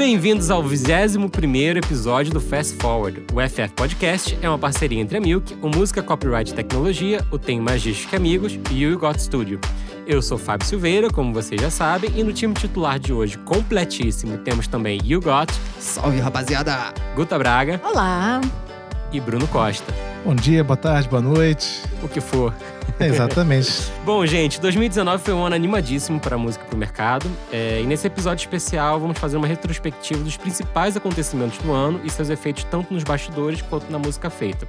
Bem-vindos ao 21º episódio do Fast Forward. O FF Podcast é uma parceria entre a Milk, o Música Copyright Tecnologia, o Tem Magística Amigos e o You Got Studio. Eu sou Fábio Silveira, como vocês já sabem, e no time titular de hoje, completíssimo, temos também You Got, Salve, rapaziada! Guta Braga Olá! e Bruno Costa. Bom dia, boa tarde, boa noite. O que for. Exatamente. Bom, gente, 2019 foi um ano animadíssimo para a música e para o mercado. É, e nesse episódio especial, vamos fazer uma retrospectiva dos principais acontecimentos do ano e seus efeitos tanto nos bastidores quanto na música feita.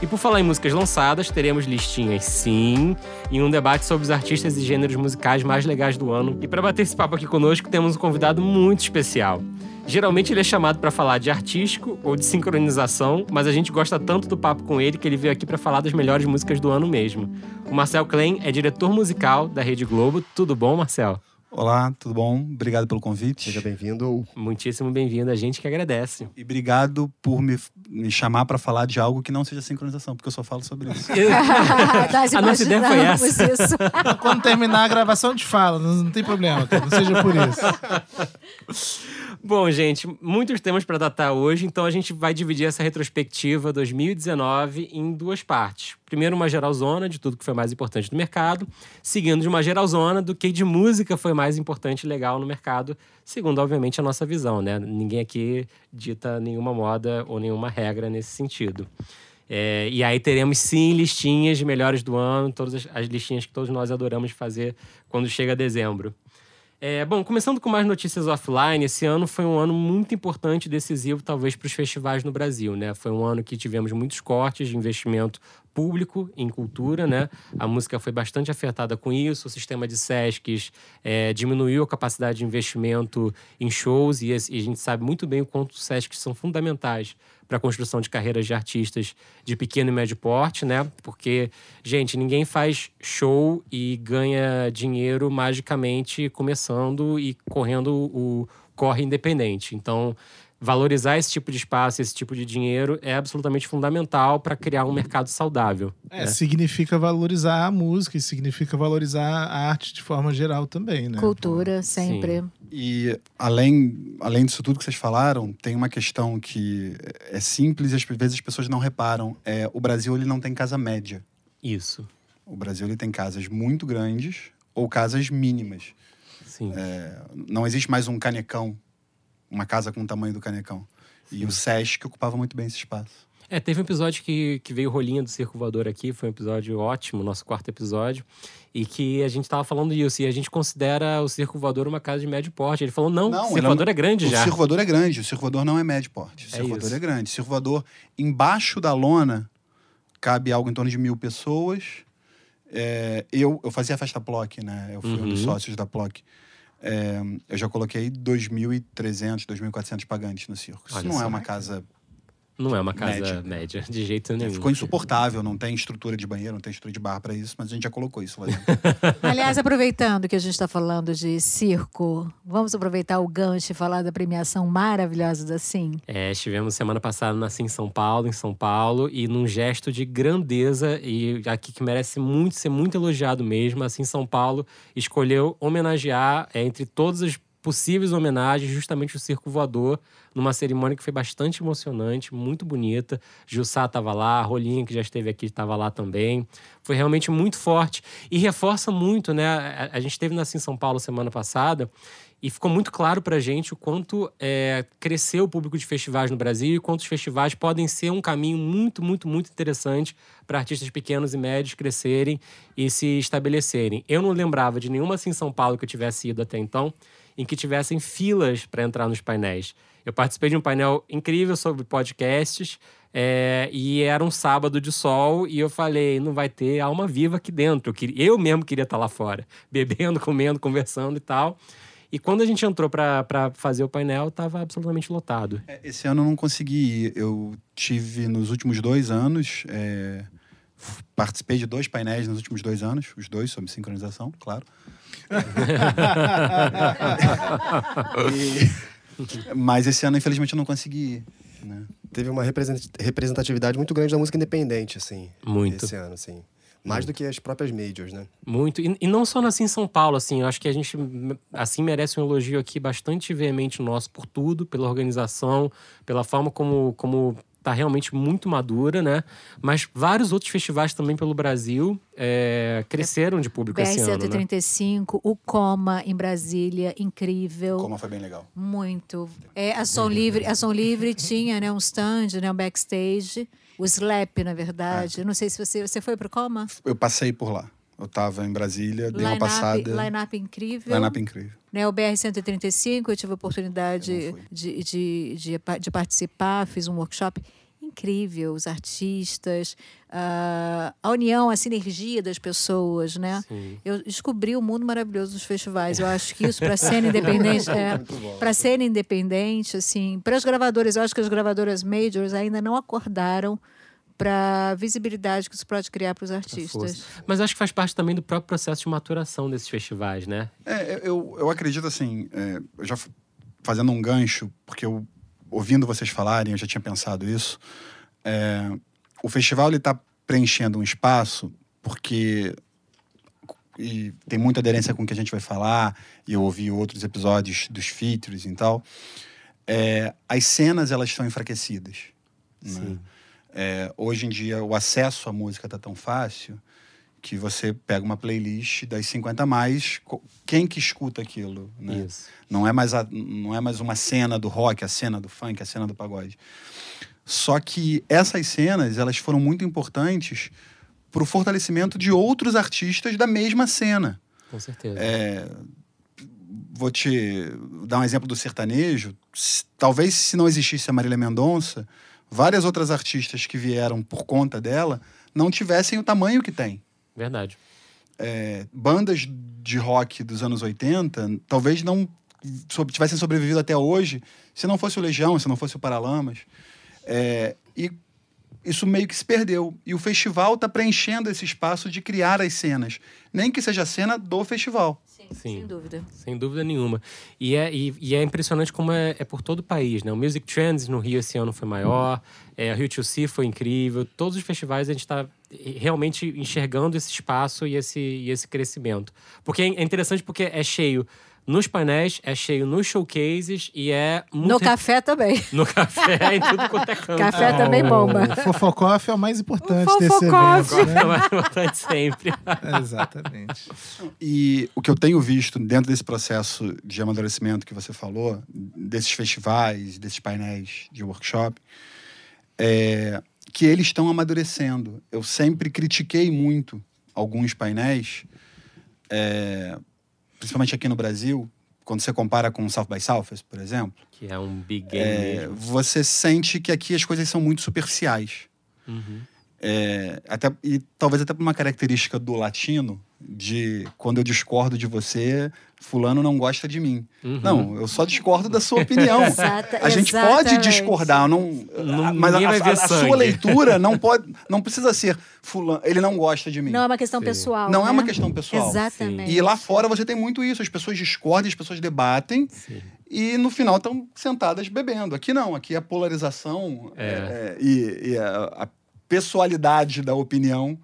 E por falar em músicas lançadas, teremos listinhas sim, e um debate sobre os artistas e gêneros musicais mais legais do ano. E para bater esse papo aqui conosco, temos um convidado muito especial. Geralmente ele é chamado para falar de artístico ou de sincronização, mas a gente gosta tanto do papo com ele que ele veio aqui para falar das melhores músicas do ano mesmo. O Marcel Klein é diretor musical da Rede Globo. Tudo bom, Marcel? Olá, tudo bom? Obrigado pelo convite. Seja bem-vindo. Muitíssimo bem-vindo, a gente que agradece. E obrigado por me, me chamar para falar de algo que não seja sincronização, porque eu só falo sobre isso. Nós A nossa ideia foi isso. Quando terminar a gravação, te fala, não, não tem problema, cara, não seja por isso. Bom, gente, muitos temas para datar hoje, então a gente vai dividir essa retrospectiva 2019 em duas partes. Primeiro, uma geralzona de tudo que foi mais importante no mercado, seguindo de uma geralzona do que de música foi mais importante e legal no mercado, segundo, obviamente, a nossa visão, né? Ninguém aqui dita nenhuma moda ou nenhuma regra nesse sentido. É, e aí teremos sim listinhas de melhores do ano, todas as, as listinhas que todos nós adoramos fazer quando chega dezembro. É, bom, começando com mais notícias offline, esse ano foi um ano muito importante e decisivo, talvez, para os festivais no Brasil, né? Foi um ano que tivemos muitos cortes de investimento público em cultura, né? A música foi bastante afetada com isso, o sistema de SESCs é, diminuiu a capacidade de investimento em shows e, e a gente sabe muito bem o quanto os SESCs são fundamentais para a construção de carreiras de artistas de pequeno e médio porte, né? Porque, gente, ninguém faz show e ganha dinheiro magicamente começando e correndo o corre independente. Então, valorizar esse tipo de espaço, esse tipo de dinheiro é absolutamente fundamental para criar um mercado saudável. É, né? significa valorizar a música e significa valorizar a arte de forma geral também, né? Cultura, sempre. E além, além disso tudo que vocês falaram, tem uma questão que é simples e às vezes as pessoas não reparam. É, o Brasil ele não tem casa média. Isso. O Brasil ele tem casas muito grandes ou casas mínimas. Sim. É, não existe mais um canecão, uma casa com o tamanho do canecão. E o Sesc ocupava muito bem esse espaço. É, teve um episódio que, que veio rolinha do Circo Voador aqui, foi um episódio ótimo, nosso quarto episódio, e que a gente tava falando disso, e a gente considera o Circo Voador uma casa de médio porte. Ele falou, não, o Circo Voador é grande o já. Circo Voador é grande, o Circo Voador não é médio porte. O É Circo Voador isso. é grande. O Circo Voador, embaixo da lona, cabe algo em torno de mil pessoas. É, eu, eu fazia a festa Ploc, né? Eu fui um dos Uhum. sócios da Ploc. É, eu já coloquei 2.300, 2.400 pagantes no circo. Isso Olha não é uma casa... Não é uma casa média, Média. de jeito nenhum. Ficou insuportável, não tem estrutura de banheiro, não tem estrutura de bar para isso, mas a gente já colocou isso lá dentro. Aliás, aproveitando que a gente está falando de circo, vamos aproveitar o gancho e falar da premiação maravilhosa da Sim. É, estivemos semana passada na Sim São Paulo, em São Paulo, e num gesto de grandeza, e aqui que merece muito ser muito elogiado mesmo, a Sim São Paulo escolheu homenagear, é, entre todas as possíveis homenagens, justamente o Circo Voador, numa cerimônia que foi bastante emocionante, muito bonita. Jussá estava lá, a Rolinha, que já esteve aqui, estava lá também. Foi realmente muito forte e reforça muito, né? A, a gente esteve na Sim São Paulo semana passada e ficou muito claro pra gente o quanto é, cresceu o público de festivais no Brasil e quanto os festivais podem ser um caminho muito, muito, muito interessante para artistas pequenos e médios crescerem e se estabelecerem. Eu não lembrava de nenhuma assim São Paulo que eu tivesse ido até então em que tivessem filas para entrar nos painéis. Eu participei de um painel incrível sobre podcasts é, e era um sábado de sol e eu falei, não vai ter alma viva aqui dentro. Eu, queria, eu mesmo queria estar lá fora, bebendo, comendo, conversando e tal. E quando a gente entrou para fazer o painel, estava absolutamente lotado. É, Esse ano eu não consegui ir. Eu tive nos últimos dois anos. é, participei de dois painéis nos últimos dois anos, os dois sobre sincronização, claro. E- mas esse ano, infelizmente, eu não consegui ir. Né? Teve uma represent- representatividade muito grande da música independente, assim. Muito. Esse ano, assim. Mais do que as próprias majors, né? Muito. E, e não só nasci em São Paulo, assim, eu acho que a gente, assim, merece um elogio aqui bastante veemente nosso por tudo, pela organização, pela forma como, como tá realmente muito madura, né? Mas vários outros festivais também pelo Brasil é, cresceram de público esse ano, né? BR-135, o Coma em Brasília, incrível. Como foi bem legal. Muito. É, a Som Livre, a Som Livre tinha né, um stand, né, um backstage. O Slap, na verdade. Não sei se você, você foi pro Coma. Eu passei por lá. Eu tava em Brasília, dei uma passada. line-up incrível. Line-up incrível. Né, o BR-135, eu tive a oportunidade de, de, de, de participar, fiz um workshop incrível, os artistas, ah, a união, a sinergia das pessoas, né? Sim. Eu descobri o mundo maravilhoso dos festivais. Eu acho que isso, para cena independente, é, para cena independente, assim, para as gravadoras, eu acho que as gravadoras majors ainda não acordaram para a visibilidade que isso pode criar para os artistas. Mas acho que faz parte também do próprio processo de maturação desses festivais, né? É, eu, eu acredito assim, é, já fazendo um gancho, porque eu, ouvindo vocês falarem, eu já tinha pensado isso. é, o festival ele está preenchendo um espaço porque e tem muita aderência com o que a gente vai falar e eu ouvi outros episódios dos features e tal. É, as cenas elas estão enfraquecidas. né? É, hoje em dia o acesso à música tá tão fácil que você pega uma playlist das 50 a mais, quem que escuta aquilo? Né? Não é mais a- não é mais uma cena do rock, a cena do funk, a cena do pagode. Só que essas cenas, elas foram muito importantes para o fortalecimento de outros artistas da mesma cena. Com certeza. É, vou te dar um exemplo do sertanejo. Talvez se não existisse a Marília Mendonça, várias outras artistas que vieram por conta dela não tivessem o tamanho que tem Verdade. é, bandas de rock dos anos 80 talvez não tivessem sobrevivido até hoje se não fosse o Legião, se não fosse o Paralamas. É, e isso meio que se perdeu. E o festival está preenchendo esse espaço de criar as cenas. Nem que seja a cena do festival. Sim, Sim. sem dúvida. Sem dúvida nenhuma. E é, e, e é impressionante como é, é por todo o país, né? O Music Trends no Rio esse ano foi maior, é, o Rio to Sea foi incrível. Todos os festivais a gente está realmente enxergando esse espaço e esse, e esse crescimento. Porque é interessante porque é cheio nos painéis, é cheio nos showcases e é muito... No café também. No café, em tudo quanto é canto. Café também bomba. O Fofocoff é o mais importante O desse evento, É né? mais importante sempre. Exatamente. E o que eu tenho visto dentro desse processo de amadurecimento que você falou, desses festivais, desses painéis de workshop, é que eles estão amadurecendo. Eu sempre critiquei muito alguns painéis, é, principalmente aqui no Brasil, quando você compara com o South by Southwest, por exemplo, Que é um big game é, você sente que aqui as coisas são muito superficiais. Uhum. É, até, e talvez até por uma característica do latino, de quando eu discordo de você, fulano não gosta de mim. Uhum. Não, eu só discordo da sua opinião. Exata- A gente pode discordar, não, Não- a- mas a, a- a sangue. sua leitura não pode, não precisa ser fulano, ele não gosta de mim. Não é uma questão Sim. pessoal. Não é né? uma questão pessoal. Exatamente. E lá fora você tem muito isso, as pessoas discordam, as pessoas debatem Sim. e no final estão sentadas bebendo. Aqui não, aqui a polarização É. é, e, e a, a pessoalidade da opinião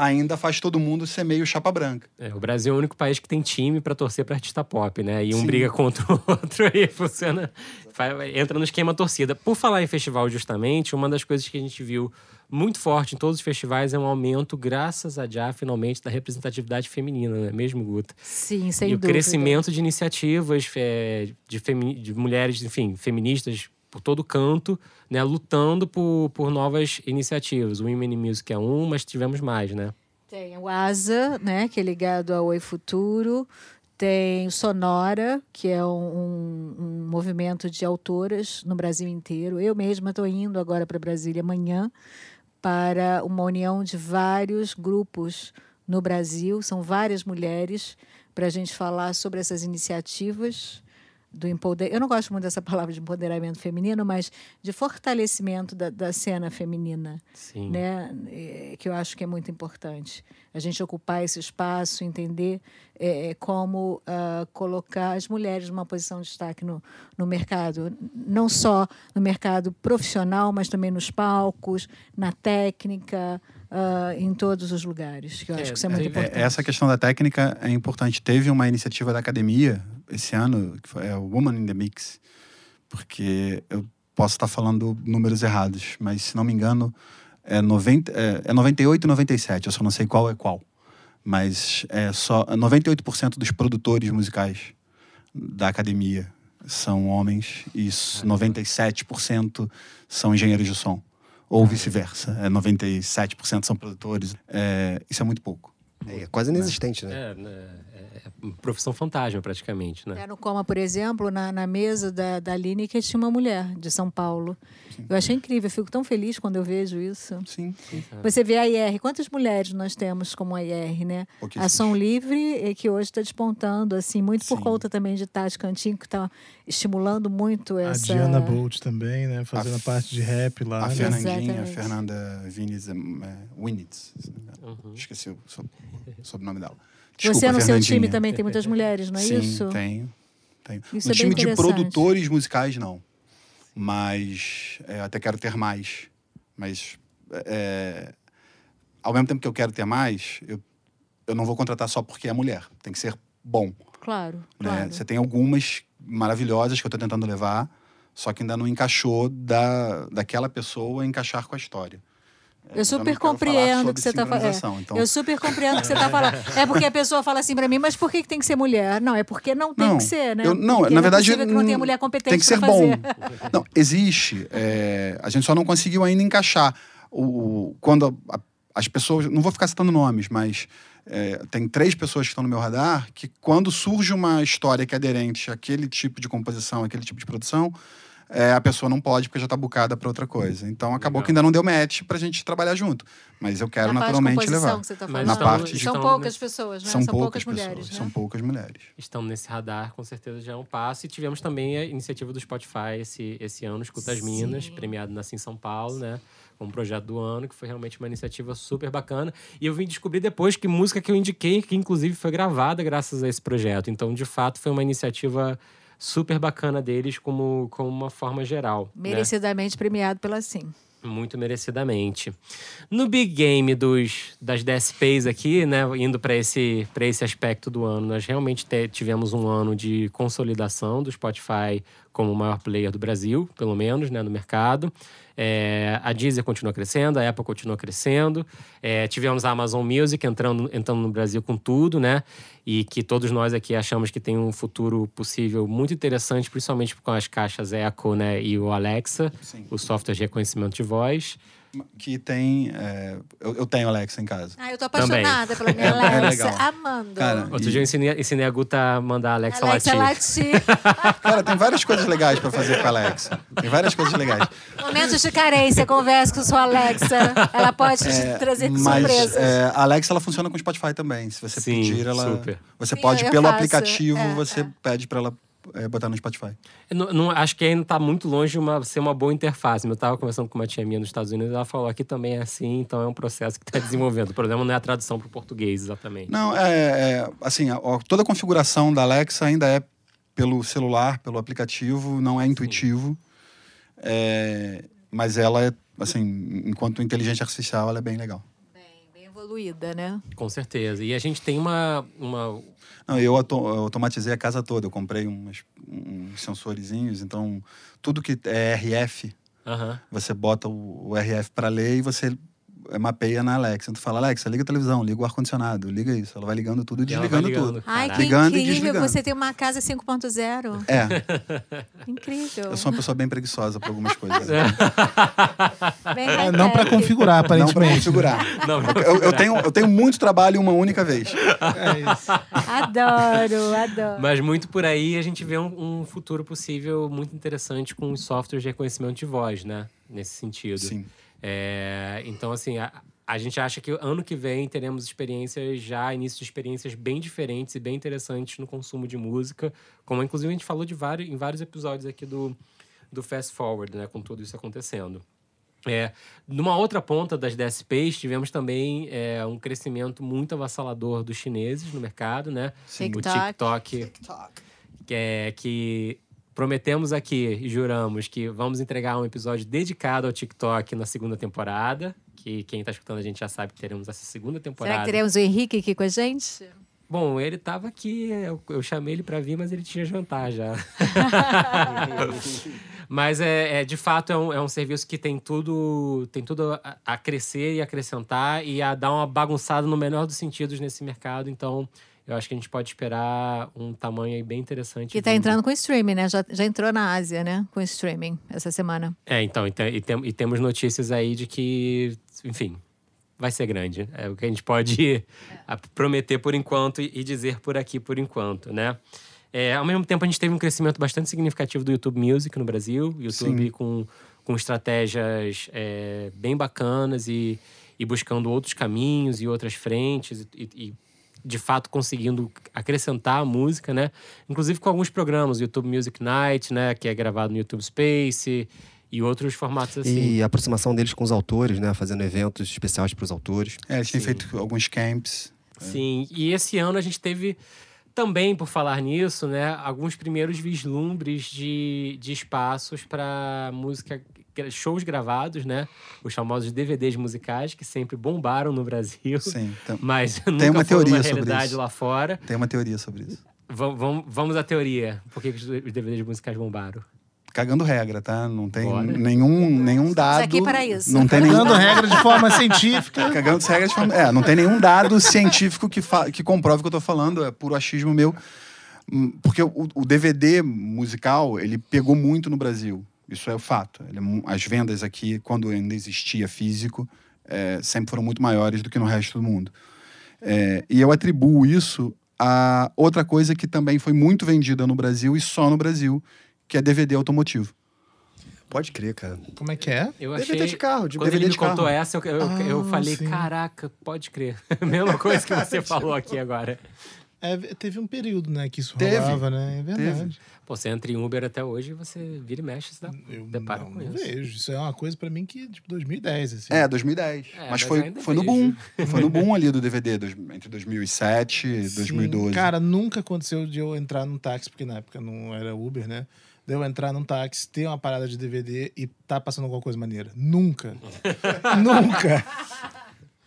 ainda faz todo mundo ser meio chapa branca. É, o Brasil é o único país que tem time pra torcer pra artista pop, né? E um Sim. briga contra o outro e funciona. entra no esquema torcida. Por falar em festival, justamente, uma das coisas que a gente viu muito forte em todos os festivais é um aumento, graças a já, finalmente, da representatividade feminina, não é mesmo, Guta? Sim, sem e dúvida. o crescimento de iniciativas é, de, de mulheres, enfim, feministas por todo canto, né, lutando por, por novas iniciativas. O Women in Music é um, mas tivemos mais, né? Tem o ASA, né, que é ligado ao Oi Futuro. Tem o Sonora, que é um, um- movimento de autoras no Brasil inteiro. Eu mesma estou indo agora para Brasília amanhã para uma união de vários grupos no Brasil. São várias mulheres para a gente falar sobre essas iniciativas do empoderamento. Eu não gosto muito dessa palavra de empoderamento feminino, mas de fortalecimento da, da cena feminina Sim. né, que eu acho que é muito importante. A gente ocupar esse espaço, entender eh, como ah, colocar as mulheres numa posição de destaque no, no mercado, não só no mercado profissional, mas também nos palcos, na técnica, ah, em todos os lugares, que eu acho É, que isso é muito é, importante. É, essa questão da técnica é importante. Teve uma iniciativa da academia esse ano, que foi é, o Woman in the Mix, porque eu posso estar falando números errados, mas se não me engano, é, 90, é, é 98 e 97, eu só não sei qual é qual. Mas é só 98% dos produtores musicais da academia são homens e s- 97% são engenheiros de som. Ou vice-versa. É 97% são produtores. É, isso é muito pouco. É quase inexistente, né? É, né, é, é profissão fantasma, praticamente, né? É, no Coma, por exemplo, na, na mesa da, da Lineker tinha uma mulher de São Paulo. Eu achei incrível, eu fico tão feliz quando eu vejo isso. Sim. Você vê a IR, quantas mulheres nós temos como a IR, né? A. Som Livre, é que hoje está despontando, assim, muito por Sim. conta também de Tati Cantinho, que está estimulando muito A essa... Diana Bolt também, né? Fazendo a, A- parte de rap lá. A né? Fernandinha, a. Fernanda Vinitz, é, é, Winitz. Uhum. esqueci o sobrenome dela. Você Desculpa, no seu time também tem muitas mulheres, não é Sim, isso? tenho. tenho. Isso no é time de produtores musicais, não. Mas é, até quero ter mais. Mas é, ao mesmo tempo que eu quero ter mais, eu, eu não vou contratar só porque é mulher. Tem que ser bom. Claro, né? claro. Você tem algumas maravilhosas que eu estou tentando levar, só que ainda não encaixou da, daquela pessoa encaixar com a história. É, Eu super compreendo o que você está falando. sincronização, Então, Eu super compreendo o que você está falando. É porque a pessoa fala assim para mim, mas por que, que tem que ser mulher? Não, é porque não tem Não, que ser, né? eu- não, Porque na é verdade, possível que não tenha hum, mulher competente tem que ser bom. Não, existe. é, a gente só não conseguiu ainda encaixar. O, quando a- as pessoas. Não vou ficar citando nomes, mas é, tem três pessoas que estão no meu radar que, quando surge uma história que é aderente àquele tipo de composição, àquele tipo de produção, é, a pessoa não pode porque já está bucada para outra coisa. Então acabou Legal. que ainda não deu match para a gente trabalhar junto. Mas eu quero Na naturalmente levar. que você tá. Na parte de- São então, poucas pessoas, né? São, poucas, poucas pessoas, mulheres, né? são poucas mulheres. Estão nesse radar, com certeza já é um passo. E tivemos também a iniciativa do Spotify esse, esse ano, Escuta as Minas, Sim. premiado na Sim São Paulo, né? Como projeto do ano, que foi realmente uma iniciativa super bacana. E eu vim descobrir depois que música que eu indiquei, que inclusive foi gravada graças a esse projeto. Então, de fato, foi uma iniciativa super bacana deles como, como uma forma geral. né? Merecidamente premiado pela Sim. Muito merecidamente. No big game dos, das DSPs aqui, né, indo para esse, pra esse aspecto do ano, nós realmente te- tivemos um ano de consolidação do Spotify como o maior player do Brasil, pelo menos, né, no mercado. É, a Deezer continua crescendo, a Apple continua crescendo. É, tivemos a Amazon Music entrando, entrando no Brasil com tudo, né? E que todos nós aqui achamos que tem um futuro possível muito interessante, principalmente com as caixas Echo né, e o Alexa, Sim. o software de reconhecimento de voz. Que tem. é, eu, eu tenho Alexa em casa. Ah, eu tô apaixonada pela minha É- é Alexa. legal. Amando. Cara, Outro E- dia eu ensinei, ensinei a Guta a mandar a Alexa, Alexa latir. latir. Cara, tem várias coisas legais pra fazer com a Alexa. Tem várias coisas legais. Momentos de carência, converse com sua Alexa. Ela pode te trazer Mas surpresas. é, a Alexa ela funciona com o Spotify também. Se você Sim, pedir, ela. super. Você Sim, pode, pelo faço, aplicativo, é, você é. pede pra ela é, botar no Spotify. Não, não- acho que ainda tá muito longe de uma, ser uma boa interface. Eu tava conversando com uma tia minha nos Estados Unidos, ela falou aqui também é assim, então é um processo que está desenvolvendo. O problema não é a tradução para o português, exatamente. Não, é. é, assim, a- ó, toda a configuração da Alexa ainda é pelo celular, pelo aplicativo, não é intuitivo. É, mas ela é, assim, enquanto inteligência artificial, ela é bem legal. Evoluída, né? Com certeza. E a gente tem uma. uma Não, eu, auto- eu automatizei a casa toda. Eu comprei umas- uns sensorizinhos, então tudo que é RF, você bota o, o RF para ler e você mapeia na Alexa. Então tu fala, Alexa, liga a televisão, liga o ar-condicionado, liga isso. Ela vai ligando tudo e desligando ligando. tudo. Ai, que Ligando e incrível. desligando. Você tem uma casa 5.0. É, Incrível. eu sou uma pessoa bem preguiçosa para algumas coisas. Bem É, não para configurar, Não para aparentemente. configurar. Não, Eu, eu tenho, eu tenho muito trabalho uma única vez. É isso. Adoro, adoro. Mas muito por aí a gente vê um, um futuro possível muito interessante com os softwares de reconhecimento de voz, né? Nesse sentido. Sim. É, então, assim, a, a gente acha que ano que vem teremos experiências já, início de experiências bem diferentes e bem interessantes no consumo de música, como inclusive a gente falou de vários, em vários episódios aqui do, do Fast Forward, né? Com tudo isso acontecendo. É, numa outra ponta das DSPs, tivemos também é, um crescimento muito avassalador dos chineses no mercado, né? Sim. O TikTok. TikTok, que, é, que prometemos aqui e juramos que vamos entregar um episódio dedicado ao TikTok na segunda temporada, que quem tá escutando a gente já sabe que teremos essa segunda Será temporada. que teremos o Henrique aqui com a gente? Bom, ele tava aqui, eu, eu chamei ele para vir, mas ele tinha jantar já. mas é, é, de fato é um, é um serviço que tem tudo, tem tudo a, a crescer e acrescentar e a dar uma bagunçada no menor dos sentidos nesse mercado. Então, eu acho que a gente pode esperar um tamanho aí bem interessante. Está vindo. entrando com streaming, né? Já, já entrou na Ásia, né? Com streaming essa semana. É, então, e, tem- e tem- e temos notícias aí de que, enfim, vai ser grande. É o que a gente pode a- prometer por enquanto e, e dizer por aqui por enquanto, né? É, ao mesmo tempo, a gente teve um crescimento bastante significativo do YouTube Music no Brasil. YouTube Sim. com, com estratégias é, bem bacanas e, e buscando outros caminhos e outras frentes e, e- e, de fato conseguindo acrescentar a música, né? Inclusive com alguns programas, YouTube Music Night, né, que é gravado no YouTube Space e outros formatos assim. E a aproximação deles com os autores, né? Fazendo eventos especiais para os autores. É, eles têm Sim. feito alguns camps. Sim, e esse ano a gente teve também, por falar nisso, né, alguns primeiros vislumbres de, de espaços para música, shows gravados, né? Os famosos DVDs musicais, que sempre bombaram no Brasil, Sim, então, mas nunca uma foram teoria uma sobre realidade isso. lá fora. tem uma teoria sobre isso. Vam- vam- Vamos à teoria. Por que que os DVDs musicais bombaram? Cagando regra, tá? Não tem Bora. nenhum, nenhum dado. aqui para isso. Não tem nenhum Dando regra de forma científica. Cagando as regras de forma- É, não tem nenhum dado científico que, fa... que comprove o que eu tô falando, é puro achismo meu. Hum, Porque o, o DVD musical, ele pegou muito no Brasil. Isso é o fato. Ele é as vendas aqui, quando ainda existia físico, é, sempre foram muito maiores do que no resto do mundo. É, e eu atribuo isso a outra coisa que também foi muito vendida no Brasil e só no Brasil, que é DVD automotivo. Pode crer, cara. Como é que é? Eu DVD achei... de carro, de Quando DVD ele me carro. contou essa, eu, eu, eu Ah, falei, sim. caraca, pode crer. Mesma coisa que você falou aqui agora. É, teve um período, né, que isso Teve. rolava, né? É verdade. Pô, você entra em Uber até hoje, você vira e mexe, você dá, Eu depara não, com não isso. vejo. Isso é uma coisa pra mim que, tipo, 2010, assim. É, 2010. É, mas mas foi, foi no boom. Foi no boom ali do DVD, dois- entre 2007 e Sim. 2012. Cara, nunca aconteceu de eu entrar num táxi, porque na época não era Uber, né? De eu entrar num táxi, ter uma parada de DVD e tá passando alguma coisa maneira. Nunca. nunca.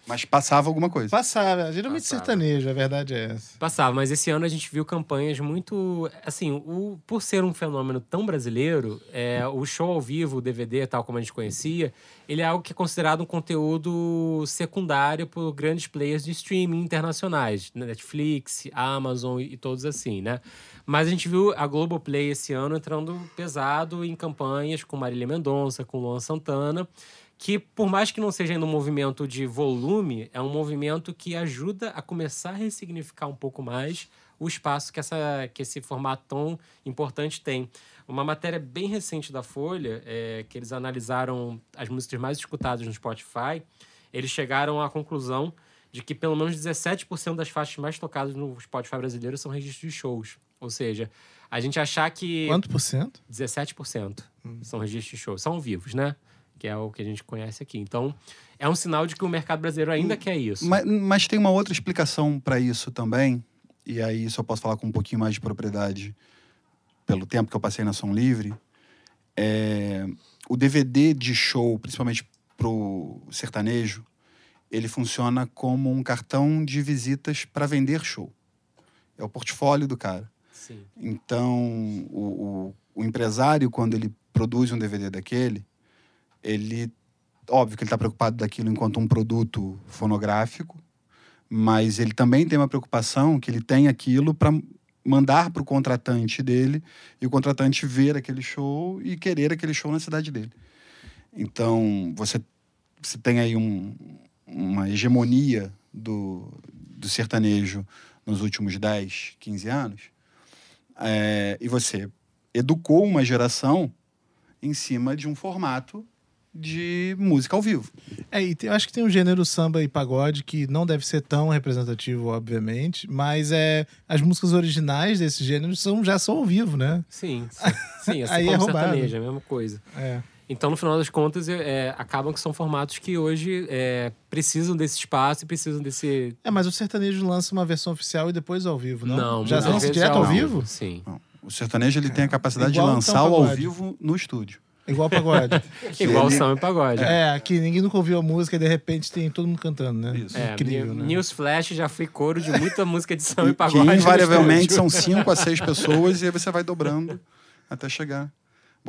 Mas passava alguma coisa. Passava. Geralmente Passava. sertanejo, a verdade é essa. Passava, mas esse ano a gente viu campanhas muito. Assim, o, por ser um fenômeno tão brasileiro, é, o show ao vivo, o DVD, tal como a gente conhecia, ele é algo que é considerado um conteúdo secundário por grandes players de streaming internacionais? Netflix, Amazon e, e todos assim, né? Mas a gente viu a Globoplay esse ano entrando pesado em campanhas com Marília Mendonça, com Luan Santana que por mais que não seja ainda um movimento de volume, é um movimento que ajuda a começar a ressignificar um pouco mais o espaço que, essa, que esse formato tão importante tem. Uma matéria bem recente da Folha, é, que eles analisaram as músicas mais escutadas no Spotify, eles chegaram à conclusão de que pelo menos 17% das faixas mais tocadas no Spotify brasileiro são registros de shows. Ou seja, a gente achar que... Quanto por cento? 17% são registros de shows. São vivos, né? Que é o que a gente conhece aqui. Então, é um sinal de que o mercado brasileiro ainda quer isso. Mas, mas tem uma outra explicação para isso também, e aí eu posso falar com um pouquinho mais de propriedade pelo tempo que eu passei na Som Livre. É, o DVD de show, principalmente pro sertanejo, ele funciona como um cartão de visitas para vender show. É o portfólio do cara. Sim. Então, o, o, o empresário, quando ele produz um DVD daquele, ele. Óbvio que ele está preocupado daquilo enquanto um produto fonográfico, mas ele também tem uma preocupação que ele tem aquilo para mandar para o contratante dele e o contratante ver aquele show e querer aquele show na cidade dele. Então, você, você tem aí um, uma hegemonia do, do sertanejo nos últimos 10, 15 anos, é, e você educou uma geração em cima de um formato de música ao vivo. É, e tem- eu acho que tem um gênero samba e pagode que não deve ser tão representativo, obviamente, mas é as músicas originais desse gênero são, já são ao vivo, né? Sim, sim. Sim, assim Aí é como roubado. sertanejo, é a mesma coisa. É. Então, no final das contas, é, é, acabam que são formatos que hoje é, precisam desse espaço e precisam desse... É, mas o sertanejo lança uma versão oficial e depois ao vivo, não? já muitas lança direto é ao vivo? Sim. Não. O sertanejo ele tem a capacidade de lançar o ao vivo no estúdio. Igual pagode. Igual ele- samba e pagode. é, aqui ninguém nunca ouviu a música e de repente tem todo mundo cantando, né? Isso. É, Incrível, né? News Flash já fui coro de muita música de samba e Que pagode. no invariavelmente são cinco a seis pessoas e aí você vai dobrando até chegar.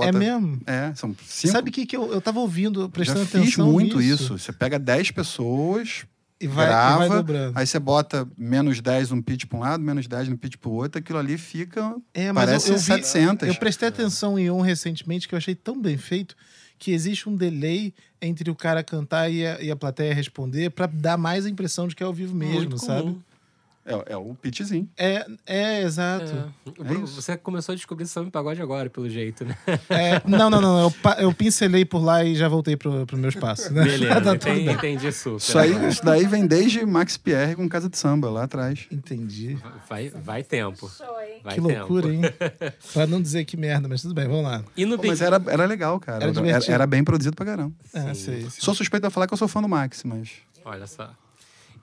É mesmo? É, são cinco. Sabe o que, que eu, eu tava ouvindo, prestando Já fiz atenção muito nisso, isso. Você pega 10 pessoas, E vai, e grava, vai dobrando. aí você bota menos 10 num pitch para um lado, menos 10 no pitch para o outro, aquilo ali fica. É, mas parece eu, eu vi- 700. Eu prestei atenção em um recentemente que eu achei tão bem feito que existe um delay entre o cara cantar e a, e a plateia responder pra dar mais a impressão de que é ao vivo mesmo, Muito sabe? comum. É, é o pitchzinho. É, é exato. É. Bruno, isso. Você começou a descobrir samba e pagode agora, pelo jeito, né? É, não, não, não. Eu, eu pincelei por lá e já voltei pro, pro meu espaço. Né? Beleza, Tá tudo entendi, bem. entendi super. Isso, aí, isso daí vem desde Max Pierre com Casa de Samba, lá atrás. Entendi. Vai, vai tempo. Vai que loucura, tempo. hein? pra não dizer que merda, mas tudo bem, vamos lá. E no Pô, mas era, era legal, cara. Era Era, era bem produzido pra caramba. É, sei, sei. Sou suspeito de falar que eu sou fã do Max, mas. Olha só.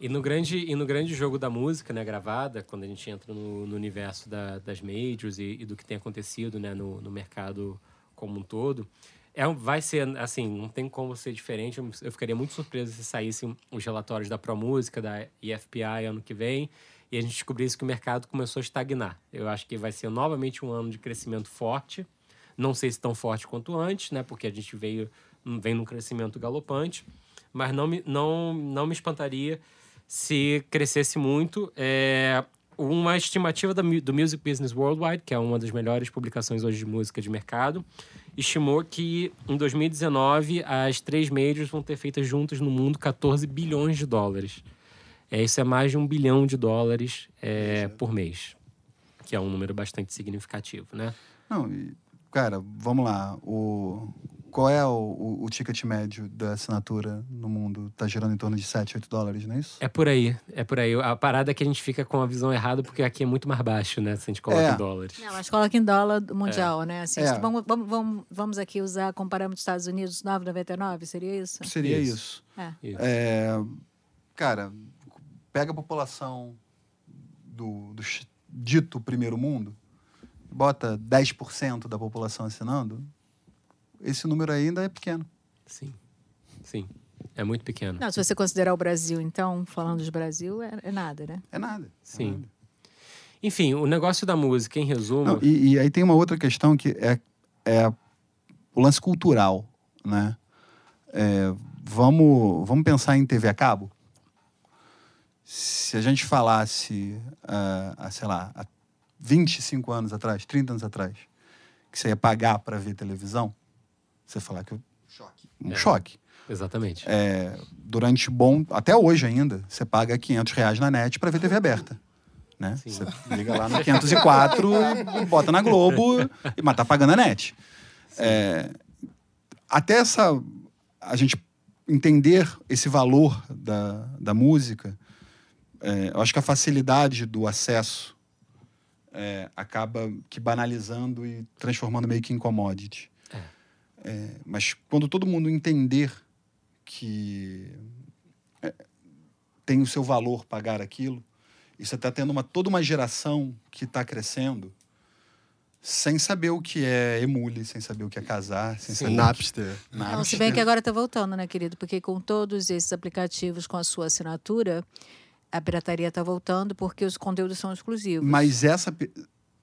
E no grande, e no grande jogo da música, né, gravada, quando a gente entra no, no universo da- das majors e, e do que tem acontecido, né, no, no mercado como um todo, é, vai ser, assim, não tem como ser diferente. Eu, ficaria muito surpreso se saíssem os relatórios da ProMúsica, da EFPI ano que vem, e a gente descobrisse que o mercado começou a estagnar. Eu acho que vai ser novamente um ano de crescimento forte, não sei se tão forte quanto antes, né? Porque a gente veio vem num crescimento galopante, mas não me, não, não me espantaria se crescesse muito. É, uma estimativa da, do Music Business Worldwide, que é uma das melhores publicações hoje de música de mercado, estimou que em 2019 as três majors vão ter feitas juntas no mundo 14 bilhões de dólares. É, isso é mais de um bilhão de dólares é, por mês, que é um número bastante significativo, né? Não, e, cara, vamos lá. O, qual é o, o, o ticket médio da assinatura no mundo? Tá girando em torno de 7, 8 dólares, não é isso? É por aí, é por aí. A parada é que a gente fica com a visão errada, porque aqui é muito mais baixo, né? Se a gente coloca É. em dólares. Não, mas coloca em dólar mundial, né? Assim, É. vamos, vamos, vamos, vamos aqui usar como parâmetro dos Estados Unidos 9,99, seria isso? Seria Isso. isso. É. Isso. É, cara, pega a população do, do dito primeiro mundo, bota 10% da população assinando, esse número ainda é pequeno. Sim, sim. É muito pequeno. Não, se você considerar o Brasil, então, falando de Brasil, é, é nada, né? É nada. é Sim. nada. Enfim, o negócio da música, em resumo, Não, e, e aí tem uma outra questão que é, é o lance cultural, né? É, vamos, vamos pensar em TV a cabo? Se a gente falasse, ah, há, sei lá, há 25 anos atrás, 30 anos atrás, que você ia pagar para ver televisão, você falar que eu- um É. choque. exatamente. É, durante bom, até hoje ainda, você paga 500 reais na net para ver TV aberta. Né? Sim. Você liga lá no 504 e bota na Globo, e, mas tá pagando a net. É, até essa, a gente entender esse valor da, da música, é, eu acho que a facilidade do acesso é, acaba que banalizando e transformando meio que em commodity. É, mas quando todo mundo entender que é, tem o seu valor pagar aquilo, e você está tendo uma, toda uma geração que está crescendo sem saber o que é emule, sem saber o que é casar, sem Sim. saber Napster. o que... Não, se bem que agora está voltando, né, querido? Porque com todos esses aplicativos com a sua assinatura, a pirataria está voltando porque os conteúdos são exclusivos. Mas essa. pe-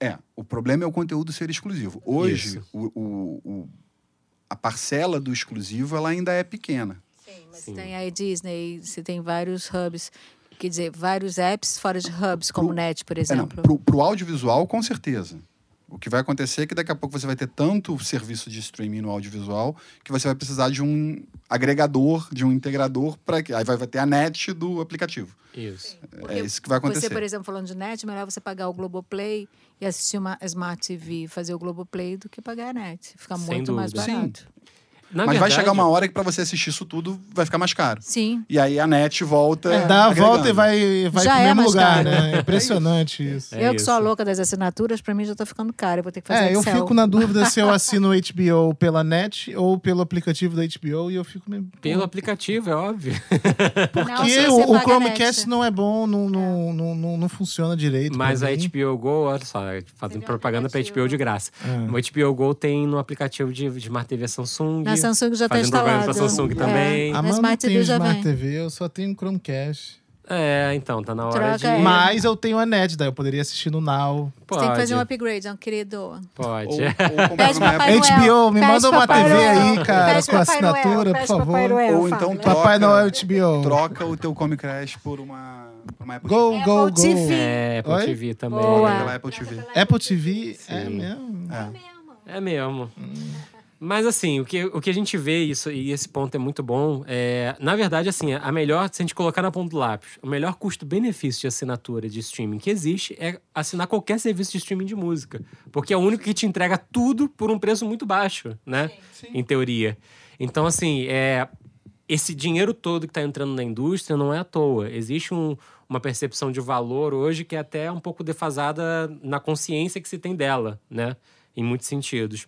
É, o problema é o conteúdo ser exclusivo. Hoje, o, o- o- a parcela do exclusivo ela ainda é pequena. Sim, mas Sim. tem aí Disney, você tem vários hubs, quer dizer, vários apps fora de hubs, como o Net, por É, exemplo. pro, pro audiovisual, com certeza. O que vai acontecer é que daqui a pouco você vai ter tanto serviço de streaming no audiovisual que você vai precisar de um agregador, de um integrador, para que aí vai vai ter a net do aplicativo. Isso. é isso que vai acontecer. Você, por exemplo, falando de net, melhor você pagar o Globoplay e assistir uma Smart TV, fazer o Globoplay, do que pagar a net. Fica Sem muito mais dúvida. barato. Na Mas vai verdade, chegar uma hora que para você assistir isso tudo vai ficar mais caro. Sim. E aí a net volta. É, Dá a volta e vai, vai Já pro é mesmo mais lugar, caro. né? É impressionante isso. É eu que sou a isso. louca das assinaturas, pra mim já tá ficando caro. Eu vou ter que fazer É, eu Excel. fico na dúvida se eu assino o HBO pela net ou pelo aplicativo da HBO e eu fico meio... Pelo aplicativo, é óbvio. Não, Porque se o, o Chromecast não é bom, não, não, não, não, não não funciona direito. Mas a. HBO Go, olha só, fazendo propaganda pra aplicativo. HBO de graça. É. O HBO Go tem no aplicativo de, de Smart TV Samsung. Na Samsung já está instalado. pra Samsung É. também. A Na Amanda Smart tem TV já Smart vem. TV, eu só tenho Chromecast. É, então, tá na hora Troca de. aí. Mas eu tenho a net, daí eu poderia assistir no Now. Pode. Você tem que fazer um upgrade, não, querido. Pode. Ou, ou comprar Pede Papai. Noel. HBO, me Pede manda uma Papai TV Noel. aí, cara, Pede com Papai assinatura, pede por Papai favor. Noel, Ou então troca, Papai Noel HBO. troca o teu por uma, por uma Apple Go, TV. go, Apple TV. go. É, Apple Oi? TV também. Boa. Apple TV. Apple TV é mesmo. É. É mesmo. Mas assim, o que, o que a gente vê, isso, e esse ponto é muito bom, é, na verdade, assim, a melhor, se a gente colocar na ponta do lápis, o melhor custo-benefício de assinatura de streaming que existe é assinar qualquer serviço de streaming de música. Porque é o único que te entrega tudo por um preço muito baixo, né? Em teoria. Então, assim, é, esse dinheiro todo que está entrando na indústria não é à toa. Existe um- uma percepção de valor hoje que é até um pouco defasada na consciência que se tem dela, né? Em muitos sentidos.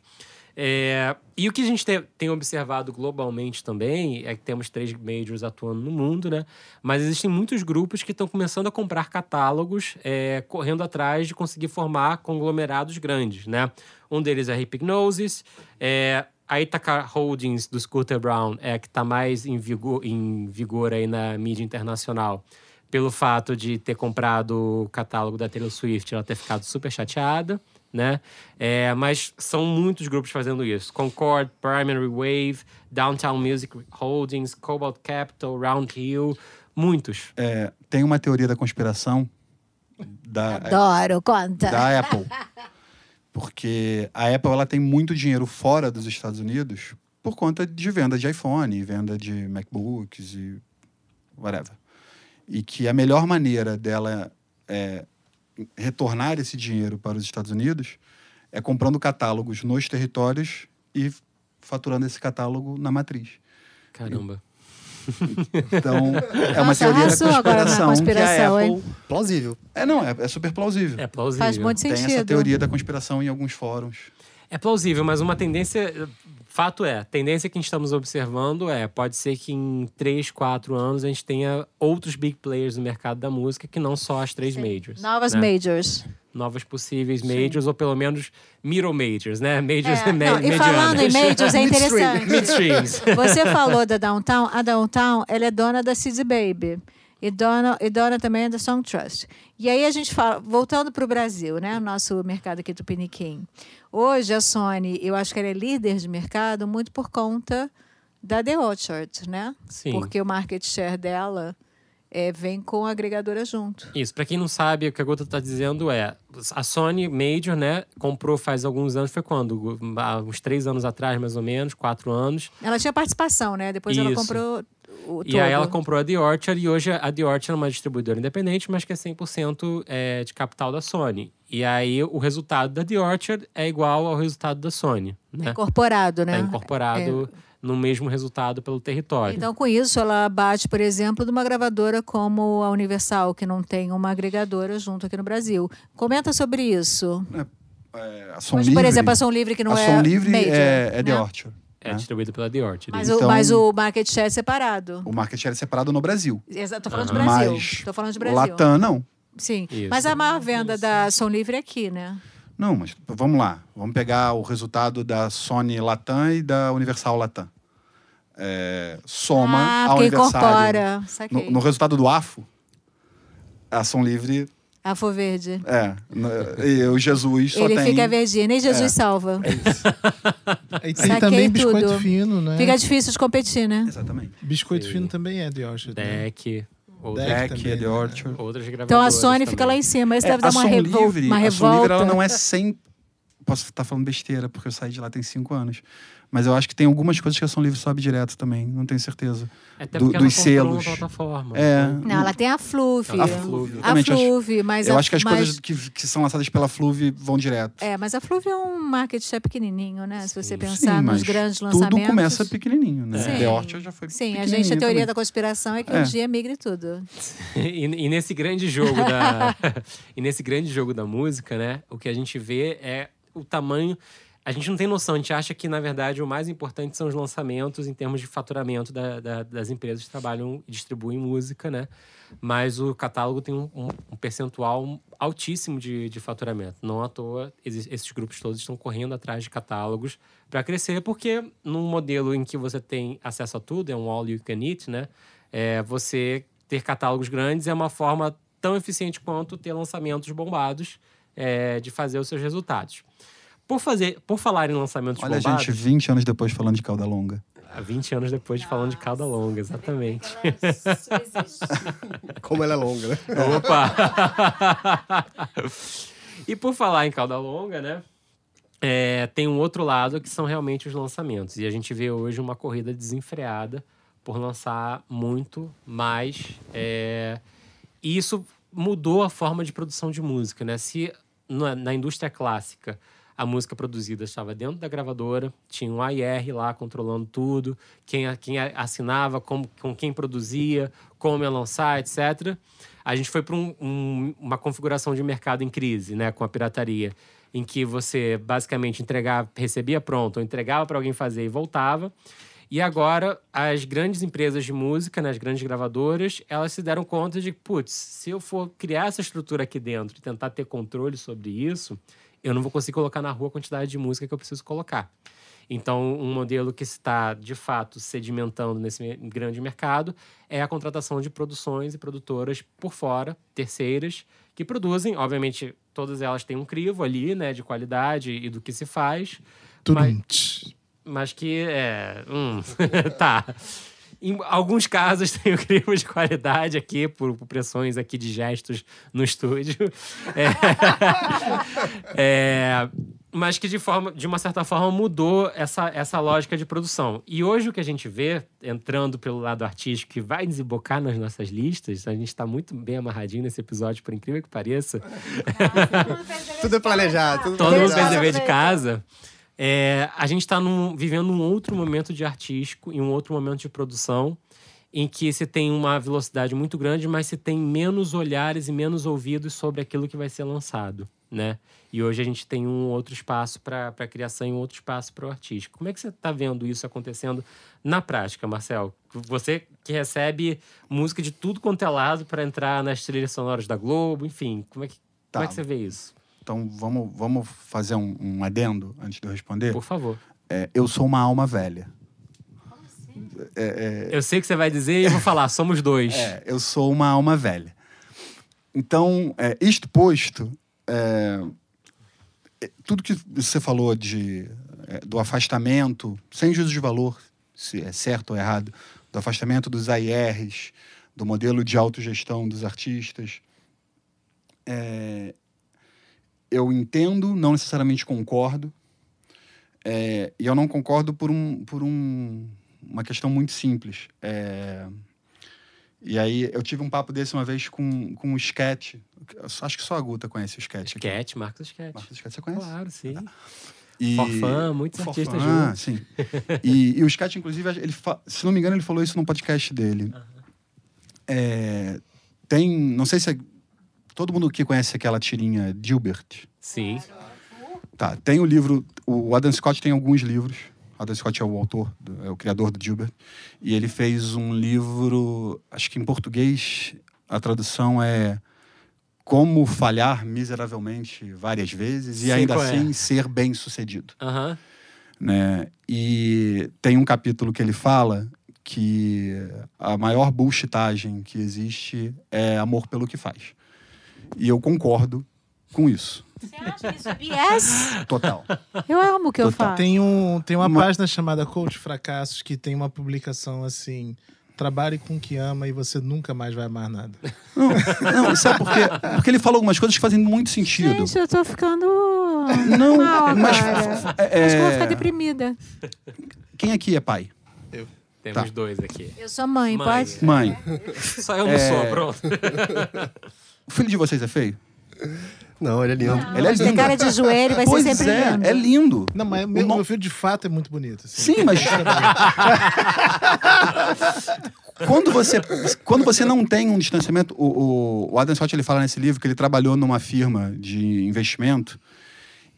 É, e o que a gente te- tem observado globalmente também é que temos três majors atuando no mundo, né? Mas existem muitos grupos que estão começando a comprar catálogos, é, correndo atrás de conseguir formar conglomerados grandes, né? Um deles é a Hypnosis, é, a Ithaca Holdings do Scooter Brown é a que está mais em vigor, em vigor aí na mídia internacional. Pelo fato de ter comprado o catálogo da Taylor Swift, ela ter ficado super chateada, né? É, mas são muitos grupos fazendo isso. Concord, Primary Wave, Downtown Music Holdings, Cobalt Capital, Round Hill, muitos. É, tem uma teoria da conspiração da, Adoro, conta. da Apple. Porque a Apple ela tem muito dinheiro fora dos Estados Unidos por conta de venda de iPhone, venda de MacBooks e whatever. E que a melhor maneira dela é, retornar esse dinheiro para os Estados Unidos é comprando catálogos nos territórios e faturando esse catálogo na matriz. Caramba. Então, é uma Nossa, teoria da na conspiração, que a conspiração, Apple... hein? Plausível. É, não, é, é super plausível. É plausível. Faz muito Tem sentido. essa teoria da conspiração em alguns fóruns. É plausível, mas uma tendência. Fato é, a tendência que estamos observando é: pode ser que em 3, 4 anos a gente tenha outros big players no mercado da música que não só as três majors. Novas né? majors. Novas possíveis majors, ou pelo menos middle majors, né? Majors É, me não, e falando em majors, é interessante. Midstreams. Você falou da Downtown. A Downtown, ela é dona da CD Baby. E dona, e dona também da Song Trust. E aí a gente fala, voltando para o Brasil, né? O nosso mercado aqui do Piniquim. Hoje a Sony, eu acho que ela é líder de mercado muito por conta da The Orchard, né? Sim. Porque o market share dela é, vem com a agregadora junto. Isso, pra quem não sabe, o que a Gota tá dizendo é: a Sony Major, né, comprou faz alguns anos, foi quando? Há uns três anos atrás, mais ou menos, quatro anos. Ela tinha participação, né? Depois ela Isso. comprou o E aí ela comprou a The Orchard e hoje a The Orchard é uma distribuidora independente, mas que é 100% é, de capital da Sony. E aí o resultado da The Orchard é igual ao resultado da Sony, né? Incorporado, né? É incorporado no mesmo resultado pelo território. Então, com isso, ela bate, por exemplo, de uma gravadora como a Universal, que não tem uma agregadora junto aqui no Brasil. Comenta sobre isso. É, a Som Mas, Livre, por exemplo, a Som Livre, que não a é Som Livre major, é, é The né? Orchard. É né? distribuído pela The Orchard. Mas, Então- o, mas o market share é separado. O market share é separado no Brasil. Estou falando de Aham. Brasil. Mas Estou falando de Brasil. Latam, não. Sim. Isso. Mas a maior venda da Som Livre é aqui, né? Não, mas vamos lá. Vamos pegar o resultado da Sony Latam e da Universal Latam. É, soma ah, a porque Universal. incorpora. No, no resultado do AFO, a Som Livre Afo Verde. é. E o Jesus só Ele tem. fica verdinho. Nem Jesus É. salva. E tem Saquei também biscoito tudo. fino, né? Fica difícil de competir, né? Exatamente. Biscoito Sim. fino também é The Orchard. né? Deck, outras, Deck Deck, também, The né? Orchard. outras. Então a Sony fica lá também. em cima. Isso É, deve dar a uma, revol Livre, uma a Som Livre revolta. ela não é 100 posso estar falando besteira, porque eu saí de lá tem cinco anos. Mas eu acho que tem algumas coisas que a São Livre sobe direto também, não tenho certeza. Até do- porque ela dos comprou uma selos. plataforma. É, Não, ela tem a Fluve. A A Fluve. Acho- Fluve, mas eu a- acho que as mas- coisas que, que são lançadas pela Fluve vão direto. É, mas a Fluve é um market share pequenininho, né? Se você Sim. pensar Sim, nos grandes lançamentos. Tudo começa pequenininho, né? Sim. The Orchard já foi Sim, a pequenininho gente, a teoria também. da conspiração é que É. um dia migre tudo. E, e nesse grande jogo da e nesse grande jogo da música, né? O que a gente vê é o tamanho a gente não tem noção, a gente acha que, na verdade, o mais importante são os lançamentos em termos de faturamento da- da- das empresas que trabalham e distribuem música, né? Mas o catálogo tem um, um- percentual altíssimo de, de faturamento. Não à toa, exi- esses grupos todos estão correndo atrás de catálogos para crescer, porque num modelo em que você tem acesso a tudo, é um all you can eat, né? É, você ter catálogos grandes é uma forma tão eficiente quanto ter lançamentos bombados é, de fazer os seus resultados. Por, fazer, por falar em lançamentos Olha, bombados... gente, 20 anos depois falando de cauda longa. Há 20 anos depois de falando de cauda longa, exatamente. Como ela é longa, né? Opa! e por falar em cauda longa, né? é, tem um outro lado que são realmente os lançamentos. E a gente vê hoje uma corrida desenfreada por lançar muito mais. é, e isso mudou a forma de produção de música, né? Se na, na indústria clássica a música produzida estava dentro da gravadora, tinha um AR lá controlando tudo, quem, quem assinava, como, com quem produzia, como ia lançar, etc. A gente foi para um- um- uma configuração de mercado em crise, né, com a pirataria, em que você basicamente entregava, recebia pronto, ou entregava para alguém fazer e voltava. E agora, as grandes empresas de música, né, as grandes gravadoras, elas se deram conta de, putz, se eu for criar essa estrutura aqui dentro e tentar ter controle sobre isso, eu não vou conseguir colocar na rua a quantidade de música que eu preciso colocar. Então, um modelo que está, de fato, sedimentando nesse grande mercado é a contratação de produções e produtoras por fora, terceiras, que produzem, obviamente, todas elas têm um crivo ali, né, de qualidade e do que se faz, Tudo Mas- mas que é. Hum, tá. Em alguns casos tem o crime de qualidade aqui, por, pressões aqui de gestos no estúdio. É, É, mas que de, forma, de uma certa forma mudou essa, essa lógica de produção. E hoje o que a gente vê, entrando pelo lado artístico, que vai desembocar nas nossas listas, a gente está muito bem amarradinho nesse episódio, por incrível que pareça. Tudo é planejado. Tudo Todo mundo fez dever de casa. É, a gente está vivendo um outro momento de artístico e um outro momento de produção em que se tem uma velocidade muito grande, mas se tem menos olhares e menos ouvidos sobre aquilo que vai ser lançado, né? E hoje a gente tem um outro espaço para a criação e um outro espaço para o artístico. Como é que você está vendo isso acontecendo na prática, Marcel? Você que recebe música de tudo quanto é lado para entrar nas trilhas sonoras da Globo, enfim, como é que, Tá. como é que você vê isso? Então vamos, vamos fazer um, um adendo antes de eu responder. Por favor. É, eu sou uma alma velha. É, é, Eu sei o que você vai dizer e eu vou falar, somos dois. É, eu sou uma alma velha. Então, é, isto posto, é, é, tudo que você falou de, é, do afastamento, sem juízo de valor, se é certo ou errado, do afastamento dos AIRs, do modelo de autogestão dos artistas, é, eu entendo, não necessariamente concordo, é, e eu não concordo por, um, por um, uma questão muito simples. É, e aí eu tive um papo desse uma vez com, com o Sketch. Eu só- Acho que só a Guta conhece o Sketch. Sketch, Marcos Sketch. Marcos Sketch, você conhece? Claro, sim. E... Forfã, muitos Forfã, artistas juntos. sim. E, e o Sketch, inclusive, ele fa- se não me engano, ele falou isso num podcast dele. É, tem, não sei se é- todo mundo aqui conhece aquela tirinha Gilbert. Sim. Tá, tem o livro, o Adam Scott tem alguns livros. Adam Scott é o autor, é o criador do Gilbert. E ele fez um livro, acho que em português a tradução é Como Falhar Miseravelmente Várias Vezes e Sei ainda é. assim ser bem sucedido. Né? E tem um capítulo que ele fala que a maior bullshitagem que existe é amor pelo que faz. E eu concordo com isso, Você acha isso BS? total. Eu amo o que eu Total. faço. Tem, um, tem uma, Uma- página chamada Coach Fracassos que tem uma publicação assim: trabalhe com o que ama e você nunca mais vai amar nada. Não, não, sabe por quê? Porque ele fala algumas coisas que fazem muito sentido. Gente, eu tô ficando Não, mal mas agora. é, Acho que eu vou ficar deprimida. quem aqui é pai? Temos Tá. dois aqui. Eu sou mãe, Mãe. pode? Mãe. Só eu não É. sou, pronto. O filho de vocês é feio? Não, ele é lindo. Ele é Tem lindo. cara de joelho, vai pois ser sempre é, lindo. é lindo. Não, mas meu, meu filho de fato é muito bonito. assim. Sim, mas quando você quando você não tem um distanciamento, o, o, o Adam Scott ele fala nesse livro que ele trabalhou numa firma de investimento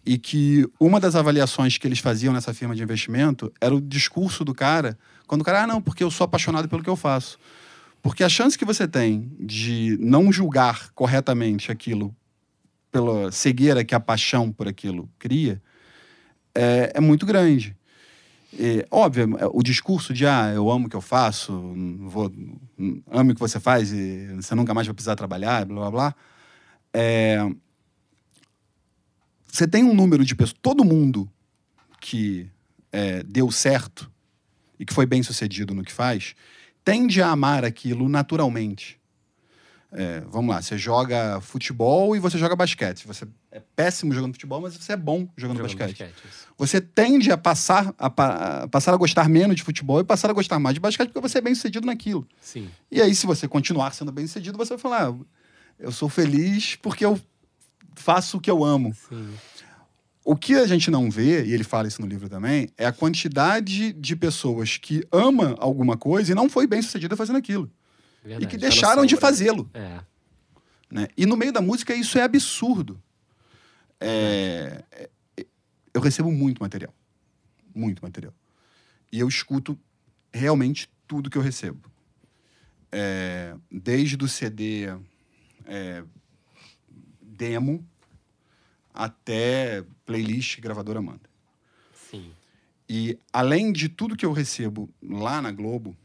e que uma das avaliações que eles faziam nessa firma de investimento era o discurso do cara, quando o cara, ah, não, porque eu sou apaixonado pelo que eu faço. Porque a chance que você tem de não julgar corretamente aquilo pela cegueira que a paixão por aquilo cria é, é muito grande. E, óbvio, o discurso de ah, eu amo o que eu faço, vou, amo o que você faz e você nunca mais vai precisar trabalhar, blá blá blá. É, você tem um número de pessoas, todo mundo que é, deu certo e que foi bem sucedido no que faz, tende a amar aquilo naturalmente. É, vamos lá, você joga futebol e você joga basquete. Você é péssimo jogando futebol, mas você é bom jogando, Jogando basquete. basquete. Você tende a passar a, a passar a gostar menos de futebol e passar a gostar mais de basquete porque você é bem sucedido naquilo. Sim. E aí, se você continuar sendo bem sucedido, você vai falar: "Ah, eu sou feliz porque eu faço o que eu amo. Sim. O que a gente não vê, e ele fala isso no livro também, é a quantidade de pessoas que ama alguma coisa e não foi bem sucedida fazendo aquilo. Verdade. e que deixaram de sombra. fazê-lo. É. né? E no meio da música isso é absurdo. É, é, eu recebo muito material. Muito material. E eu escuto realmente tudo que eu recebo. É, desde o CD é, demo até playlist gravadora manda. Sim. E além de tudo que eu recebo lá na Globo,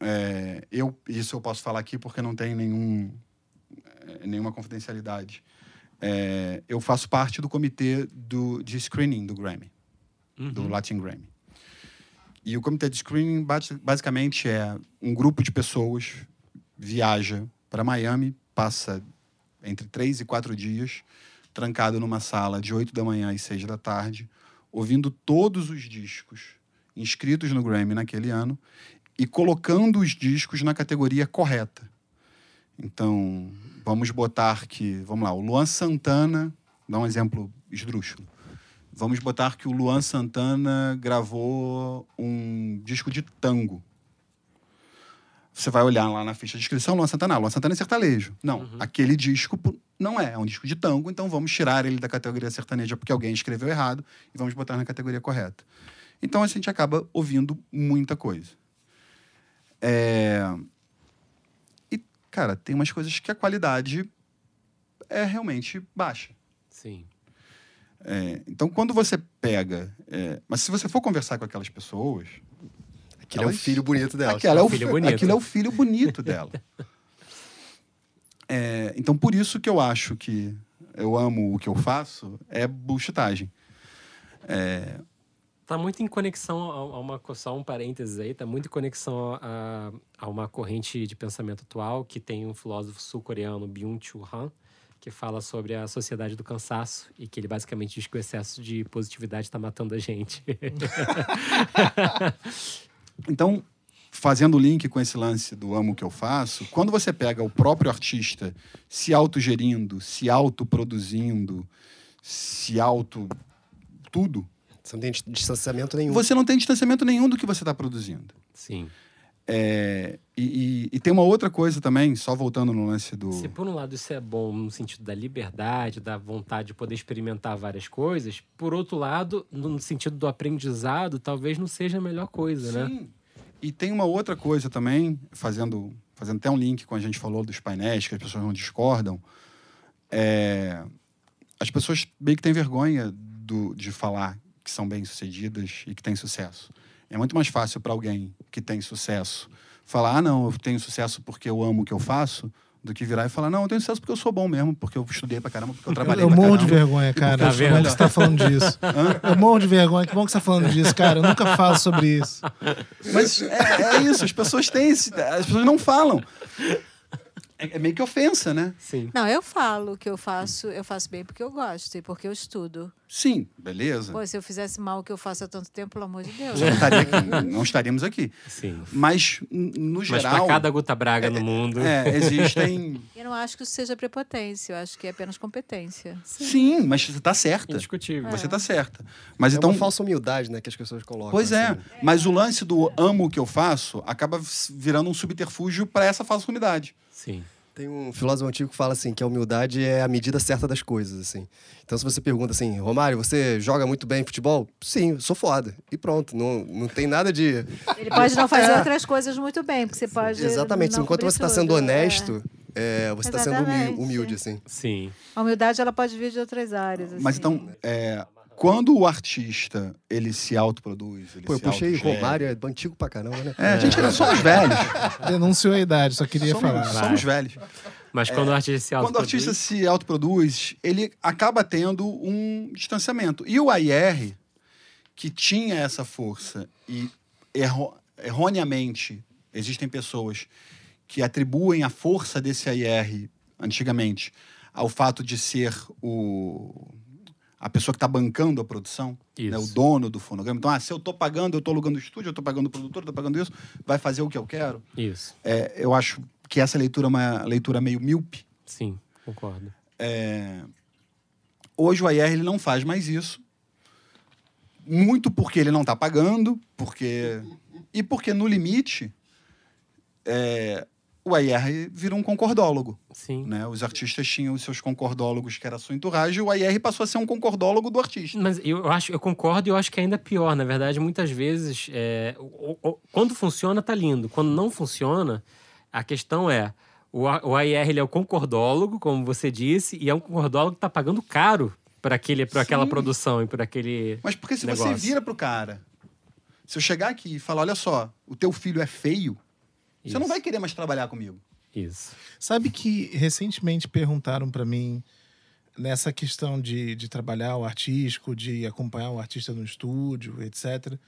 é, eu isso eu posso falar aqui porque não tem nenhum é, nenhuma confidencialidade. É, eu faço parte do comitê do, de screening do Grammy, do Latin Grammy. E o comitê de screening basi- basicamente é um grupo de pessoas viaja para Miami, passa entre três e quatro dias trancado numa sala de 8 da manhã às 6 da tarde, ouvindo todos os discos inscritos no Grammy naquele ano e colocando os discos na categoria correta. Então, vamos botar que, vamos lá, o Luan Santana, dá um exemplo esdrúxulo. Vamos botar que o Luan Santana gravou um disco de tango. Você vai olhar lá na ficha de inscrição, Luan Santana, ah, Luan Santana é sertanejo. Não, aquele disco não é, é um disco de tango, então vamos tirar ele da categoria sertaneja porque alguém escreveu errado e vamos botar na categoria correta. Então a gente acaba ouvindo muita coisa. É... E, cara, tem umas coisas que a qualidade é realmente baixa. Sim. É, então, quando você pega. é, mas se você for conversar com aquelas pessoas. Aquele é o elas- filho bonito dela. Aquela é o filho fi- bonito. Aquilo é o filho bonito dela. É, então, por isso que eu acho que eu amo o que eu faço é bullshitagem. É, Tá muito em conexão a, a uma só um parênteses aí, tá muito em conexão a, a uma corrente de pensamento atual que tem um filósofo sul-coreano Byung-Chul Han, que fala sobre a sociedade do cansaço e que ele basicamente diz que o excesso de positividade está matando a gente. Então, fazendo o link com esse lance do amo que eu faço, quando você pega o próprio artista se autogerindo, se autoproduzindo, se auto. tudo, Você não tem dis- distanciamento nenhum. você não tem distanciamento nenhum do que você está produzindo. Sim. É, e, e- e tem uma outra coisa também, só voltando no lance do. Se por um lado isso é bom no sentido da liberdade, da vontade de poder experimentar várias coisas, por outro lado, no sentido do aprendizado, talvez não seja a melhor coisa, né? Sim. E tem uma outra coisa também, fazendo, fazendo até um link com a gente falou dos painéis, que as pessoas não discordam. É, as pessoas meio que têm vergonha do, de falar que são bem-sucedidas e que têm sucesso. É muito mais fácil para alguém que tem sucesso falar: ah, não, eu tenho sucesso porque eu amo o que eu faço, do que virar e falar: não, eu tenho sucesso porque eu sou bom mesmo, porque eu estudei pra caramba, porque eu trabalhei Eu pra morro de caramba. vergonha, cara. Tá que vendo? bom que você tá falando disso. Eu morro de vergonha. Que bom que você tá falando disso, cara. Eu nunca falo sobre isso. Mas é, é isso, as pessoas têm esse. As pessoas não falam. É, é meio que ofensa, né? Sim. Não, eu falo que eu faço, eu faço bem porque eu gosto e porque eu estudo. Sim, beleza. Pô, se eu fizesse mal o que eu faço há tanto tempo, pelo amor de Deus. Não, estaria aqui, não estaríamos aqui. Sim. Mas, no Mas geral. para cada Guta Braga no mundo. é, existem. Eu não acho que isso seja prepotência, eu acho que é apenas competência. Sim, mas você tá certa. Indiscutível. Você tá certa. Mas é então. uma falsa humildade, né, que as pessoas colocam. Pois é, assim. mas o lance do amo o que eu faço acaba virando um subterfúgio para essa falsa humildade. Sim. Tem um filósofo antigo que fala assim que a humildade é a medida certa das coisas, assim. Então se você pergunta assim, Romário, você joga muito bem futebol? Sim, eu sou foda. E pronto, não, não tem nada de... Ele pode não fazer É. outras coisas muito bem, porque você pode. Exatamente, não enquanto você está sendo é. honesto, é, você está sendo humilde, assim. Sim. A humildade ela pode vir de outras áreas. Mas assim. então, é, quando o artista ele se autoproduz, ele Pô, eu se puxei Romário, é antigo pra caramba, né? É, a gente somos velhos. Denunciou a idade, só queria Somos, falar. somos velhos. Mas quando o artista se É. Quando o artista autoproduz- se autoproduz, ele acaba tendo um distanciamento. E o AIR, que tinha essa força e erro- erroneamente existem pessoas que atribuem a força desse AIR antigamente ao fato de ser o a pessoa que está bancando a produção, né, o dono do fonograma. Então, ah, se eu estou pagando, eu estou alugando o estúdio, eu estou pagando o produtor, eu estou pagando isso, vai fazer o que eu quero. Isso. É, eu acho que essa leitura é uma leitura meio míope. Sim, concordo. É, Hoje o AIR ele não faz mais isso. Muito porque ele não está pagando, porque e porque no limite é, o AIR virou um concordólogo. Sim. Né? Os artistas tinham os seus concordólogos, que era a sua entourage, e o AIR passou a ser um concordólogo do artista. Mas eu acho, eu concordo e eu acho que é ainda pior. Na verdade, muitas vezes, é, o- o- quando funciona, tá lindo. Quando não funciona, a questão é. O, o AIR ele é o concordólogo, como você disse, e é um concordólogo que tá pagando caro para aquele, para aquela produção e por aquele. Mas porque se negócio. você vira pro cara, se eu chegar aqui e falar, olha só, o teu filho é feio, você não Isso. vai querer mais trabalhar comigo. Isso. Sabe que recentemente perguntaram pra mim nessa questão de, de trabalhar o artístico, de acompanhar o artista no estúdio, etc.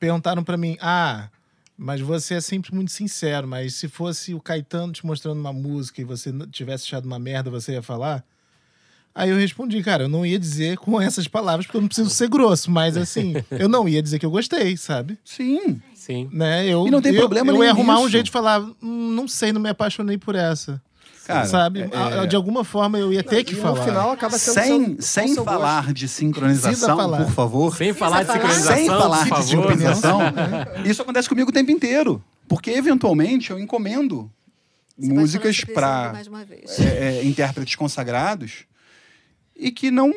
Perguntaram pra mim: "Ah, mas você é sempre muito sincero, mas se fosse o Caetano te mostrando uma música e você não tivesse achado uma merda, você ia falar?" Aí eu respondi, cara, eu não ia dizer com essas palavras, porque eu não preciso ser grosso, mas assim, eu não ia dizer que eu gostei, sabe? Sim. Sim. Né? Eu, E não tem eu, problema Eu nenhum ia arrumar um nisso. jeito de falar, "Hum, não sei, não me apaixonei por essa. Cara, sabe? é- A- De alguma forma eu ia ter que e falar. no final acaba sendo Sem, seu, sem seu falar de Precisa sincronização, falar. por favor. Sem falar de sincronização, Sem falar por de sincronização. Isso acontece comigo o tempo inteiro. Porque, eventualmente, eu encomendo Você músicas para vez. é, intérpretes consagrados e que não,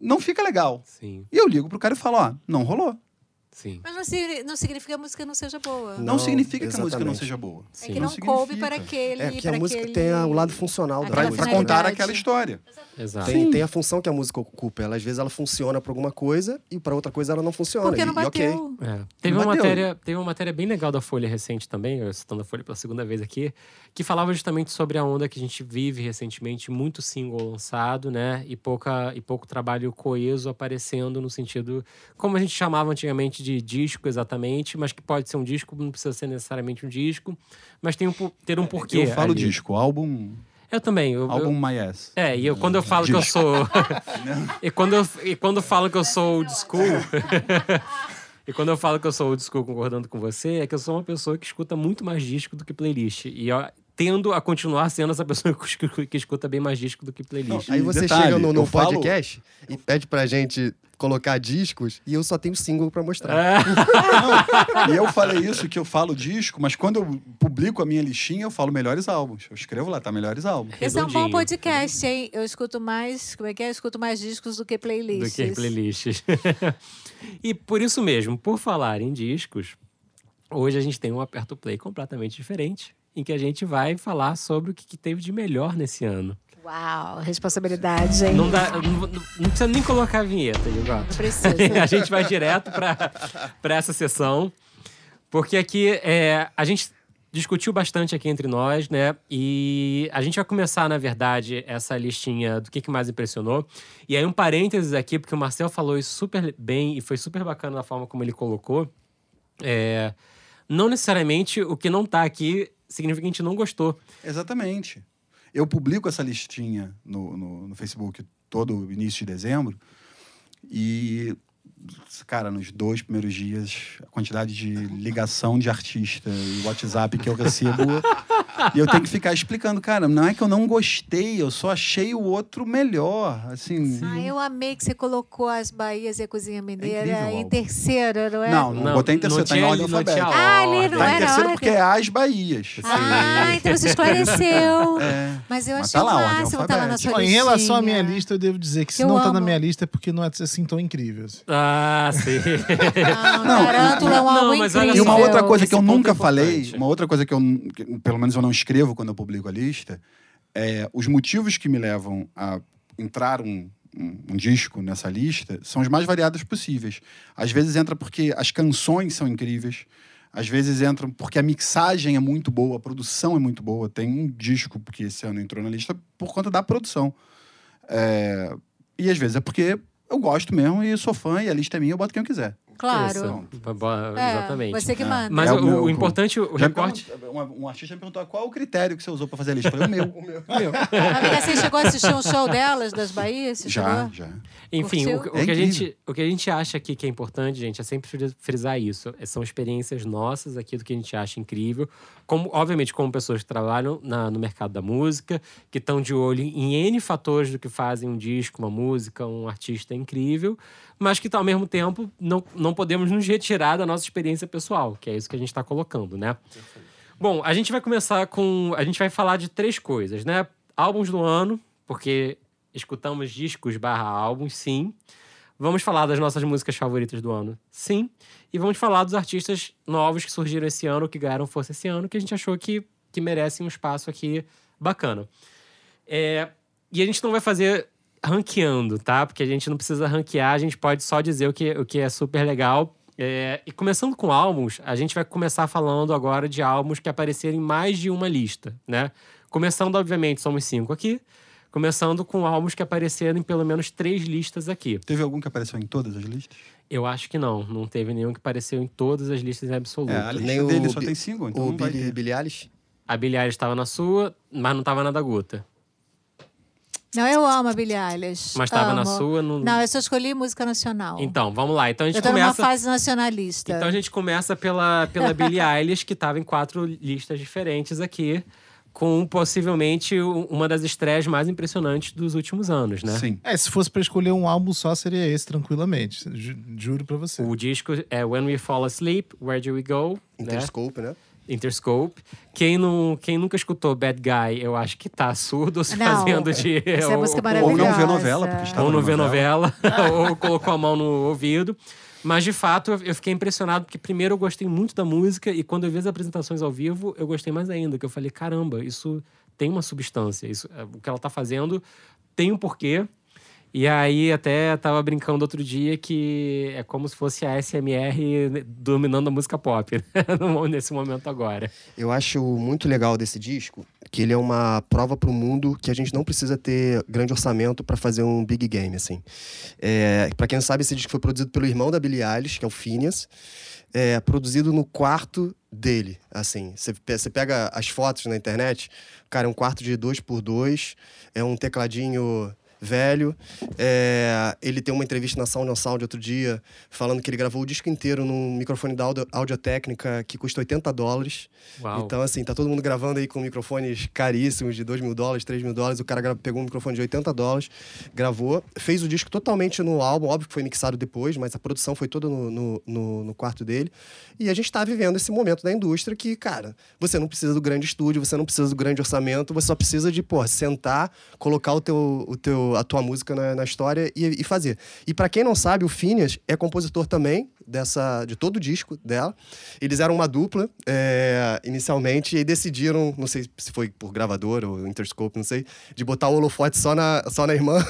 não fica legal. Sim, E eu ligo pro cara e falo, ó, não rolou. sim. Mas não, não significa que a música não seja boa. Não, Não, significa que a música não exatamente. seja boa. É Sim. que não não coube para aquele. É que para a música aquele... tem o lado funcional da Aquela música. pra contar aquela história. Exato. Tem, tem a função que a música ocupa. Ela, às vezes ela funciona para alguma coisa e para outra coisa ela não funciona. Porque não e, e ok. bateu. É. Teve, Não uma bateu. matéria, teve uma matéria bem legal da Folha recente também, eu citando a Folha pela segunda vez aqui, que falava justamente sobre a onda que a gente vive recentemente, muito single lançado, né? E, pouca, e pouco trabalho coeso aparecendo no sentido, como a gente chamava antigamente de disco exatamente, mas que pode ser um disco, não precisa ser necessariamente um disco, mas tem um, ter um porquê. eu falo ali. disco, álbum, Eu também. Eu, eu- álbum My Ass. é, e eu, quando eu falo que eu sou. e, quando eu, e quando eu falo que eu sou old school. e quando eu falo que eu sou old school concordando com você, é que eu sou uma pessoa que escuta muito mais disco do que playlist. E eu tendo a continuar sendo essa pessoa que escu- que escuta bem mais disco do que playlist. Não, Aí você detalhe, chega no, no eu falo- podcast e pede pra gente colocar discos e eu só tenho single pra mostrar. E eu falei isso, que eu falo disco, mas quando eu publico a minha listinha, eu falo melhores álbuns. Eu escrevo lá, tá melhores álbuns. Esse é um bom podcast, hein? Eu escuto mais. Como é que é? Eu escuto mais discos do que do playlists. que playlists. e por isso mesmo, por falar em discos, hoje a gente tem um Aperto Play completamente diferente, em que a gente vai falar sobre o que, que teve de melhor nesse ano. Uau, responsabilidade, hein? Não, dá, não, não- precisa nem colocar a vinheta, Igor. Não precisa. a gente vai direto para essa sessão, porque aqui é, a gente discutiu bastante aqui entre nós, né? E a gente vai começar, na verdade, essa listinha do que, que mais impressionou. E aí, um parênteses aqui, porque o Marcel falou isso super bem e foi super bacana da forma como ele colocou. É, não necessariamente o que não tá aqui significa que a gente não gostou. Exatamente. Eu publico essa listinha no, no, no Facebook todo início de dezembro e cara, nos dois primeiros dias, a quantidade de ligação de artista e WhatsApp que eu recebo. e eu tenho que ficar explicando, cara, não é que eu não gostei, eu só achei o outro melhor. Assim. Ah, eu amei que você colocou as Bahias e a Cozinha Mineira o em álbum. terceira, não é? Não, não, Não, botei em terceiro, tá em ordem alfabética. Ah, ali não Tá em era terceiro ordem. porque é as Bahias. Ah, então você esclareceu. É. Mas eu Mas achei tá lá, máximo, tá lá na sua Ó, em relação à minha lista, eu devo dizer que se Eu não tá amo. na minha lista é porque não é assim tão incrível. assim. Ah, sim. Não, Tarântula é um Não, mas olha incrível. E uma Esse- outra coisa que eu esse ponto nunca é falei, importante. uma outra coisa que eu, que, pelo menos eu não escrevo quando eu publico a lista, é os motivos que me levam a entrar um, um, um disco nessa lista são os mais variados possíveis. Às vezes entra porque as canções são incríveis, às vezes entram porque a mixagem é muito boa, a produção é muito boa. Tem um disco que esse ano entrou na lista por conta da produção. É, e às vezes é porque eu gosto mesmo e sou fã e a lista é minha, eu boto quem eu quiser. Claro. É, Exatamente. Você que manda. Mas É o, o meu- o importante, o recorte. um, um artista me perguntou qual o critério que você usou para fazer a lista. Eu falei, o meu. Amiga, você chegou a assistir um show delas, das Bahias? Já, chegou? já. Enfim, o, o É que a gente, o que a gente acha aqui que é importante, gente, é sempre fri- frisar isso. É, São experiências nossas aqui do que a gente acha incrível. Como, obviamente, como pessoas que trabalham na- no mercado da música, que estão de olho em N fatores do que fazem um disco, uma música, um artista incrível, mas que, ao mesmo tempo, não, não podemos nos retirar da nossa experiência pessoal, que é isso que a gente está colocando, né? Bom, a gente vai começar com. A gente vai falar de três coisas, né? Álbuns do ano, porque escutamos discos barra álbuns, sim. Vamos falar das nossas músicas favoritas do ano, sim. E vamos falar dos artistas novos que surgiram esse ano, que ganharam força esse ano, que a gente achou que, que merecem um espaço aqui bacana. É, e a gente não vai fazer ranqueando, tá? Porque a gente não precisa ranquear, a gente pode só dizer o que, o que é super legal. É, e começando com álbuns, a gente vai começar falando agora de álbuns que apareceram em mais de uma lista, né? Começando, obviamente, somos cinco aqui. Começando com álbuns que apareceram em pelo menos três listas aqui. Teve algum que apareceu em todas as listas? Eu acho que não. Não teve nenhum que apareceu em todas as listas em absoluto. É, a lista Nem o dele só Bi- tem cinco, então o. Billy Eilish? A Billie Eilish estava na sua, mas não estava na da Guta. Não, eu amo a Billie Eilish. Mas estava na sua. Não... Não, eu só escolhi música nacional. Então, vamos lá. Então a gente eu tô numa começa. fase nacionalista. Então a gente começa pela, pela Billie Eilish, que estava em quatro listas diferentes aqui, com possivelmente uma das estreias mais impressionantes dos últimos anos, né? Sim. É, se fosse pra escolher um álbum só, seria esse, tranquilamente. Ju- juro pra você. O disco é When We Fall Asleep, Where Do We Go? né? Interscope, né? Interscope. Quem, não, quem nunca escutou Bad Guy, eu acho que tá surdo se Não, fazendo de. essa é música ou- Ou não vê novela, porque estava ou não vê novela, ou colocou a mão no ouvido. Mas, de fato, eu- eu fiquei impressionado, porque primeiro eu gostei muito da música, e quando eu vi as apresentações ao vivo, eu gostei mais ainda, que eu falei, caramba, isso tem uma substância, isso, é, o que ela tá fazendo tem um porquê. E aí, até tava brincando outro dia que é como se fosse a SMR dominando a música pop, né? Nesse momento agora. Eu acho muito legal desse disco que ele é uma prova para o mundo que a gente não precisa ter grande orçamento para fazer um big game, assim. É, para quem não sabe, esse disco foi produzido pelo irmão da Billie Eilish, que é o Phineas. É, produzido no quarto dele, assim. Você pega as fotos na internet, cara, é um quarto de dois por dois, é um tecladinho velho. É, ele tem uma entrevista na Sound on Sound outro dia, falando que ele gravou o disco inteiro num microfone da audio, Audio-Técnica que custa 80 dólares. Uau. Então, assim, tá todo mundo gravando aí com microfones caríssimos, de 2 mil dólares, 3 mil dólares. O cara pegou um microfone de 80 dólares, gravou, fez o disco totalmente no álbum, óbvio que foi mixado depois, mas a produção foi toda no, no, no- no quarto dele. E a gente tá vivendo esse momento da indústria que, cara, você não precisa do grande estúdio, você não precisa do grande orçamento, você só precisa de, pô, sentar, colocar o teu, o teu, a tua música na, na história e, e fazer. E para quem não sabe, o Phineas é compositor também dessa, de todo o disco dela. Eles eram uma dupla é, inicialmente e decidiram, não sei se foi por gravador ou Interscope, não sei, de botar o holofote só na, só na irmã.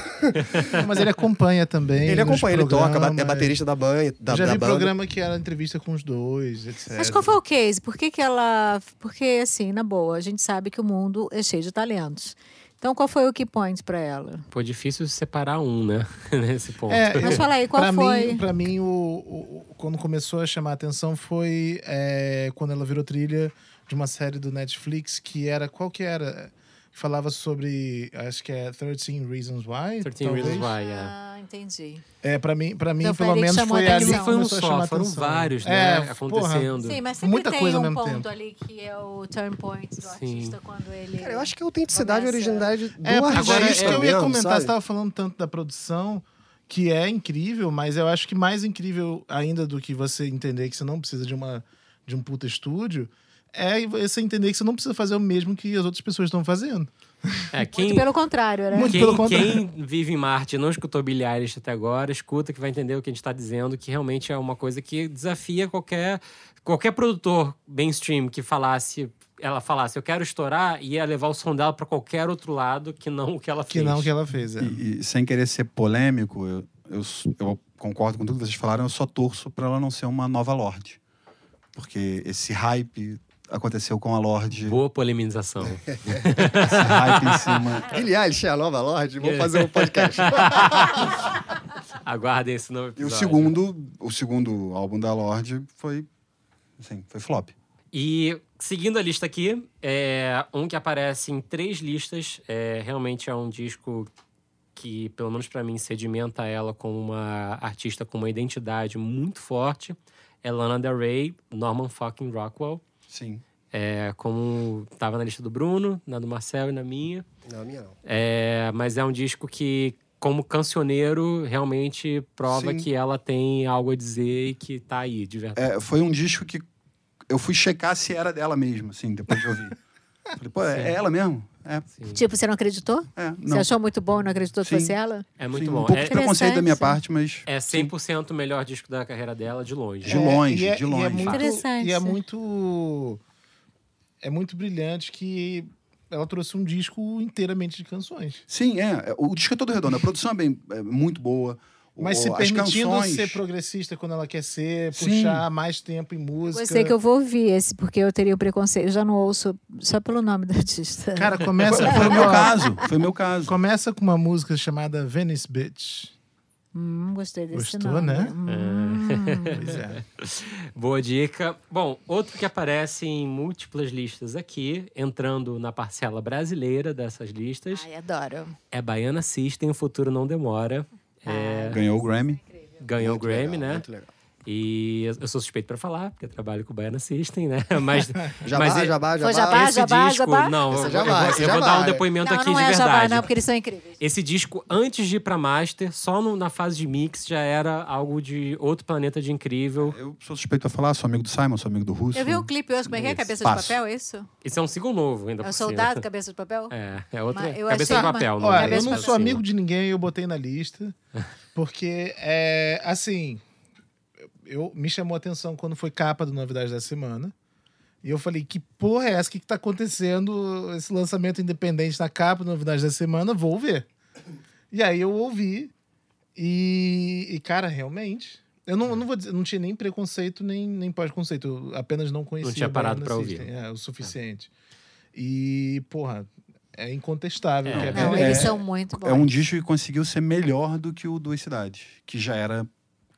Mas ele acompanha também. ele acompanha, ele toca, é baterista da, banha, da, já da vi banda. programa que era entrevista com os dois, etc. Mas qual foi o case? Por que, que ela. Porque, assim, na boa, a gente sabe que o mundo é cheio de talentos. Então, qual foi o key point pra ela? Pô, difícil separar um, né? Nesse ponto. É, Mas eu- fala aí, qual pra foi? Mim, pra mim, o, o- o- quando começou a chamar a atenção foi é, quando ela virou trilha de uma série do Netflix que era. Qual que era? Que falava sobre. Acho que é 13 Reasons Why. 13 talvez. Reasons Why, é. Ah, entendi. É, pra mim, pra mim Então pelo menos foi ali Não que foi um só, foram atenção. vários, né? É, porra. acontecendo. Sim, mas sempre Muita tem coisa um ao mesmo ponto tempo. ali que é o turn point do Sim. artista quando ele. Cara, eu acho que a autenticidade e originalidade do É, artista agora isso que eu ia comentar, sabe? você tava falando tanto da produção, que é incrível, mas eu acho que mais incrível ainda do que você entender que você não precisa de, uma, de um puta estúdio, é você entender que você não precisa fazer o mesmo que as outras pessoas estão fazendo. É, quem, Muito pelo contrário, né? Muito quem, pelo contrário. quem vive em Marte e não escutou Billie Eilish até agora, escuta que vai entender o que a gente está dizendo, que realmente é uma coisa que desafia qualquer, qualquer produtor mainstream que falasse, ela falasse, eu quero estourar, ia levar o som dela para qualquer outro lado que não o que ela Que fez. não o que ela fez. É. E, e sem querer ser polêmico, eu, eu, eu concordo com tudo que vocês falaram, eu só torço para ela não ser uma nova Lorde. Porque esse hype aconteceu com a Lorde. Boa polemização. Esse hype em cima. Eilish é a nova Lorde? Vamos fazer um podcast. Aguardem esse novo E episódio. o segundo, o segundo álbum da Lorde foi, assim, foi flop. E seguindo a lista aqui, é um que aparece em três listas. É, realmente é um disco que, pelo menos pra mim, sedimenta ela como uma artista com uma identidade muito forte. É Lana Del Rey, Norman fucking Rockwell. Sim. É, como tava na lista do Bruno, na do Marcel e na minha. Não, a minha não. É, mas é um disco que, como cancioneiro, realmente prova Sim. que ela tem algo a dizer e que tá aí, de verdade. É, foi um disco que eu fui checar se era dela mesmo, assim, depois de ouvir. Falei, pô, é, é ela mesmo? É. Tipo, você não acreditou? é Você não. achou muito bom e não acreditou que Sim. fosse ela? É, muito Sim, bom. Um pouco É- de preconceito da minha parte, mas. É 100% o melhor disco da carreira dela, de longe. De longe, é, de e longe. é muito, Interessante. E é muito. É muito brilhante que ela trouxe um disco inteiramente de canções. Sim, é. O disco é todo redondo. A produção é, bem, é muito boa. O- Mas se permitindo canções... ser progressista quando ela quer ser, Sim. puxar mais tempo em música. Gostei que eu vou ouvir esse, porque eu teria o preconceito. Eu já não ouço só pelo nome do artista. Cara, começa. Foi, foi o meu caso. Foi o meu caso. Começa com uma música chamada Venice Bitch. Hum, gostei desse Gostou, nome. né? Hum. Pois é. Boa dica. Bom, outro que aparece em múltiplas listas aqui, entrando na parcela brasileira dessas listas, Ai, adoro. é Baiana System, O Futuro Não Demora. É, Ganhou o Grammy. ganhou o Grammy, legal, né? Muito legal. E eu sou suspeito pra falar, porque eu trabalho com o Baiana System, né? Mas, Jabá, mas jabá, jabá. Foi jabá? esse disco, jabá? não, Esse eu, é eu jabá, vou, esse é eu vou jabá, dar um é. depoimento Não, aqui não de é verdade. jabá, não, porque eles são incríveis. Esse disco, antes de ir pra Master, só no- na fase de mix, já era algo de outro planeta de incrível. Eu sou suspeito pra falar, sou amigo do Simon, sou amigo do Russo. Eu vi um clipe hoje, como é que é? Cabeça Passo. de papel, é isso? Isso é um single novo ainda É o cima. soldado, cabeça de papel? É, é outra Mas eu cabeça de uma- papel. não Olha, é eu não sou amigo de ninguém, eu botei na lista. Porque, é, assim, eu, me chamou a atenção quando foi capa do Novidade da Semana. E eu falei, que porra é essa? O que, que tá acontecendo? Esse lançamento independente na capa do Novidade da Semana, vou ver. E aí eu ouvi. E, e, cara, realmente. Eu não, não vou dizer, não tinha nem preconceito, nem, nem pós-conceito. Eu apenas não conhecia. tinha parado Baiana pra ouvir. É, o suficiente. E, porra, é incontestável. É. que é Não, eles é- são muito bons. É um disco que conseguiu ser melhor do que o Duas Cidades, que já era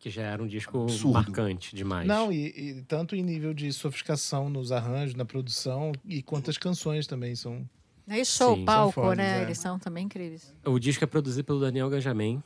Que já era um disco Absurdo. marcante demais. Não, e, e tanto em nível de sofisticação nos arranjos, na produção, e quantas canções também são. E show, Sim, palco, fodas, né? é. Eles são também incríveis. O disco é produzido pelo Daniel Ganjamin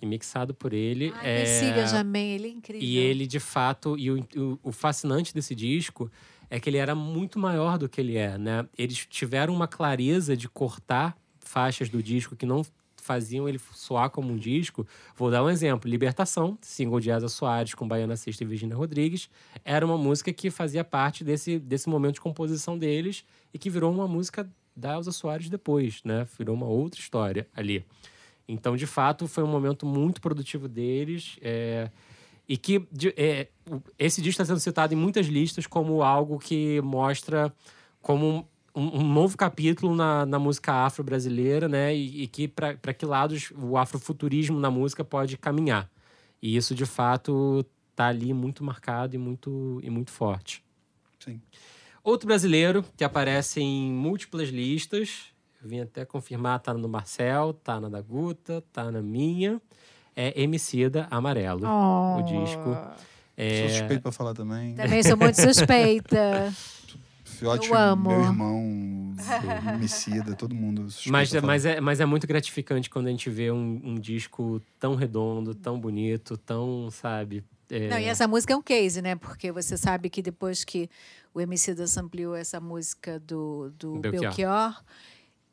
e mixado por ele. Ai, é... consiga, Jamém, ele é incrível. E ele, de fato, e o, o, o fascinante desse disco é que ele era muito maior do que ele é, né? Eles tiveram uma clareza de cortar faixas do disco que não faziam ele soar como um disco. Vou dar um exemplo. Libertação, single de Asa Soares com Baiana Sista e Virginia Rodrigues, era uma música que fazia parte desse, desse momento de composição deles e que virou uma música da Elza Soares depois, né? Virou uma outra história ali. Então, de fato, foi um momento muito produtivo deles. é, e que de- é, esse disco está sendo citado em muitas listas como algo que mostra como um, um novo capítulo na, na música afro-brasileira, né? E, e que para que lados o afrofuturismo na música pode caminhar. E isso, de fato, tá ali muito marcado e muito, e muito forte. Sim. Outro brasileiro que aparece em múltiplas listas, eu vim até confirmar, tá no Marcel, tá na da Guta, tá na minha, é Emicida Amarelo, Oh. o disco. Sou É, suspeito pra falar também. Também sou muito suspeita. Fiote, Eu amo. meu irmão, Emicida, todo mundo. Mas, é- mas, é, mas é muito gratificante quando a gente vê um, um disco tão redondo, tão bonito, tão, sabe... é, Não, e essa música é um case, né? Porque você sabe que depois que o MC da ampliou essa música do, do Belchior. Belchior.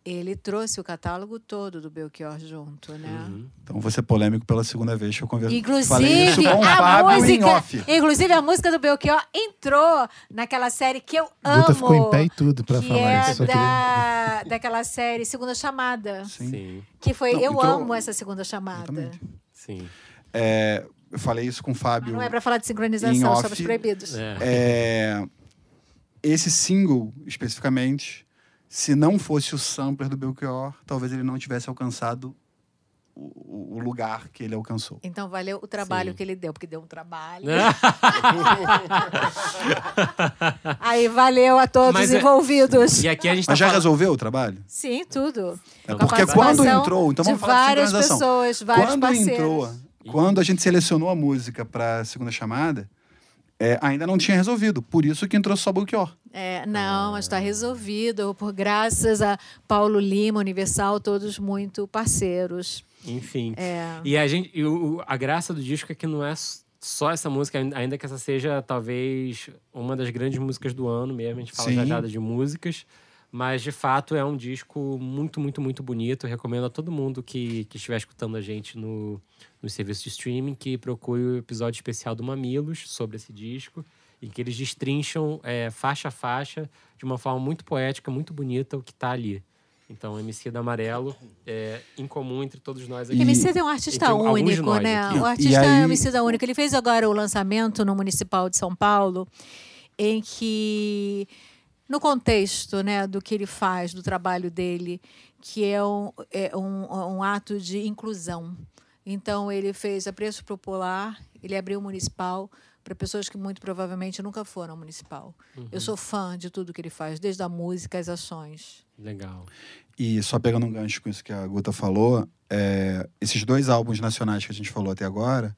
Ele trouxe o catálogo todo do Belchior junto, né? uhum. Então vou ser polêmico pela segunda vez que eu converso. Inclusive, Falei isso com o em música, off. inclusive a música do Belchior entrou naquela série que eu amo. Guta ficou em pé e tudo pra que falar é isso. Da, daquela série Segunda Chamada. Sim. Sim, Que foi. Não, eu entrou- amo essa segunda chamada. Exatamente. sim. É, eu falei isso com o Mas Fábio. não é pra falar de sincronização, off, somos proibidos. É. É, esse single, especificamente, se não fosse o sampler do Belchior, talvez ele não tivesse alcançado o, o lugar que ele alcançou. Então valeu o trabalho Sim. que ele deu, porque deu um trabalho. Né? Aí valeu a todos Mas os é- envolvidos. e aqui a gente tá Mas já falando... resolveu o trabalho? Sim, tudo. É porque quando entrou, então vamos de falar de várias pessoas, vários quando parceiros. entrou, quando a gente selecionou a música para a segunda chamada, é, ainda não tinha resolvido. Por isso que entrou só Belchior. É, não, mas está resolvido, por graças a Paulo Lima, Universal, todos muito parceiros. Enfim. É. E a gente, e o- a graça do disco é que não é só essa música, ainda que essa seja talvez uma das grandes músicas do ano mesmo, a gente fala Sim. já já de músicas, mas de fato é um disco muito, muito, muito bonito. Eu recomendo a todo mundo que, que estiver escutando a gente no, no serviço de streaming que procure o episódio especial do Mamilos sobre esse disco, em que eles destrincham é, faixa a faixa de uma forma muito poética, muito bonita o que está ali. Então, MC da Amarelo é incomum entre todos nós aqui. O MC é um artista único, né? aqui. O E artista aí- é um MC único. Ele fez agora o lançamento no Municipal de São Paulo, em que, no contexto né, do que ele faz, do trabalho dele, que é um, é um, um ato de inclusão. Então, ele fez a preço popular, ele abriu o municipal para pessoas que muito provavelmente nunca foram ao municipal. Eu sou fã de tudo que ele faz, desde a música às ações. Legal. E só pegando um gancho com isso que a Guta falou, é, esses dois álbuns nacionais que a gente falou até agora,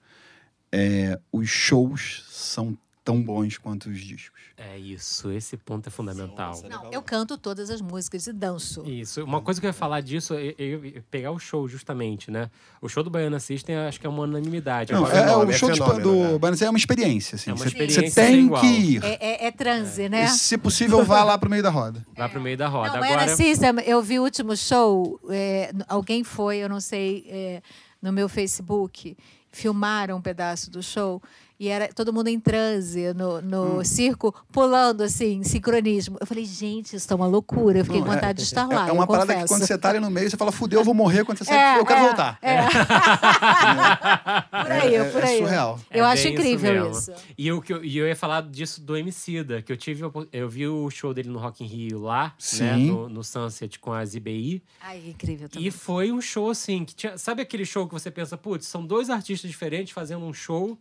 é, os shows são tão bons quanto os discos. É isso, esse ponto é fundamental. Sim, Não, eu canto todas as músicas e danço. Isso, uma coisa que eu ia falar disso é, é- é pegar o show, justamente, né? O show do Baiana System acho que é uma unanimidade. Não, Agora, é, é, fenômeno, o é show tipo, fenômeno, do né? Banzé é uma experiência, assim. É uma Você- experiência Você tem igual. que ir. É, é- é transe, né? E, se possível, vá lá pro meio da roda. Vai pro meio da roda. Não, Agora, era System, eu vi o último show, é, alguém foi, eu não sei, é, no meu Facebook, filmaram um pedaço do show e era todo mundo em transe no, no circo, pulando assim, em sincronismo. Eu falei, gente, isso tá uma loucura. Eu fiquei Não, com é- vontade de estar lá. É uma eu parada que confesso. quando você tá ali no meio, você fala, fudeu, eu vou morrer. Quando você sai, É, eu quero é, voltar. é. por aí, É- por é aí. surreal. Eu É acho isso incrível mesmo. isso. E eu, que eu, e eu ia falar disso do Emicida, que eu tive. Eu vi o show dele no Rock in Rio lá, né? Sim. No, no Sunset com a ZBI. Ai, incrível também. E foi um show assim, que tinha. Sabe aquele show que você pensa, putz, são dois artistas diferentes fazendo um show.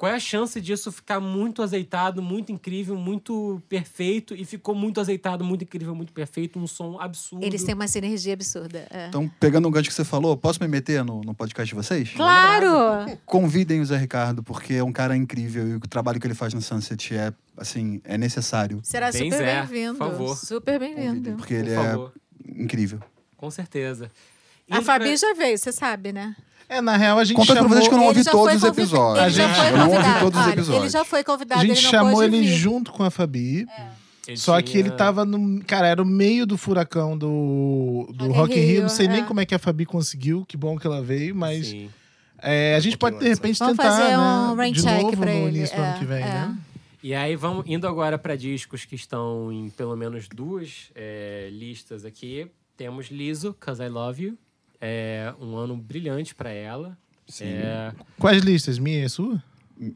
Qual é a chance disso ficar muito azeitado, muito incrível, muito perfeito? E ficou muito azeitado, muito incrível, muito perfeito, um som absurdo. Eles têm uma sinergia absurda. é. Então, pegando um gancho que você falou, posso me meter no, no podcast de vocês? Claro! Convidem o Zé Ricardo, porque é um cara incrível e o trabalho que ele faz no Sunset é, assim, é necessário. Será Bem, super bem-vindo. por favor. Super bem-vindo. porque Por ele favor. é incrível. Com certeza. A Indo Fabi pra- já veio, você sabe, né? É, na real, a gente pra chamou... vocês que eu não ouvi todos os episódios. Ele já A foi gente- eu não ouvi convidado. todos os Olha, episódios. Ele já foi convidado, A gente ele não chamou ele vir. junto com a Fabi. ele Só que tinha- ele tava no. Cara, era o meio do furacão do, do Rock in Rio. Rio, Não sei nem é. como é que a Fabi conseguiu. Que bom que ela veio, mas é, a gente pode, de repente, Vamos tentar. fazer né, um rain de check novo pra no ele. início do é, ano que vem, é. né? E aí, vamos indo agora para discos que estão em pelo menos duas é, listas aqui. Temos Liso, Cause I Love You. É um ano brilhante para ela. É, Quais listas? Minha e sua?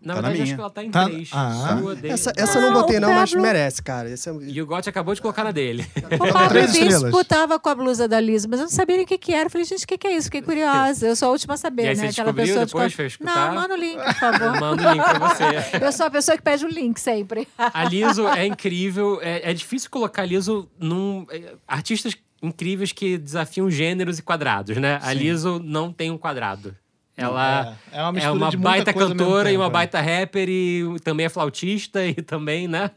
na Tá na verdade, acho minha. que ela tá em Tá- três. Ah. Sua, dele. Essa, essa eu não Ah, botei, não, mas merece, cara. Esse é... E o Gotti acabou de colocar na dele. O Pablo Três estrelas. Bispo tava com a blusa da Lisa, mas eu não sabia nem o que, que era. Eu falei, gente, o que, que é isso? Fiquei curiosa. Eu sou a última a saber, E aí né? você Aquela pessoa depois, de... escutar? Não, manda o link, por favor. Manda o link pra você. Eu sou a pessoa que pede o link sempre. A Liso é incrível. É, é difícil colocar a Liso num. é, artistas incríveis que desafiam gêneros e quadrados, né? A Liso não tem um quadrado. Ela É, é uma é uma baita cantora e tempo, uma é. baita rapper e também é flautista e também, né?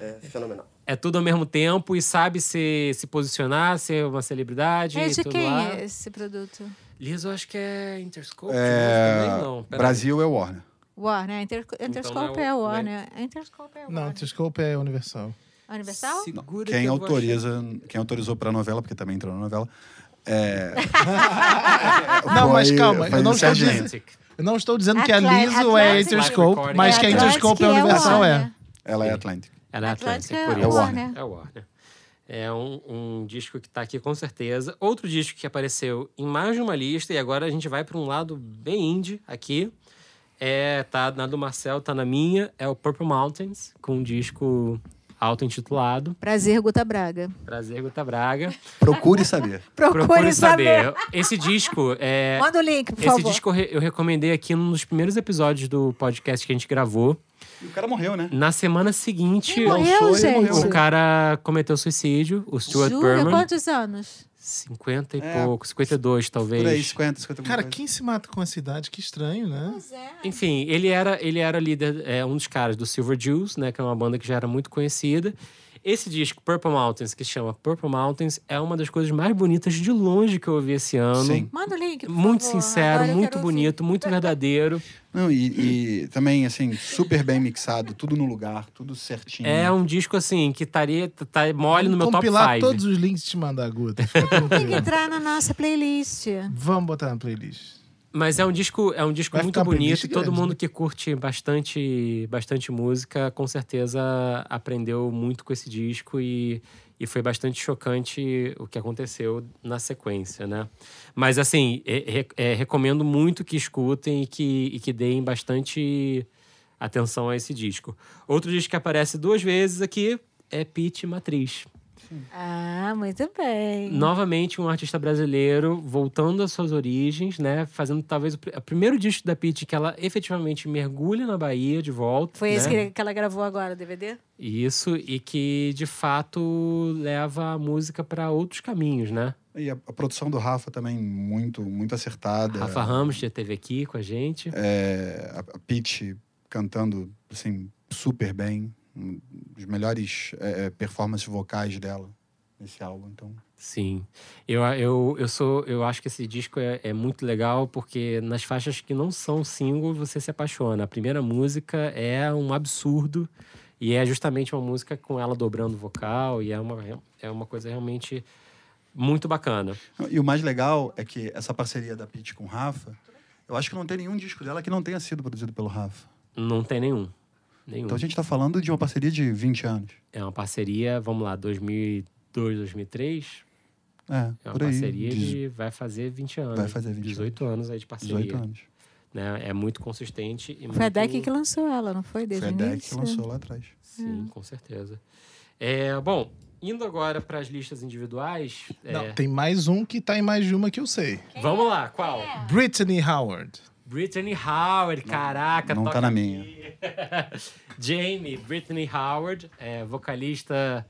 é fenomenal. é tudo ao mesmo tempo e sabe se, se posicionar, ser uma celebridade. É de tudo quem lá. é esse produto? Liz, eu acho que é Interscope. É, também não. Brasil é Warner. Warner. Inter, Interscope não é é o- Warner. Interscope é Não, Warner. Interscope é Universal. Universal? Segura que Quem vou autoriza, quem autorizou pra novela, porque também entrou na novela, é. Não, mas calma, eu não estou dizendo-. Eu não estou dizendo que a Liso é Interscope, mas que a É Interscope é Universal é. Ela é Atlantic. Era Atlantic Atlantic, é por É isso. Warner. É Warner. É um, um disco que tá aqui com certeza. Outro disco que apareceu em mais de uma lista, e agora a gente vai para um lado bem indie aqui. É, tá na do Marcel, tá na minha. É o Purple Mountains, com um disco auto-intitulado. Prazer, Guta Braga. Prazer, Guta Braga. Procure saber. Procure, Procure saber. saber. Esse disco é. Manda o link, por Esse favor. disco eu re- eu recomendei aqui num dos primeiros episódios do podcast que a gente gravou. E o cara morreu, né? Na semana seguinte, morreu, Lançou e gente? morreu. o cara cometeu suicídio, o Stuart Jura? Berman. Quantos anos? 50 e É, pouco, 52 talvez. Por aí, 50, 50 Cara, coisa. quem se mata com essa idade? Que estranho, né? é. Enfim, ele era, ele era líder, é, um dos caras do Silver Jews, né? Que é uma banda que já era muito conhecida. Esse disco, Purple Mountains, que se chama Purple Mountains, é uma das coisas mais bonitas de longe que eu ouvi esse ano. Sim. Manda o link, por Muito favor. sincero, Agora muito quero ouvir. bonito, muito verdadeiro. Não, e, e também, assim, super bem mixado, tudo no lugar, tudo certinho. É um disco, assim, que estaria tá mole no meu top compilar 5. todos os links e te mandar, Guta. Tem que entrar na nossa playlist. Vamos botar na playlist. Mas é um disco, é um disco Vai muito bonito. Todo grande, mundo né? que curte bastante, bastante música, com certeza aprendeu muito com esse disco e, e foi bastante chocante o que aconteceu na sequência, né? Mas assim, é- é- é, recomendo muito que escutem e que, e que deem bastante atenção a esse disco. Outro disco que aparece duas vezes aqui é Pete Matriz. Ah, muito bem. Novamente, um artista brasileiro voltando às suas origens, né? Fazendo talvez o, pr- o primeiro disco da Pitty que ela efetivamente mergulha na Bahia de volta. Foi né? esse que, que ela gravou agora, DVD? Isso, e que de fato leva a música para outros caminhos, né? E a, a produção do Rafa também muito, muito acertada. Rafa Ramos já esteve aqui com a gente. É, a, a Pitty cantando, assim, super bem. Um dos melhores é, performances vocais dela nesse álbum, então... Sim. Eu, eu, eu sou. Eu acho que esse disco é, é muito legal porque nas faixas que não são single, você se apaixona. A primeira música é um absurdo. E é justamente uma música com ela dobrando o vocal. E é uma, é uma coisa realmente muito bacana. E o mais legal é que essa parceria da Pitty com o Rafa, eu acho que não tem nenhum disco dela que não tenha sido produzido pelo Rafa. Não tem nenhum. Nenhum. Então a gente tá falando de uma parceria de 20 anos. É uma parceria, vamos lá, 2002, 2003. É, É uma por aí. parceria Dezo- de vai fazer 20 anos. Vai fazer 20 18 anos aí de parceria. 18 anos. Né? É muito consistente. E Foi a muito... Deck que lançou ela, não foi? Desde Foi a início? que lançou lá atrás. Sim, com certeza. É, bom, indo agora para as listas individuais. é, Não, tem mais um que tá em mais de uma que eu sei. Vamos lá, qual? Brittany Howard. Brittany Howard, caraca, não toca tá na aqui. minha. Jamie, Brittany Howard, é, vocalista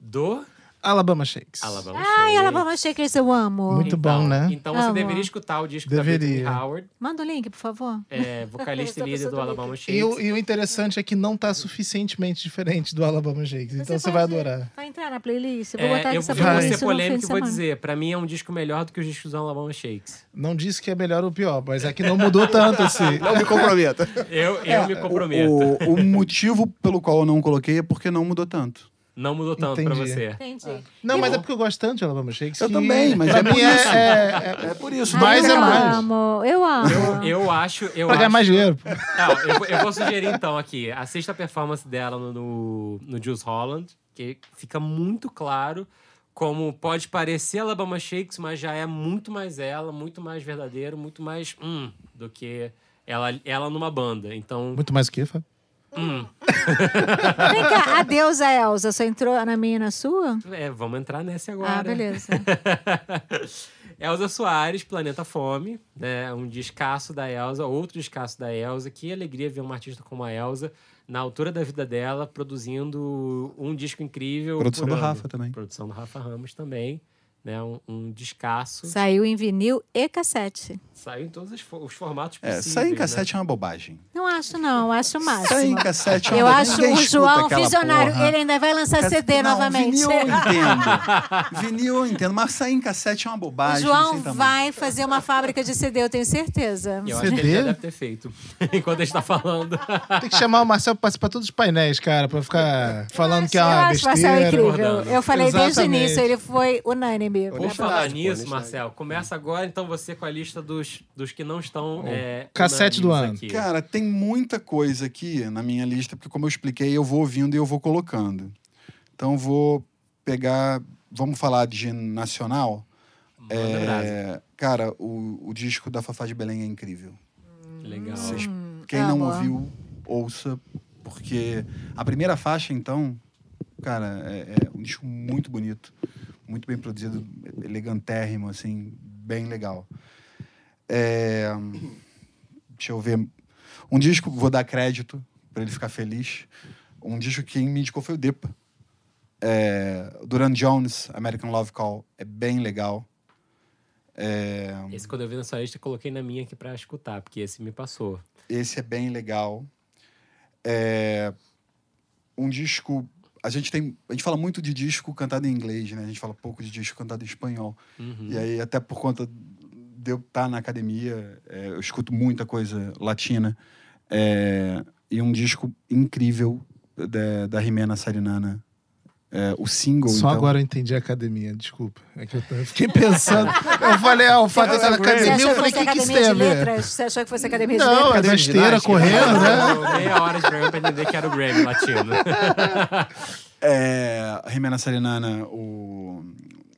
do Alabama Shakes. Alabama Ai, Shakes. Alabama Shakers eu amo. Muito bom, né? Então você Amo. deveria escutar o disco da Deveria. Brittany Howard, Manda o link, por favor. é, vocalista e líder do tá Alabama. Shakes. E o, e o interessante é que não tá suficientemente diferente do Alabama Shakes. Então você vai adorar. Vai entrar na playlist? Eu vou É, botar eu, essa eu vou ser polêmico e vou dizer, pra mim é um disco melhor do que os discos do Alabama Shakes. Não disse que é melhor ou pior, mas é que não mudou tanto assim. Não me comprometa. Eu, eu me comprometo. O, o motivo pelo qual eu não coloquei é porque não mudou tanto. Não mudou tanto pra Entendi. você. Entendi. Não, mas é porque eu gosto tanto de Alabama Shakes. Eu também, mas pra é mim por é, isso. é, é É por isso. Mais eu é mais. amo, eu amo. Eu, eu acho. Eu pra ganhar acho, mais dinheiro. Não, eu, vou- eu vou sugerir então aqui. Assista a performance dela no, no, no Jules Holland, que fica muito claro como pode parecer Alabama Shakes, mas já é muito mais ela, muito mais verdadeiro, muito mais hum, do que ela, ela numa banda. Então, Muito mais o que, Fábio? Vem cá, a deusa Elsa só entrou na minha e na sua? é, vamos entrar nessa agora. Ah, beleza. Elza Soares, Planeta Fome, né? Um descasso da Elza, outro descasso da Elza. Que alegria ver uma artista como a Elza, na altura da vida dela, produzindo um disco incrível. Produção por do ano. Rafa também. Produção do Rafa Ramos também, né? Um, um descasso. Saiu em vinil e cassete. Saiu em todos os, os formatos É, possíveis. sair em né? cassete é uma bobagem. Não acho, não. Acho o máximo. Sair em cassete é uma Eu bobagem. acho Ninguém o João visionário. porra. Ele ainda vai lançar CD não, novamente. Vinil eu entendo. vinil eu entendo, mas sair em cassete é uma O bobagem. João sem tamanho. vai fazer uma fábrica de CD, eu tenho certeza. Eu acho que ele CD? já deve ter feito. Enquanto a gente tá falando. Tem que chamar o Marcel pra participar todos os painéis, cara, pra ficar falando que é eu uma acho o Marcel besteira. incrível. Eu falei desde o Exatamente. início, ele foi unânime. Vamos Honestidade, falar nisso. Marcel. Começa agora, então, você com a lista dos, dos que não estão. é, Cassete do ano. aqui. Cara, tem muita coisa aqui na minha lista, porque como eu expliquei, eu vou ouvindo e eu vou colocando. Então vou pegar, vamos falar de nacional. É, cara, o, o disco da Fafá de Belém é incrível. Legal. Vocês- quem não amo. ouviu, ouça, porque a primeira faixa, então, cara, é, é um disco muito bonito, muito bem produzido, elegantérrimo, assim, bem legal. É, deixa eu ver. Um disco, vou dar crédito para ele ficar feliz. Um disco que me indicou foi o Depa. É, Duran Jones, American Love Call, é bem legal. É, Esse, quando eu vi na sua lista, coloquei na minha aqui pra escutar, porque esse me passou. Esse é bem legal. É, um disco. A gente tem. A gente fala muito de disco cantado em inglês, né? A gente fala pouco de disco cantado em espanhol. Uhum. E aí, até por conta de eu estar na academia, é, eu escuto muita coisa latina. É, e um disco incrível da, da Jimena Sarinana. É, o single. Só então, agora eu entendi a academia, desculpa. É que eu fiquei pensando. Eu falei, ah, o fato Você academia, achou eu falei, o que, que isso tem a de ver? letras? Você achou que fosse academia de Não, letras? De besteira ginástica. correndo, né? Meia hora de programa pra entender que era o Grammy latino. É, a Jimena Sarinana, o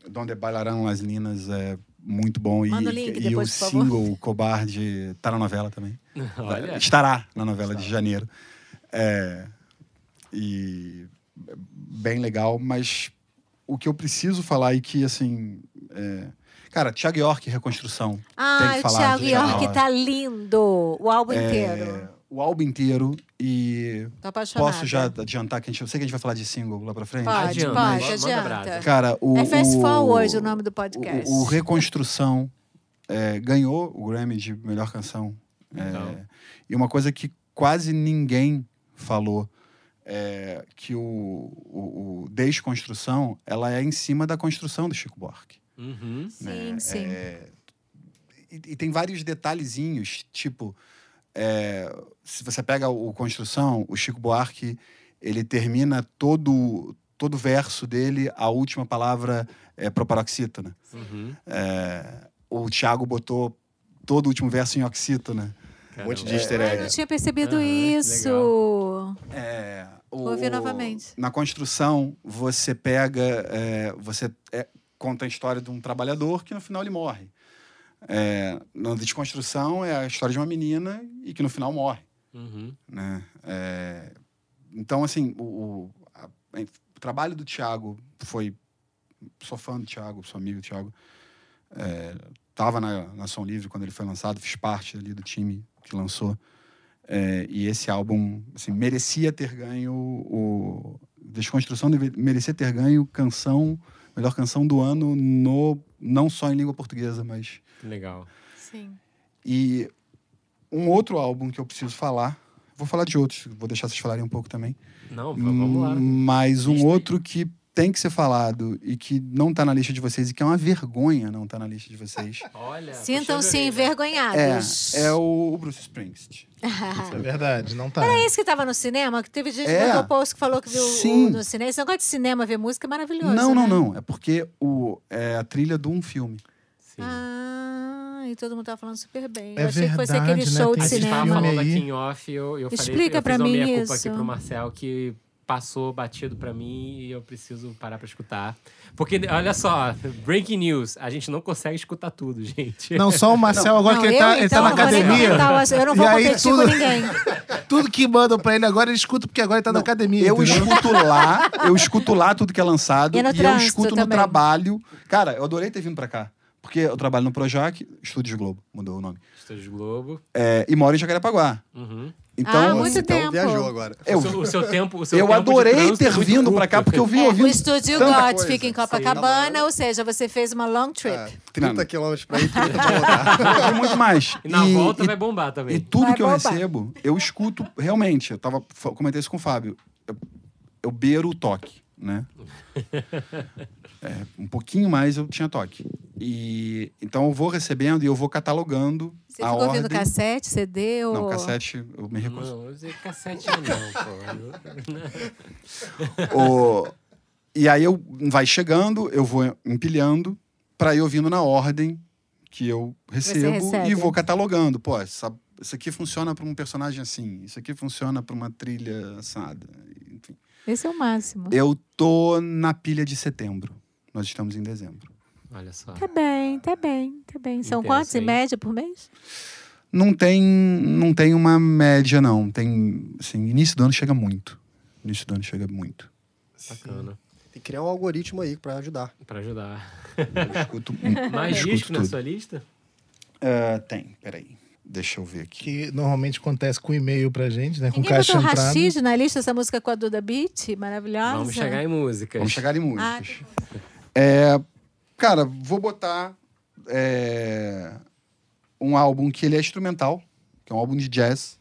Donde Bailarão Las Linas é muito bom. E, link e depois, o por favor. single Cobarde tá na novela também. Olha. Estará na novela de janeiro. É, e bem legal, mas o que eu preciso falar e que, assim... é, cara, Thiago York, Reconstrução. tem Ah, que o falar Thiago de York tá lindo. O álbum É, inteiro. o álbum inteiro e... Tô apaixonada. Posso já adiantar que a gente... Eu sei que a gente vai falar de single lá pra frente. Pode, Adianta, pode, manda adianta. brasa. Cara, o... É Fast o- Forward o nome do podcast. O, o Reconstrução é, ganhou o Grammy de melhor canção. É, e uma coisa que quase ninguém falou é que o, o, o Desconstrução ela é em cima da construção do Chico Buarque. Uhum. Sim, né? sim. É, e, e tem vários detalhezinhos, tipo, é, se você pega o Construção, o Chico Buarque, ele termina todo todo verso dele, a última palavra é proparoxítona. Uhum. É, o Thiago botou todo o último verso em oxítona. Um monte de easter egg. Ah, não tinha percebido Aham, isso. É, o- Vou ouvir novamente. Na construção, você pega, é, você é, conta a história de um trabalhador que no final ele morre. É, na desconstrução é a história de uma menina e que no final morre. Uhum. né? É, então, assim, o, o, a- o trabalho do Thiago foi... Sou fã do Thiago, sou amigo do Thiago. É, tava na, na Som Livre quando ele foi lançado, fiz parte ali do time que lançou. É, e esse álbum, assim, merecia ter ganho o... Desconstrução deve- merecia ter ganho canção, melhor canção do ano, no, não só em língua portuguesa, mas Legal. Sim. e um outro álbum que eu preciso falar, vou falar de outros, vou deixar vocês falarem um pouco também. Não, vamos lá. Mas um outro que tem que ser falado e que não tá na lista de vocês e que é uma vergonha não tá na lista de vocês. Olha. Sintam-se envergonhados. É, é o Bruce Springsteen. É verdade, não tá. É esse que tava no cinema? Que teve gente É. que botou post que falou que viu o- Sim. no cinema. Esse negócio de cinema, ver música é maravilhoso. não, não, né? não. É porque o, é a trilha de um filme. Sim. Ah, e todo mundo tava falando super bem. É eu achei que fosse verdade, aquele né? show Tem de A gente tava cinema. falando aí. aqui em off, eu, eu falei, Explica eu pra mim meia culpa aqui isso. pro Marcel que passou batido pra mim e eu preciso parar pra escutar. Porque, olha só, breaking news, a gente não consegue escutar tudo, gente. Não, só o Marcel agora Não, que ele eu, tá, ele tá então, na não academia. comentar, eu não vou E aí competir tudo- com ninguém. Tudo que mandam pra ele agora, ele escuta porque agora ele tá na academia. Eu entendeu? escuto lá, eu escuto lá tudo que é lançado E no e eu escuto no também. trabalho. Cara, eu adorei ter vindo pra cá. Porque eu trabalho no Projac, Estúdios Globo, mudou o nome. Estúdio Globo. É, e moro em Jacarepaguá. Uhum. Então, Ah, muito então tempo. viajou agora. eu, o, seu, o seu tempo. O seu eu tempo adorei é ter muito vindo pra cá, porque eu vim É, ouvindo o Estúdio coisa. fica em Copacabana, ou seja, você fez uma long trip. É, 30 Não. quilômetros pra ir, 30 pra voltar. E muito mais. E na E- volta e- vai bombar também. E tudo Vai que eu bombar. recebo, eu escuto realmente. Eu tava, comentei isso com o Fábio. Eu, eu beiro o toque, né? É, um pouquinho mais eu tinha toque. E então eu vou recebendo e eu vou catalogando Você a ficou ouvindo ordem. cassete, CD ou... Não, cassete eu me recuso. Não, eu usei cassete não, pô. O- E aí eu vai chegando, eu vou empilhando para ir ouvindo na ordem que eu recebo e vou catalogando. Pô, essa, isso aqui funciona para um personagem assim, isso aqui funciona para uma trilha assada. Enfim. Esse é o máximo. Eu tô na pilha de setembro. Nós estamos em dezembro. Olha só. Tá bem, tá bem, tá bem. São Intenso, quantos em média por mês? Não tem, não tem uma média, não. Tem, assim, início do ano chega muito. Início do ano chega muito. Bacana. Tem que criar um algoritmo aí pra ajudar. Pra ajudar. Eu escuto, Mais escuto disco na sua lista? Ah, tem, peraí. Deixa eu ver aqui. Que normalmente acontece com e-mail pra gente, né? Com Ninguém caixa botou entrada. Rashid na lista, essa música com a Duda Beat, maravilhosa. Vamos chegar em músicas. Vamos chegar em Ah, músicas. É, cara, vou botar é, um álbum que ele é instrumental, que é um álbum de jazz.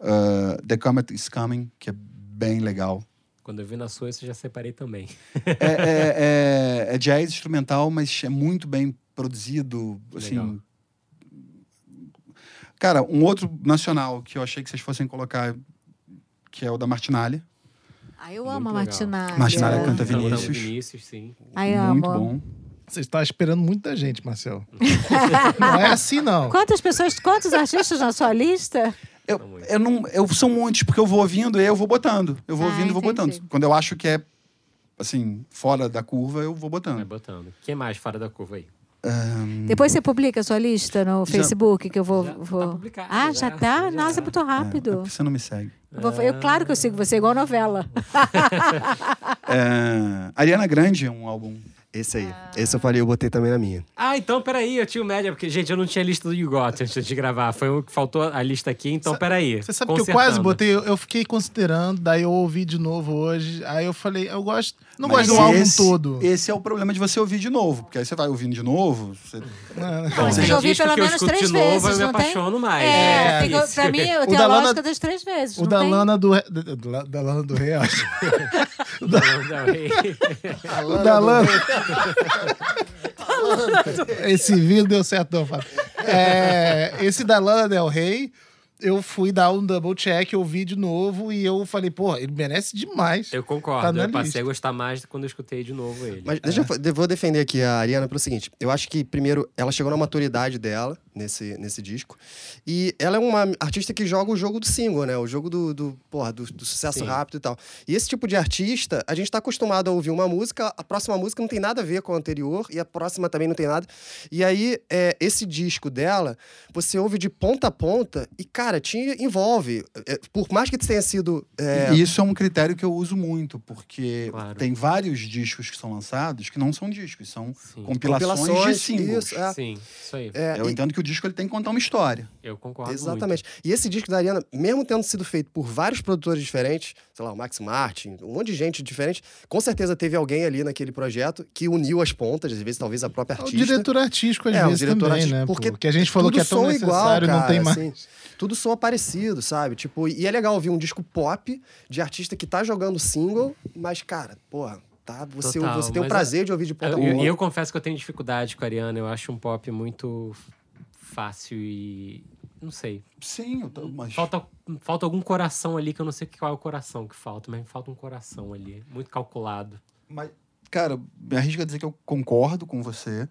ah, The Comet is Coming, que é bem legal. Quando eu vi na sua, isso eu já separei também. É, é- é- é jazz instrumental, mas é muito bem produzido. Assim. Legal. Cara, um outro nacional que eu achei que vocês fossem colocar, que é o da Martinalha. Ah, eu Muito amo a legal. Martinalha. Martinalha canta Vinícius. Vinícius, sim. Ai, muito amo. bom. Você está esperando muita gente, Marcel. não é assim, não. Quantas pessoas, quantos artistas na sua lista? Eu, eu não, eu são muitos, porque eu vou ouvindo e aí eu vou botando. Eu vou Ah, ouvindo e vou botando. Quando eu acho que é, assim, fora da curva, eu vou Vai botando. botando. Quem mais fora da curva aí? Depois você publica a sua lista no Facebook, que eu vou. Já tá vou... publicado, ah, já, já tá? já. Nossa, muito É, rápido. é porque você não me segue. Vou- eu, claro que eu sigo você, igual novela. É, Ariana Grande é um álbum. Esse aí. Esse eu falei, eu botei também na minha. Ah, então peraí, eu tinha o média, porque, gente, eu não tinha a lista do You Got antes de gravar. Foi o que faltou a lista aqui, então Sa- peraí. Você sabe que eu quase botei, eu fiquei considerando, daí eu ouvi de novo hoje, aí eu falei, eu gosto, não gosto do álbum esse- todo. Esse é o problema de você ouvir de novo. Porque aí você vai ouvindo de novo. Você... Não, Bom, Você já ouviu pelo o menos três de novo, vezes, eu me não tem? apaixono mais. É, É, fica- isso. pra mim, eu O tenho da a Lana- lógica das três vezes. O da tem? Lana do, da, da- da Lana do Rei, acho. Não, não, O da Lana. Esse vídeo deu certo, não, Fábio. É, esse da Lana Del Rey, eu fui dar um double check, ouvi de novo e eu falei, pô, ele merece demais. Eu Tá concordo. na eu passei lista. a gostar mais quando eu escutei de novo ele. Mas deixa eu, eu vou defender aqui a Ariana pelo seguinte. Eu acho que, primeiro, ela chegou na maturidade dela nesse, nesse disco. E ela é uma artista que joga o jogo do single, né? O jogo do, do, porra, do, do sucesso Sim. rápido e tal. E esse tipo de artista, a gente tá acostumado a ouvir uma música, a próxima música não tem nada a ver com a anterior, e a próxima também não tem nada. E aí, é, esse disco dela, você ouve de ponta a ponta e, cara, te envolve. É, por mais que tenha sido. é, E isso é um critério que eu uso muito, porque Claro. tem vários discos que são lançados que não são discos, são Sim. compilações, de compilações, singles. isso, é. Sim, isso aí. é, Eu e- entendo que o disco ele tem que contar uma história. Eu concordo Exatamente. E esse disco da Ariana, mesmo tendo sido feito por vários produtores diferentes, sei lá, o Max Martin, um monte de gente diferente, com certeza teve alguém ali naquele projeto que uniu as pontas, às vezes talvez a própria O artista. diretor artístico, às É, o vezes, diretor também, artístico, né? porque Porque a gente falou tudo que é tão necessário, igual, não tem cara, mais. assim, tudo soa parecido, sabe? Tipo, e é legal ouvir um disco pop de artista que tá jogando single, mas, cara, porra, tá, você, Total, você tem o mas prazer de ouvir de ponta a Eu, eu confesso que eu tenho dificuldade com a Ariana. Eu acho um pop muito fácil e. Não sei. Sim, eu tô, mas Falta, falta algum coração ali que eu não sei qual é o coração que falta, mas falta um coração ali. Muito calculado. Mas, cara, me arrisco a dizer que eu concordo com você.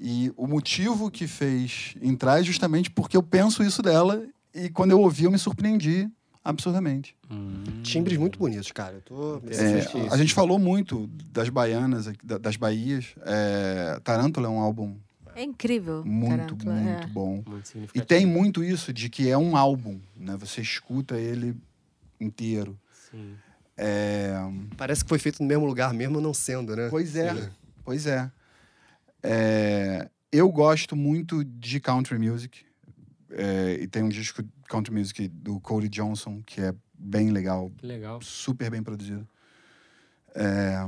E o motivo que fez entrar é justamente porque eu penso isso dela. E quando eu ouvi, eu me surpreendi absurdamente. Hum. Timbres muito bonitos, cara. Eu tô... É, a gente falou muito das baianas, das Bahias. É, Tarântula é um álbum É incrível. muito, muito é. bom. Muito E tem muito isso de que é um álbum, né? Você escuta ele inteiro. Sim. É, Parece que foi feito no mesmo lugar, mesmo não sendo, né? Pois é, pois é. É, Eu gosto muito de country music. É, e tem um disco country music do Cody Johnson, que é bem legal, Que legal. super bem produzido. É,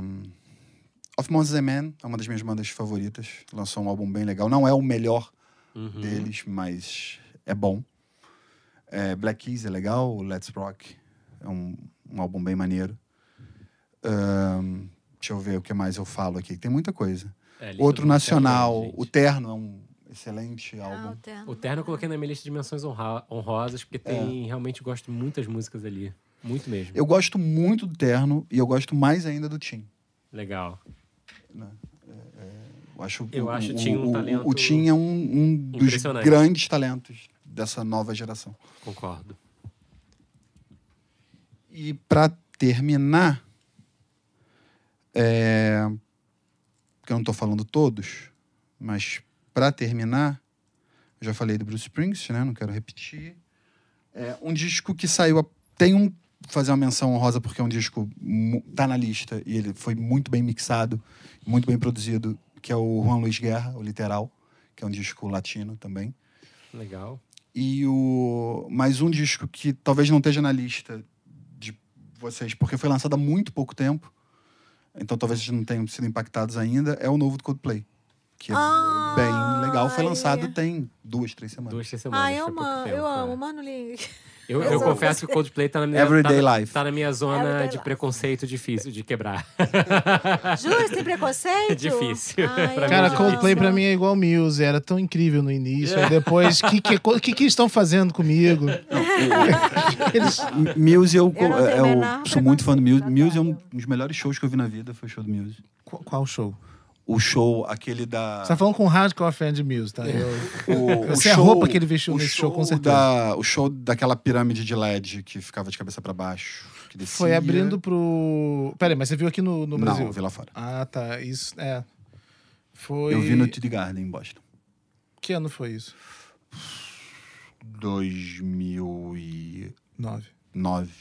Of Monsters and Men é uma das minhas bandas favoritas. Lançou um álbum bem legal. Não é o melhor Uhum. deles, mas é bom. É, Black Keys é legal, Let's Rock é um, um álbum bem maneiro. Ahn, deixa eu ver o que mais eu falo aqui. Tem muita coisa. É, Outro nacional, Terno, o. Terno é um excelente Ah, álbum. o terno. O Terno eu coloquei na minha lista de menções honra- honrosas, porque tem realmente gosto de muitas músicas ali. Muito mesmo. Eu gosto muito do Terno e eu gosto mais ainda do Tim. Legal. Eu acho, Eu o, acho o Tim um talento O Tim é um, um dos grandes talentos dessa nova geração. Concordo. E pra terminar, é... porque eu não tô falando todos, mas pra terminar, eu já falei do Bruce Springsteen, né? Não quero repetir. É um disco que saiu. A... Tem um fazer uma menção honrosa porque é um disco tá na lista e ele foi muito bem mixado, muito bem produzido, que é o Juan Luis Guerra, o Literal, que é um disco latino também. Legal. E o mais um disco que talvez não esteja na lista de vocês, porque foi lançado há muito pouco tempo. Então talvez vocês não tenham sido impactados ainda, é o novo do Coldplay. Que é Ah, bem legal. Foi ai. lançado tem duas, três semanas. Duas, três semanas. Ah, eu, amo, tempo, eu é. amo, Mano Link. Eu, eu Eu confesso que o Coldplay tá na minha, Everyday tá, na- life. tá na minha zona Everyday de life. preconceito difícil de quebrar. Juro, tem preconceito? É difícil. Ai, Pra é Cara. Coldplay pra mim é igual Muse, era tão incrível no início, aí depois, o que, que, que, que eles estão fazendo comigo? Eles, Muse, eu, Eu é, eu menor sou muito fã do Muse. Muse é um dos melhores shows que eu vi na vida, foi o show do Muse. qual, qual show? O show, aquele da. Você tá falando com um hardcore fan de Muse, tá? Eu, O, Eu sei a roupa que ele vestiu o nesse show, com certeza. Da, o show daquela pirâmide de LED que ficava de cabeça pra baixo. Que descia. foi abrindo pro. Pera aí, mas você viu aqui no, no Brasil? Não, vi lá fora. Ah, tá. Isso, é. Foi. Eu vi no TD Garden, em Boston. Que ano foi isso? 2009. Nove.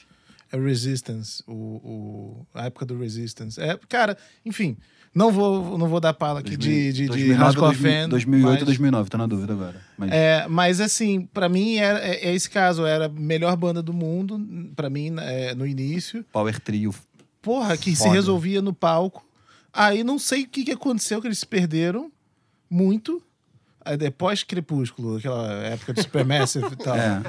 É Resistance, o, o, a época do Resistance. É, cara, enfim, não vou, não vou dar pala aqui de, de, de 2009 hardcore 2000, fan. 2008 mas, 2009, tô na dúvida agora. Mas É, mas assim, pra mim é, é, é esse caso, era a melhor banda do mundo, pra mim, é, no início. Power Trio. Porra, que se Foda. resolvia no palco. Aí não sei o que, que aconteceu, que eles se perderam muito. Aí depois Crepúsculo, aquela época de Supermassive e tal. É.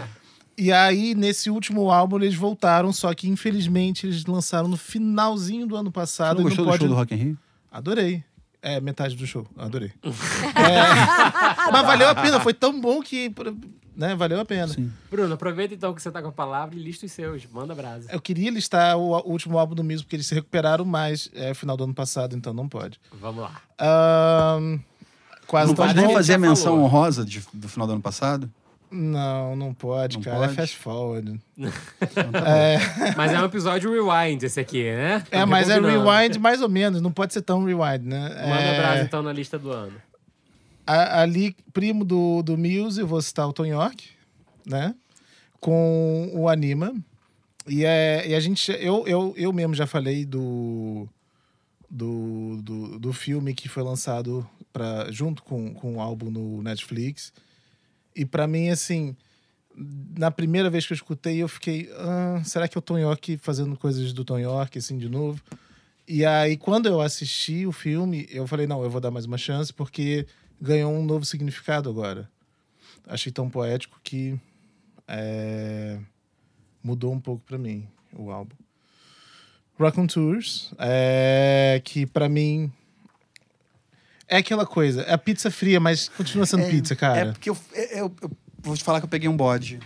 E aí, nesse último álbum, eles voltaram, só que infelizmente eles lançaram no finalzinho do ano Você passado. não e gostou não do pode... show do Rock in Rio? Adorei. É, metade do show. Adorei. É, Mas valeu a pena, foi tão bom que. Né, valeu a pena. Sim. Bruno, aproveita então que você tá com a palavra e lista os seus. Manda brasa. Eu queria listar o, o último álbum do Miso, porque eles se recuperaram mais é, final do ano passado, então não pode. Vamos lá. Ahn, quase Não pode nem fazer a menção honrosa de- do final do ano passado? Não, não pode, Não cara. pode? É fast forward. Mas é um episódio rewind esse aqui, né? É, mas é rewind mais ou menos. Não pode ser tão rewind, né? Manda é... brasa então na lista do ano. A- ali, primo do, do Muse, eu vou citar o Tom York, né? Com o Anima. E, é, e a gente. Eu, eu, eu mesmo já falei do. Do, do, do filme que foi lançado pra, junto com, com o álbum no Netflix. E pra mim, assim, na primeira vez que eu escutei, eu fiquei. "Ah, será que é o Tom York fazendo coisas do Tom York, assim, de novo? E aí, quando eu assisti o filme, eu falei, não, eu vou dar mais uma chance, porque ganhou um novo significado agora. Achei tão poético que é, mudou um pouco pra mim o álbum. Rock on Tours, é, que pra mim é aquela coisa, é a pizza fria, mas continua sendo pizza, É cara. porque eu, eu- eu vou te falar que eu peguei um bode.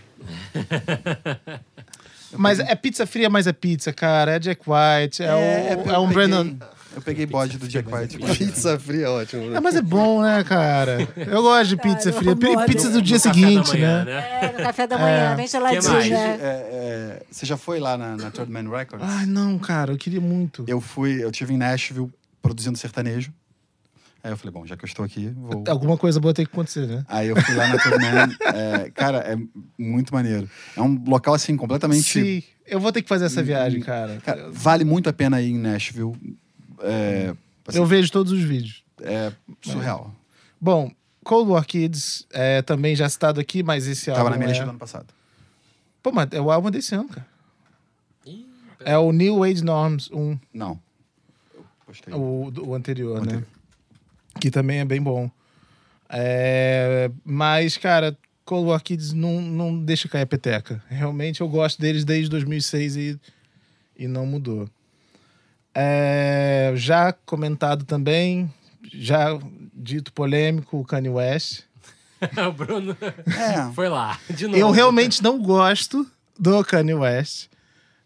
Mas é pizza fria, mas é pizza, cara. É Jack White, é, o, eu é um peguei- Brandon. Eu peguei bode do Jack White. Pizza fria é ótimo. É, mas é bom, né, cara? Eu gosto de pizza fria. Pizza do dia seguinte, manhã, né? É, no café da manhã, É. bem Que mais? geladinha. É, é, você já foi lá na, na Third Man Records? Ai, não, cara, eu queria muito. Eu fui, eu tive em Nashville produzindo sertanejo. Aí eu falei, bom, já que eu estou aqui, vou. Alguma coisa boa tem que acontecer, né? Aí eu fui lá na Third Man. é, cara, é muito maneiro. É um local assim completamente. Sim, eu vou ter que fazer essa viagem, cara. Cara, vale muito a pena ir em Nashville. É, assim, Eu vejo todos os vídeos. é surreal. Bom, Cold War Kids, é, também já citado aqui, mas esse Tava álbum na minha é... lista do ano passado. Pô, mas é o álbum desse ano, cara. Ih, É o New Age Norms 1, Não. Eu postei. o, o anterior, O né? Que também é bem bom. É, mas, cara, Cold War Kids não, não deixa cair a peteca. Realmente eu gosto deles desde 2006 e, e não mudou. É, já comentado também, já dito polêmico, o Kanye West. o Bruno É. foi lá, de novo. Eu realmente não gosto do Kanye West,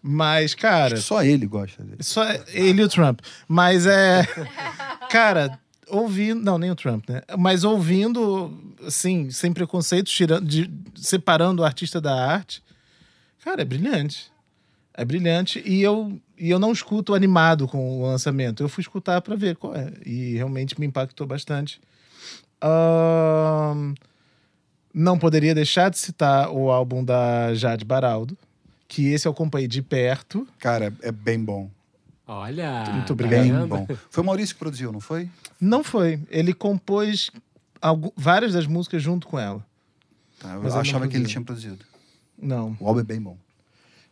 mas, cara, Só ele gosta dele. só ele e o Trump. Mas é. Cara, ouvindo. Não, nem o Trump, né? Mas ouvindo, assim, sem preconceito, tirando, de- separando o artista da arte. Cara, é brilhante. É brilhante. E eu, e eu não escuto animado com o lançamento. Eu fui escutar pra ver qual é. E realmente me impactou bastante. Não poderia deixar de citar o álbum da Jade Baraldo. Que esse eu acompanhei de perto. Cara, é bem bom. Olha. Muito tá obrigado. Bem bom. Foi o Maurício que produziu, não foi? Não foi. Ele compôs algu- várias das músicas junto com ela. Tá, eu Mas eu achava que ele tinha produzido. Não. O álbum é bem bom.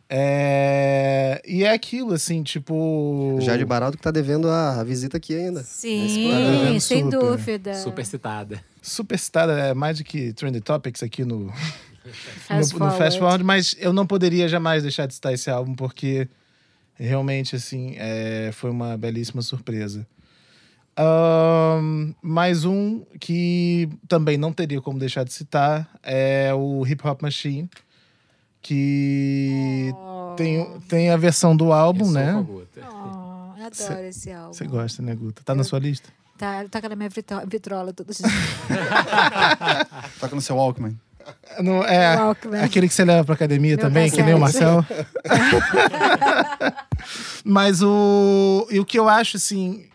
É... E é aquilo, assim, tipo. Jade Baraldo que tá devendo a, a visita aqui ainda. Sim, programa. sem Super. dúvida. Super citada. Super citada, é mais do que Trendy Topics aqui no, Fast no, no Fast. Forward, mas eu não poderia jamais deixar de citar esse álbum, porque realmente, assim, é, foi uma belíssima surpresa. Ahn, mais um que também não teria como deixar de citar é o Hip Hop Machine, que Oh. tem, tem a versão do álbum, Eu sou né? Oh, eu adoro esse álbum. Você gosta, né, Guta? Tá na sua lista? Tá, toca na minha vitro- vitrola todos os dias. Toca no seu Walkman. Não, é Walkman. aquele que você leva pra academia Meu também, que nem o. Marcel. Mas o, e o que eu acho, assim,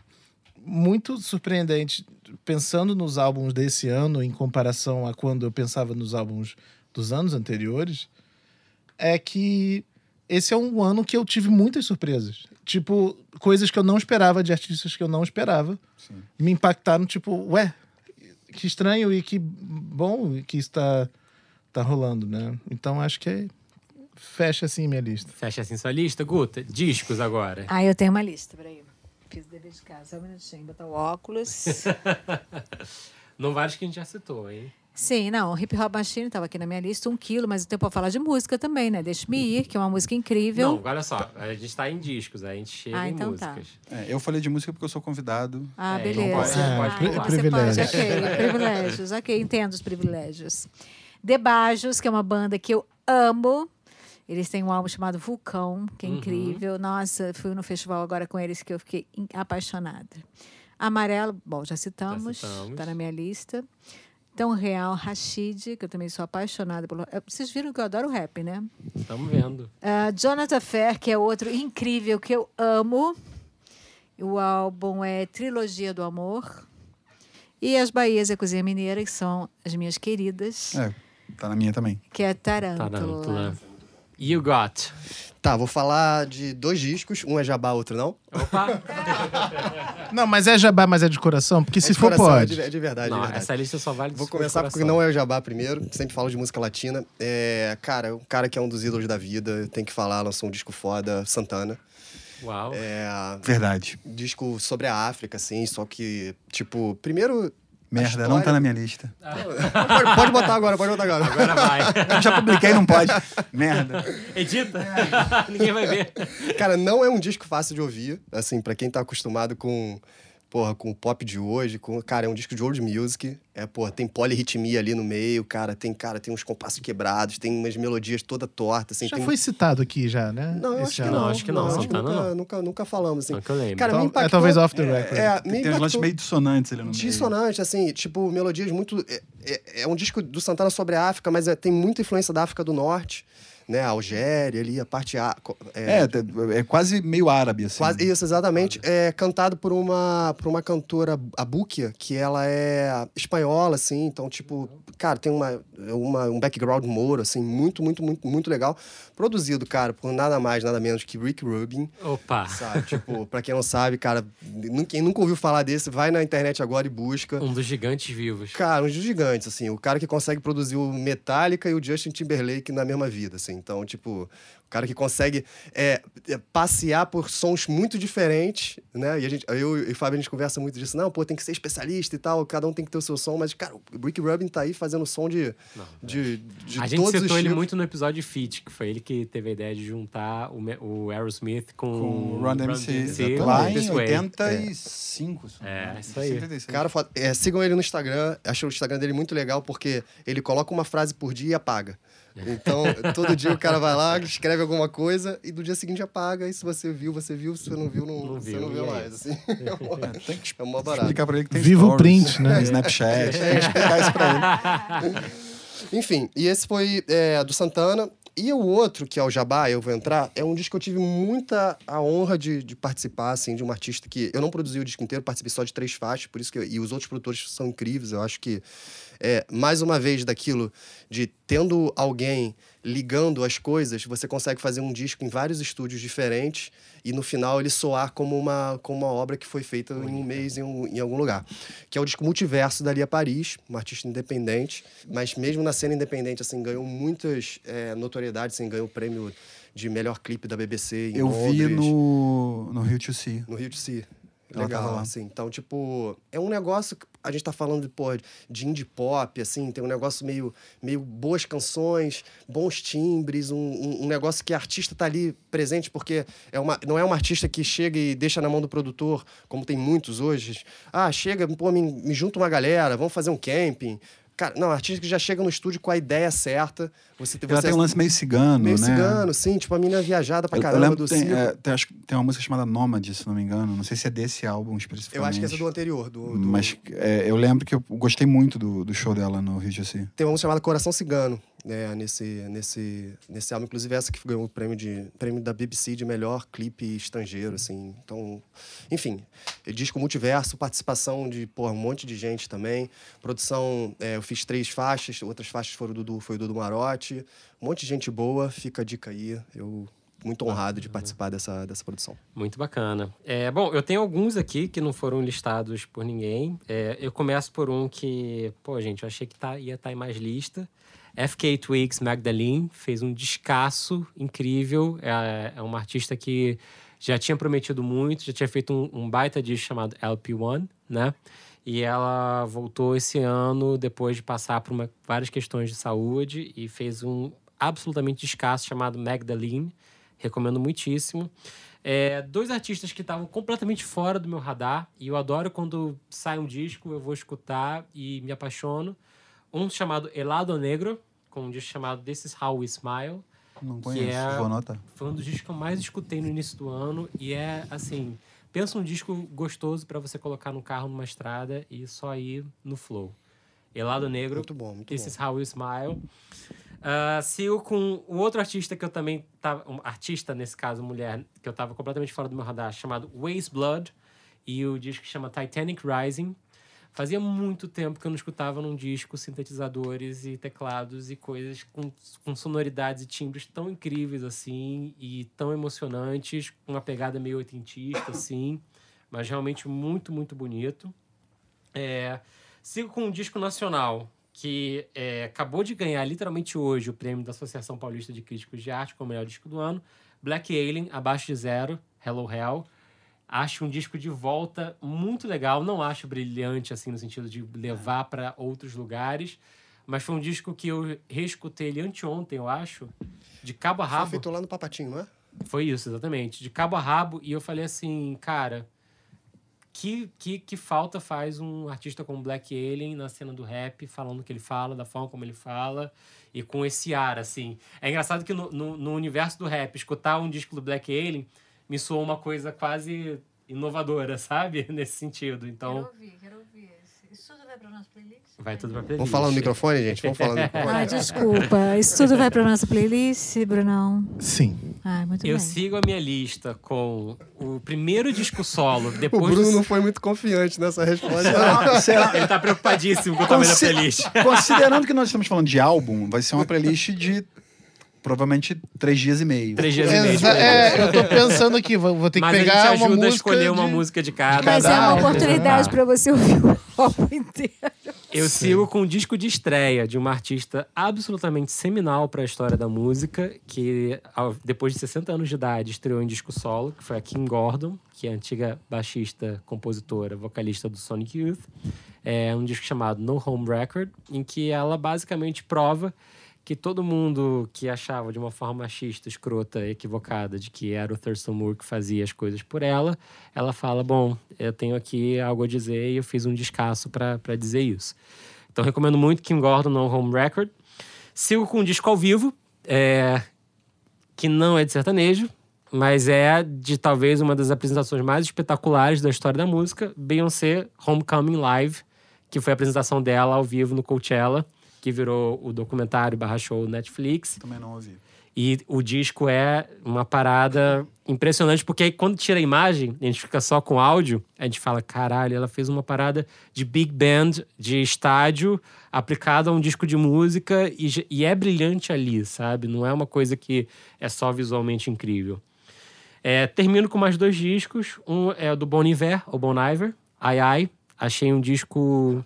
muito surpreendente, pensando nos álbuns desse ano, em comparação a quando eu pensava nos álbuns dos anos anteriores, é que esse é um ano que eu tive muitas surpresas. Tipo, coisas que eu não esperava de artistas que eu não esperava. Sim. Me impactaram, tipo, ué, que estranho e que bom que isso tá, tá rolando, né? Então acho que é, fecha assim minha lista. Fecha assim sua lista, Guta. Discos agora. Ah, eu tenho uma lista, peraí. Fiz o dever de casa, só um minutinho, botar o óculos. Não vários que a gente já citou, hein? Sim, não, o Hip Hop Machine estava aqui na minha lista, um quilo, mas eu tenho para falar de música também, né? Deixe-me ir, que é uma música incrível. Não, olha só. A gente tá em discos, a gente chega Ah, em então tá. músicas. É, eu falei de música porque eu sou convidado. Ah, É, beleza. não pode- não pode Ah, pular. então você Privilégio. pode, ok, privilégios, ok, entendo os privilégios. Debajos, que é uma banda que eu amo. Eles têm um álbum chamado Vulcão, que é Uhum. incrível. Nossa, fui no festival agora com eles que eu fiquei apaixonada. Amarelo, bom, já citamos, Já citamos. tá na minha lista. Tão Real, Rashid, que eu também sou apaixonada pelo. Vocês viram que eu adoro rap, né? Estamos vendo. Ah, Jonathan Fair, que é outro incrível que eu amo. O álbum é Trilogia do Amor. E as Bahias e a Cozinha Mineira, que são as minhas queridas, É, tá na minha também. que é Tarântula. Tarântula. You Got. Tá, vou falar de dois discos. Um é jabá, outro não. Opa! Não, mas é jabá, mas é de coração, porque É se for coração, é pode. de, é de verdade, não, de verdade. essa lista só vale de Vou começar porque não é o Jabá primeiro. Sempre falo de música latina. É, cara, um cara que é um dos ídolos da vida, tem que falar, lançou um disco foda, Santana. Uau. É, Verdade. disco sobre a África, assim, só que, tipo, primeiro. Merda, história- não tá na minha lista. Pode, pode botar agora, pode botar agora. Agora vai. Eu já publiquei, não pode. Merda. Edita. Ninguém vai ver. Cara, não é um disco fácil de ouvir, assim, pra quem tá acostumado com, porra, com o pop de hoje, com, cara, é um disco de old music, é, porra, tem polirritmia ali no meio, cara, tem, cara, tem uns compassos quebrados, tem umas melodias toda tortas, assim, Já tem foi citado aqui já, né? Não, eu Esse acho que não. Não, acho que não, acho nunca, não. Nunca, nunca falamos, assim. Não que eu lembro. Cara, Então, me é impactou... talvez off the record. É, me Tem uns impactou- lances meio dissonantes ali no meio. Dissonante, assim, tipo, melodias muito. É, é- é um disco do Santana sobre a África, mas é- tem muita influência da África do Norte, né? A Algéria ali, a parte. A, É, é, é quase meio árabe, assim. Quase, isso, exatamente. É cantado por uma, por uma cantora, a Búquia, que ela é espanhola. assim, então, tipo, cara, tem uma, uma, um background Moro, assim, muito, muito, muito, muito legal. Produzido, cara, por nada mais, nada menos que Rick Rubin, Opa! sabe? tipo, pra quem não sabe, cara, quem nunca ouviu falar desse, vai na internet agora e busca. Um dos gigantes vivos. Cara, uns gigantes, assim. O cara que consegue produzir o Metallica e o Justin Timberlake na mesma vida, assim. Então, tipo, o cara que consegue é, é, passear por sons muito diferentes, né? E a gente, eu e o Fábio, a gente conversa muito disso. Não, pô, tem que ser especialista e tal, cada um tem que ter o seu som. Mas, cara, o Rick Rubin tá aí fazendo som de, de, de a gente citou ele tipos. muito no episódio Fit, que foi ele que teve a ideia de juntar o, o Aerosmith com, Com o Run. DMC, Lá em This Way. 85. se não me É, engano. isso aí. 86. Cara. É, sigam ele no Instagram. Acho o Instagram dele muito legal porque ele coloca uma frase por dia e apaga. Então, todo dia o cara vai lá, escreve alguma coisa e no dia seguinte apaga. E se você viu, você viu. Se você não viu, não, Não você viu, não vê é mais. Assim. É, tem que mó barato. explicar pra ele que tem Viva o stories, print, né? Snapchat. Tem que explicar isso pra ele. Enfim, e esse foi é, do Santana. E o outro, que é o Jabá, eu vou entrar, é um disco que eu tive muita a honra de, de participar, assim, de um artista que... Eu não produzi o disco inteiro, participei só de três faixas, por isso que... eu- e os outros produtores são incríveis, eu acho que... É, mais uma vez, daquilo de tendo alguém ligando as coisas, você consegue fazer um disco em vários estúdios diferentes e no final ele soar como uma, como uma obra que foi feita em um mês em, um- em algum lugar. Que é o disco Multiverso da Lia Paris, uma artista independente, mas mesmo na cena independente, assim, ganhou muitas é, notoriedades, assim, ganhou o prêmio de melhor clipe da BBC em Eu vi Londres, no, no Rio to See. no Rio de. Ela tava Legal, lá. assim. Então, tipo, é um negócio que a gente tá falando de, pô, de indie pop, assim, tem um negócio meio, meio boas canções, bons timbres, um, um, um negócio que a artista tá ali presente, porque é uma, não é uma artista que chega e deixa na mão do produtor, como tem muitos hoje. Ah, chega, pô, me, me junta uma galera, vamos fazer um camping. Cara, não, artista que já chega no estúdio com a ideia certa. Você, Ela você tem um lance meio cigano, meio né? cigano, sim, tipo, a menina viajada pra Eu- caramba eu lembro do tem, é, tem, acho que tem uma música chamada Nômade, se não me engano. Não sei se é desse álbum especificamente. Eu acho que essa é do anterior, do, do- Mas é, eu lembro que eu gostei muito do, do show dela no Rio to See. Tem uma música chamada Coração Cigano, né, nesse, nesse, nesse álbum. Inclusive, essa que ganhou o prêmio, de, prêmio da BBC de melhor clipe estrangeiro, assim. Então, enfim, disco multiverso, participação de porra, um monte de gente também. Produção, é, eu fiz três faixas, outras faixas foram do foi o Dudu Marotti. Um monte de gente boa, fica a dica aí. Eu muito honrado de participar dessa, dessa produção. Muito bacana. É, bom, eu tenho alguns aqui que não foram listados por ninguém. É, eu começo por um que, pô, gente, eu achei que tá, ia estar em mais lista. FK Twigs Magdalene fez um descasso incrível. É, é uma artista que já tinha prometido muito, já tinha feito um, um baita disco chamado LP1, né? E ela voltou esse ano depois de passar por uma- várias questões de saúde e fez um absolutamente descasso chamado Magdalene. Recomendo muitíssimo. É, dois artistas que estavam completamente fora do meu radar e eu adoro quando sai um disco, eu vou escutar e me apaixono. Um chamado Elado Negro, com um disco chamado This Is How We Smile. Não Que conheço, é- vou anotar. Foi um dos discos que eu mais escutei no início do ano e é assim, pensa um disco gostoso para você colocar no carro numa estrada e só ir no flow. Elado Negro, Muito bom, muito This bom. is How You Smile. Ah, sigo com o outro artista que eu também tava. Um artista, nesse caso, mulher, que eu tava completamente fora do meu radar, chamado Waste Blood. E o disco chama Titanic Rising. Fazia muito tempo que eu não escutava num disco sintetizadores e teclados e coisas com, com sonoridades e timbres tão incríveis assim e tão emocionantes, com uma pegada meio oitentista assim, mas realmente muito, muito bonito. É, sigo com um disco nacional que é, acabou de ganhar literalmente hoje o prêmio da Associação Paulista de Críticos de Arte como melhor disco do ano. Black Alien, Abaixo de Zero, Hello Hell. Acho um disco de volta muito legal. Não acho brilhante, assim, no sentido de levar para outros lugares. Mas foi um disco que eu reescutei ele anteontem, eu acho. De cabo a Foi rabo. feito lá no Papatinho, não é? Foi isso, exatamente. De cabo a rabo. E eu falei assim, cara, que, que, que falta faz um artista como Black Alien na cena do rap, falando o que ele fala, da forma como ele fala, e com esse ar, assim. É engraçado que no, no, no universo do rap, escutar um disco do Black Alien me soou uma coisa quase inovadora, sabe? Nesse sentido. Então, ouvir, quero ouvir. Isso tudo vai para nossa playlist? vai tudo pra playlist. Vamos falar no microfone, gente? Vamos falar no microfone. Ah, desculpa. Isso tudo vai para nossa playlist, Brunão? Sim. Ai, muito Eu bem. sigo a minha lista com o primeiro disco solo, O depois Bruno do... não foi muito confiante nessa resposta. Será- será- Ele tá preocupadíssimo com o tamanho da playlist. Considerando que nós estamos falando de álbum, vai ser uma playlist de provavelmente três dias e meio. Três dias e meio. Exa- é, eu tô pensando aqui, vou, vou ter que Mas a pegar gente uma ajuda música a escolher uma de- música de cada. Mas é uma oportunidade Ah. para você ouvir o álbum inteiro. Eu sigo com um disco de estreia de uma artista absolutamente seminal para a história da música, que depois de 60 anos de idade estreou em disco solo, que foi a Kim Gordon, que é a antiga baixista, compositora, vocalista do Sonic Youth. É um disco chamado No Home Record, em que ela basicamente prova que todo mundo que achava de uma forma machista, escrota, equivocada, de que era o Thurston Moore que fazia as coisas por ela, ela fala: Bom, eu tenho aqui algo a dizer e eu fiz um descasso para dizer isso. Então, recomendo muito Kim Gordon no Home Record. Sigo com um disco ao vivo, é, que não é de sertanejo, mas é de talvez uma das apresentações mais espetaculares da história da música, Beyoncé Homecoming Live, que foi a apresentação dela ao vivo no Coachella, que virou o documentário barra show Netflix. Também não ouvi. E o disco é uma parada impressionante, porque aí quando tira a imagem, a gente fica só com áudio, a gente fala, caralho, ela fez uma parada de big band, de estádio, aplicado a um disco de música, e, e é brilhante ali, sabe? Não é uma coisa que é só visualmente incrível. É, termino com mais dois discos. Um é o do Bon Iver, ou Bon Iver, Ai Ai. Achei um disco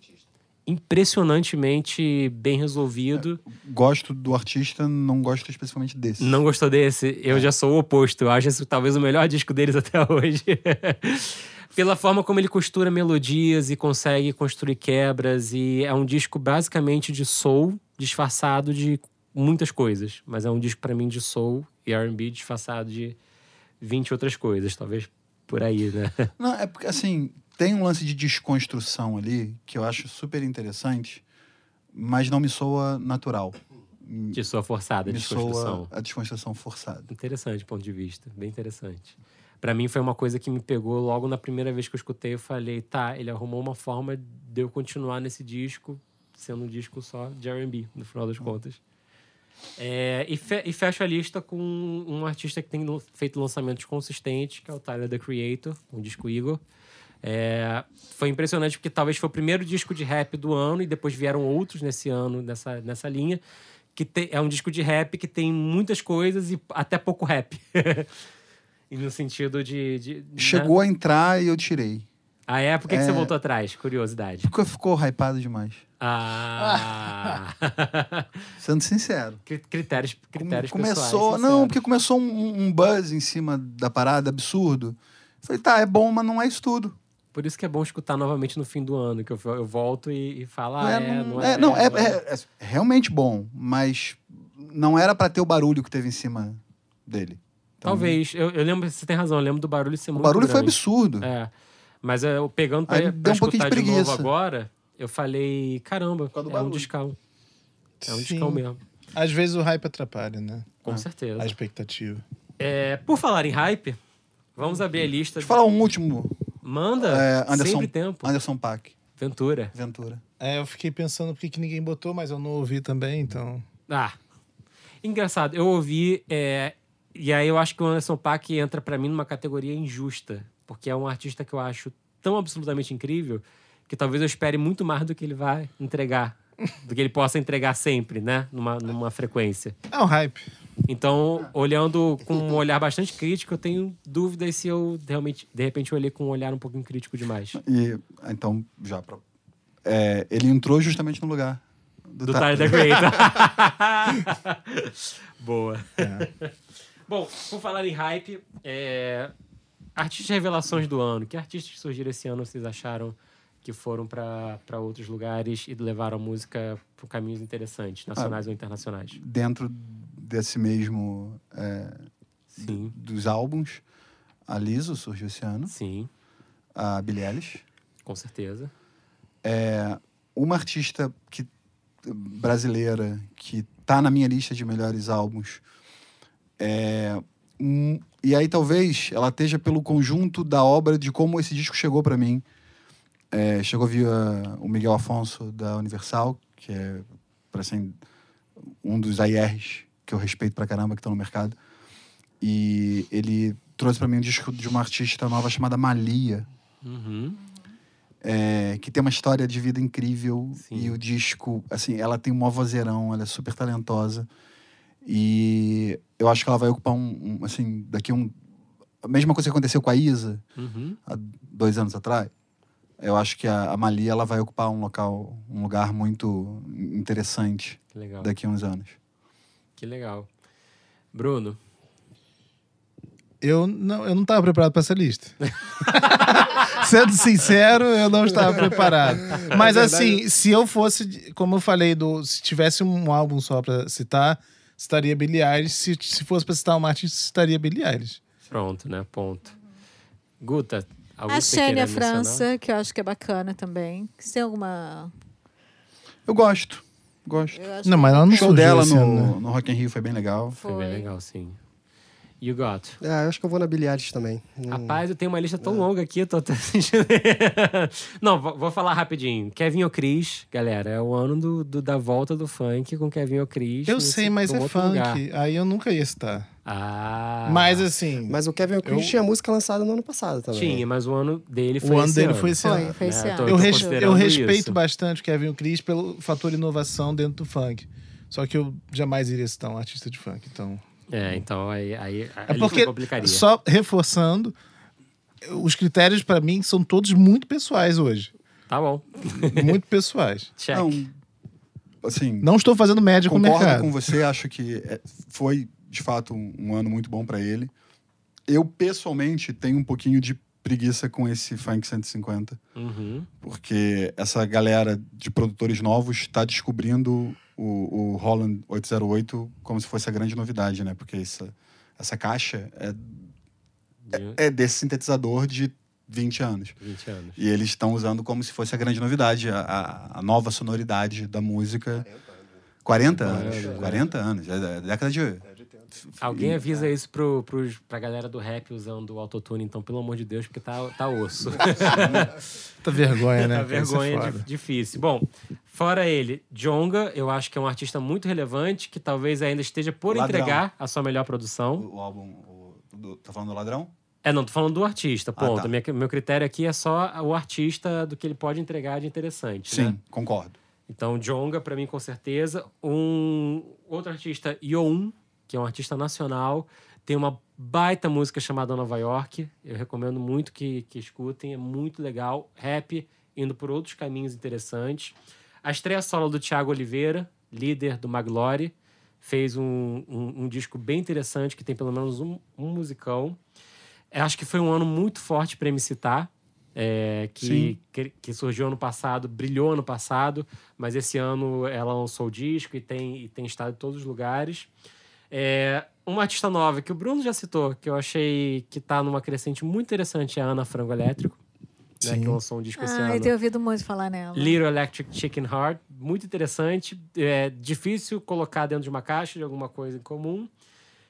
impressionantemente bem resolvido. Gosto do artista, não gosto especificamente desse. Não gostou desse? Eu já sou o oposto. Eu acho esse talvez o melhor disco deles até hoje. Pela forma como ele costura melodias e consegue construir quebras. E é um disco basicamente de soul disfarçado de muitas coisas. Mas é um disco para mim de soul e R&B disfarçado de 20 outras coisas. Talvez por aí, né? Não, é porque, assim, tem um lance de desconstrução ali que eu acho super interessante, mas não me soa natural. De sua forçada, me desconstrução. soa a desconstrução forçada. Interessante ponto de vista, bem interessante. Pra mim foi uma coisa que me pegou logo na primeira vez que eu escutei. Eu falei, tá, ele arrumou uma forma de eu continuar nesse disco, sendo um disco só de R&B, no final das contas. É, e, fe e fecho a lista com um artista que tem feito lançamentos consistentes, que é o Tyler, The Creator, com o disco Eagle. É, foi impressionante porque talvez foi o primeiro disco de rap do ano e depois vieram outros nesse ano nessa, nessa linha. Que te- é um disco de rap que tem muitas coisas e até pouco rap. e no sentido de. de- né? Chegou a entrar e eu tirei. Ah, é? Por que, que você É. voltou atrás? Curiosidade. Porque ficou hypado demais. Ah. Sendo sincero. Cri- critérios critérios começou. pessoais, não, porque começou um, um buzz em cima da parada absurdo. Falei, tá, é bom, mas não é isso tudo. Por isso que é bom escutar novamente no fim do ano, que eu, eu volto e, e falo, ah, Não é, não, não é, é. não, é, não é- é realmente bom, mas não era pra ter o barulho que teve em cima dele. Então, Talvez. Eu, eu lembro, você tem razão, eu lembro do barulho ser O muito barulho foi grande. absurdo. É. Mas eu pegando pra, Aí pra deu um pouquinho escutar de de, novo preguiça. agora, eu falei, caramba, causa do é um barulho. discão. É um Sim. discão mesmo. Às vezes o hype atrapalha, né? Com certeza. A expectativa. É, por falar em hype, vamos abrir a lista. Deixa eu falar um último. Manda, É, Anderson, sempre tempo. Anderson Paak, Ventura. Ventura. É, eu fiquei pensando por que ninguém botou, mas eu não ouvi também, então. Ah, engraçado. Eu ouvi, é, e aí eu acho que o Anderson Paak entra pra mim numa categoria injusta, porque é um artista que eu acho tão absolutamente incrível que talvez eu espere muito mais do que ele vai entregar, do que ele possa entregar sempre, né, numa, numa frequência. É um hype. Então, olhando com um olhar bastante crítico, eu tenho dúvidas se eu realmente, de repente, olhei com um olhar um pouquinho crítico demais. E, então, já pra... É, ele entrou justamente no lugar do, Do Tyler. The Creator. Boa. Bom, por falar em hype, é... artistas revelações do ano. Que artistas que surgiram esse ano vocês acharam que foram para outros lugares e levaram a música por caminhos interessantes, nacionais ou internacionais? Dentro desse mesmo... é, Sim, dos álbuns, a Liso surgiu esse ano, sim, a Billie Eilish. com certeza. É, uma artista que, brasileira que tá na minha lista de melhores álbuns. É, um- e aí talvez ela esteja pelo conjunto da obra de como esse disco chegou para mim. É, chegou via o Miguel Afonso da Universal, que é para assim, um dos AIRs que eu respeito pra caramba que estão no mercado. E ele trouxe pra mim um disco de uma artista nova chamada Malia, Uhum. é, que tem uma história de vida incrível. Sim. E o disco, assim, ela tem um maior vozeirão, ela é super talentosa. E eu acho que ela vai ocupar um, um, assim, daqui um... A mesma coisa que aconteceu com a Isa, Uhum. há dois anos atrás. Eu acho que a, a Malia, ela vai ocupar um local, um lugar muito interessante daqui a uns anos. Que legal. Bruno, Eu não, eu não estava preparado para essa lista. Sendo sincero, eu não estava preparado. Mas assim, se eu fosse, como eu falei, do, se tivesse um álbum só para citar, citaria Billie Eilish. Se, se fosse para citar uma artista, citaria Billie Eilish. pronto, né? Ponto. Guta, A você Xênia mencionar? França, que eu acho que é bacana também. Se tem alguma. Eu gosto, gosto. Não, mas ela não O show dela no, ano, né? no Rock in Rio foi bem legal. Foi bem Foi. legal, sim. You got. É, eu acho que eu vou na Eilish também. Não- Rapaz, eu tenho uma lista tão longa aqui, tô até sentindo. Não, vou vou falar rapidinho. Kevin O'Cris, galera, é o ano do, do- da volta do funk com Kevin O'Cris. Eu sei, mas é funk. lugar. Aí eu nunca ia citar. Ah. Mas assim, Mas o Kevin O'Cris Eu- tinha música lançada no ano passado também. Tinha, mas o ano dele foi o ano esse dele ano. foi esse Foi, ano. foi esse É, ano. tô- Eu, tô res- eu respeito isso. bastante o Kevin Cris pelo fator inovação dentro do funk. Só que eu jamais iria citar um artista de funk. Então, É, então aí, aí a É porque, complicaria. só reforçando, os critérios pra mim são todos muito pessoais hoje. Tá bom. Muito pessoais. Check. Não, assim, Não estou fazendo média com o concordo mercado. com você, acho que é- foi, de fato, um, um ano muito bom pra ele. Eu, pessoalmente, tenho um pouquinho de preguiça com esse Funk 150, Uhum. porque essa galera de produtores novos está descobrindo o, o Holland 808 como se fosse a grande novidade, né? Porque essa, essa caixa é, De é desse sintetizador de 20 anos. 20 anos. E eles estão usando como se fosse a grande novidade, a, a- a nova sonoridade da música. 40 anos. anos, é. 40 anos. É da década de. Alguém avisa isso pro, pros, pra galera do rap usando o autotune, então, pelo amor de Deus, porque tá, tá osso. Tá vergonha, né? tá vergonha di- difícil. Bom, fora ele, Jonga, eu acho que é um artista muito relevante, que talvez ainda esteja por Ladrão. entregar a sua melhor produção. O, o álbum. o- do- tá falando do ladrão? É, não, tô falando do artista, Ah, ponto. tá. Minha- meu critério aqui é só o artista do que ele pode entregar de interessante. Sim, né? concordo. Então, Jonga, pra mim, com certeza. Um outro artista, Youn, que é um artista nacional, tem uma baita música chamada Nova York. Eu recomendo muito que, que escutem, é muito legal. Rap, indo por outros caminhos interessantes. A estreia solo do Thiago Oliveira, líder do Maglore, fez um, um, um disco bem interessante, que tem pelo menos um, um musicão. Eu acho que foi um ano muito forte para me citar. é, que, que, que surgiu ano passado, brilhou ano passado, mas esse ano ela lançou o disco e tem, e tem estado em todos os lugares. É, uma artista nova que o Bruno já citou, que eu achei que tá numa crescente muito interessante, é a Ana Frango Elétrico, né, que lançou um disco esse Ah, ano. eu tenho ouvido muito falar nela. Little Electric Chicken Heart, muito interessante. É difícil colocar dentro de uma caixa de alguma coisa em comum.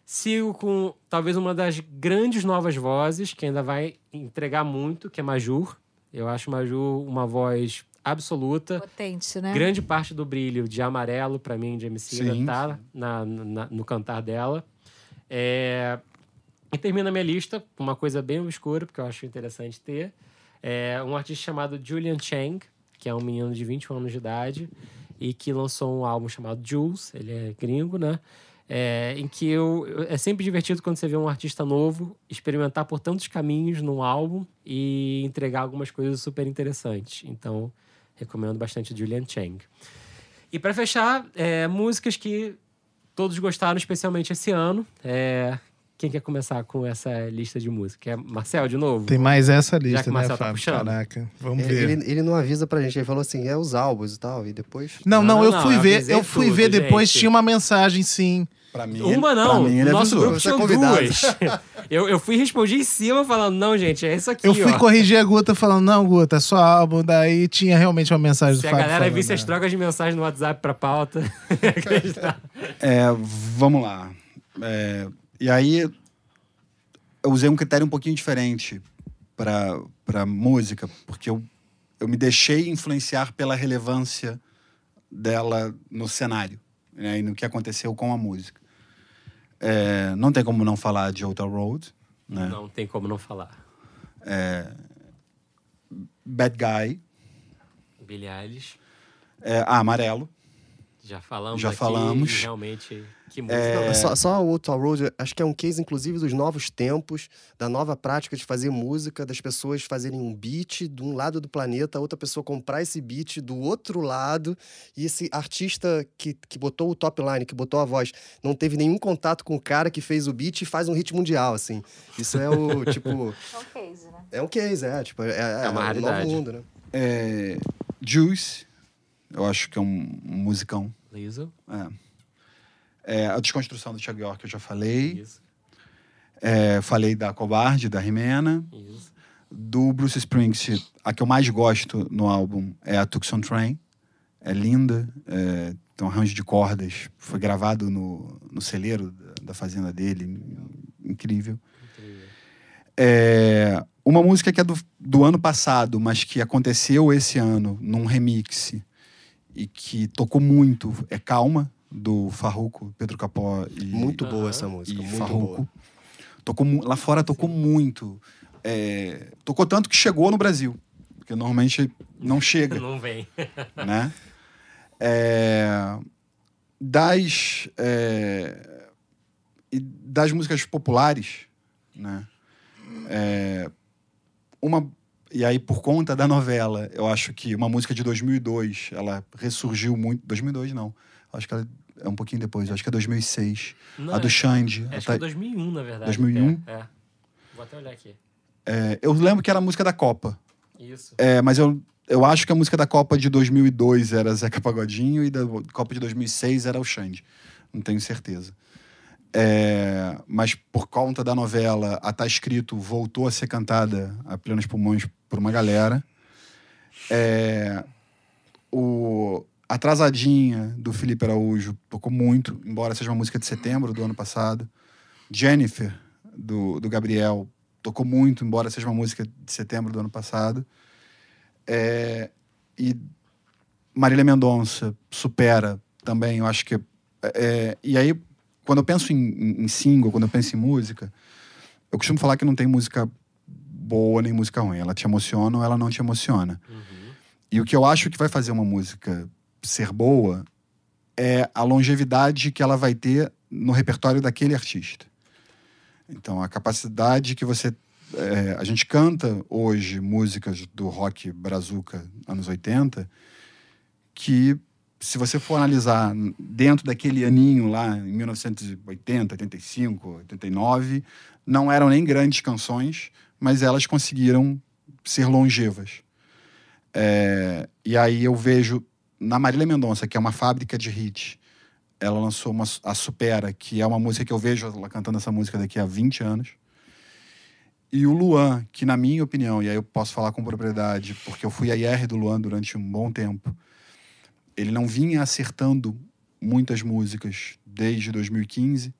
Sigo com talvez uma das grandes novas vozes, que ainda vai entregar muito, que é Majur. Eu acho Majur uma voz absoluta. Potente, né? Grande parte do brilho de amarelo, para mim, de MC, Sim, tá na, na- no cantar dela. É, E termina a minha lista com uma coisa bem obscura, porque eu acho interessante ter. É um artista chamado Julian Chang, que é um menino de 21 anos de idade e que lançou um álbum chamado Jules, ele é gringo, né? É, em que eu, eu- é sempre divertido quando você vê um artista novo experimentar por tantos caminhos num álbum e entregar algumas coisas super interessantes. Então, recomendo bastante Julian Chang. E para fechar, é, músicas que todos gostaram, especialmente esse ano. É, quem quer começar com essa lista de música? É Marcel, de novo? Tem mais essa Já que lista, né, Marcel tá Fábio? puxando. Caraca, vamos É, ver. Ele, ele não avisa pra gente, ele falou assim, é os álbuns e tal, e depois... Não, Não, não, eu não, fui eu ver, eu fui tudo, ver depois, gente. tinha uma mensagem, sim. Pra mim, Uma não. Pra mim, ele Nosso avisou. grupo é tinha convidado. duas. eu, eu fui respondi em cima, falando, não, gente, é isso aqui, Eu fui ó. corrigir a Guta falando, não, Guta, é só álbum. Daí tinha realmente uma mensagem do Se a Fábio galera falando, visse as né? trocas de mensagem no WhatsApp pra pauta. É, vamos lá. É, e aí, eu usei um critério um pouquinho diferente para música, porque eu, eu me deixei influenciar pela relevância dela no cenário né, e no que aconteceu com a música. É, não tem como não falar de Hotel Road, né? Não tem como não falar. Bad Guy, Billie Eilish, é, ah, Amarelo. Já falamos Já aqui, falamos. realmente, que música. É, Só, só o Outlaw Road, acho que é um case, inclusive, dos novos tempos, da nova prática de fazer música, das pessoas fazerem um beat de um lado do planeta, a outra pessoa comprar esse beat do outro lado, e esse artista que, que botou o top line, que botou a voz, não teve nenhum contato com o cara que fez o beat e faz um hit mundial, assim. Isso é o, tipo... É um case, né? É um case, é. Tipo, é, é, uma um novo raridade. mundo, né? É, Juice, eu acho que é um, um musicão. Lizzo, É. É, a desconstrução do Thiago York eu já falei. É, falei da Cobarde, da Rimena. isso. Do Bruce Springsteen, a que eu mais gosto no álbum é a Tucson Train. É linda, é, tem um arranjo de cordas. Foi gravado no, no celeiro da, da fazenda dele. Incrível. Incrível. É, uma música que é do, do ano passado, mas que aconteceu esse ano num remix e que tocou muito é Calma, do Farruko, Pedro Capó e, Muito boa Aham. essa música, e muito Farruko. boa. Tocou, lá fora tocou muito. É, tocou tanto que chegou no Brasil, porque normalmente não chega Não vem. né? É, das é, e das músicas populares, né? É, uma e aí por conta da novela, eu acho que uma música de 2002, ela ressurgiu muito. 2002 não, acho que ela é um pouquinho depois, acho que é 2006. Não, a do é- Xande. Acho ela que tá- é 2001, na verdade. 2001? É. é. Vou até olhar aqui. é, eu lembro que era a música da Copa. Isso. É, mas eu, eu acho que a música da Copa de 2002 era Zeca Pagodinho e da Copa de 2006 era o Xande. Não tenho certeza. É, mas por conta da novela, a Tá Escrito voltou a ser cantada a plenos pulmões por uma galera. É, o Atrasadinha, do Felipe Araújo, tocou muito, embora seja uma música de setembro do ano passado. Jennifer, do, do Gabriel, tocou muito, embora seja uma música de setembro do ano passado. É, e Marília Mendonça supera também, eu acho que. é, e aí, quando eu penso em, em- single, quando eu penso em música, eu costumo falar que não tem música boa nem música ruim. Ela te emociona ou ela não te emociona. Uhum. E o que eu acho que vai fazer uma música ser boa é a longevidade que ela vai ter no repertório daquele artista. Então, a capacidade que você. é, a gente canta hoje músicas do rock brazuca anos 80 que, se você for analisar dentro daquele aninho lá, em 1980, 85, 89, não eram nem grandes canções, mas elas conseguiram ser longevas. É, e aí eu vejo na Marília Mendonça, que é uma fábrica de hits, ela lançou uma, a Supera, que é uma música que eu vejo ela cantando essa música daqui a 20 anos. E o Luan, que na minha opinião, e aí eu posso falar com propriedade, porque eu fui a IR do Luan durante um bom tempo, ele não vinha acertando muitas músicas desde 2015.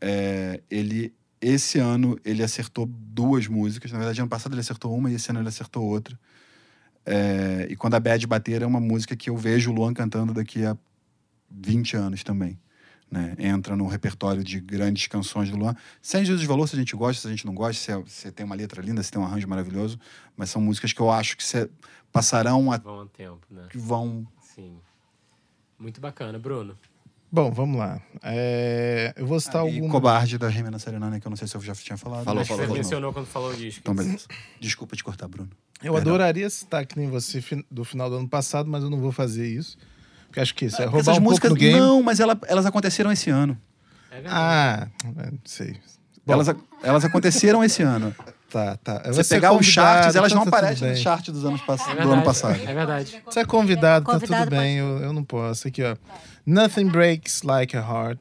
É, ele, esse ano, ele acertou duas músicas. Na verdade, ano passado ele acertou uma e esse ano ele acertou outra. É, e quando a Bad bater, é uma música que eu vejo o Luan cantando daqui a 20 anos também. Né? Entra no repertório de grandes canções do Luan. Sem juízo de valor, se a gente gosta, se a gente não gosta, se, é- se tem uma letra linda, se tem um arranjo maravilhoso. Mas são músicas que eu acho que passarão a. Vão a tempo, né? que vão. Sim. Muito bacana, Bruno. Bom, vamos lá. É, eu vou citar Ah, algum. Cobarde da Rimena Serenana, que eu não sei se eu já tinha falado. Falou, falou, você mencionou quando falou o disco. Então, beleza. Desculpa te cortar, Bruno. Eu Perdão. adoraria citar que nem você do final do ano passado, mas eu não vou fazer isso. Porque acho que isso é Porque roubar essas um músicas. pouco no game. Não, mas ela- elas aconteceram esse ano. É verdade. Ah, sei. Bom, Elas, elas aconteceram esse ano. Tá, tá. Vou Você ser pegar os charts, elas não então tá tudo aparecem no chart dos anos pass- É do verdade. ano passado. É verdade. Você é convidado, tá Convidado tudo bem, eu, eu não posso. Aqui, ó. Nothing Breaks Like a Heart,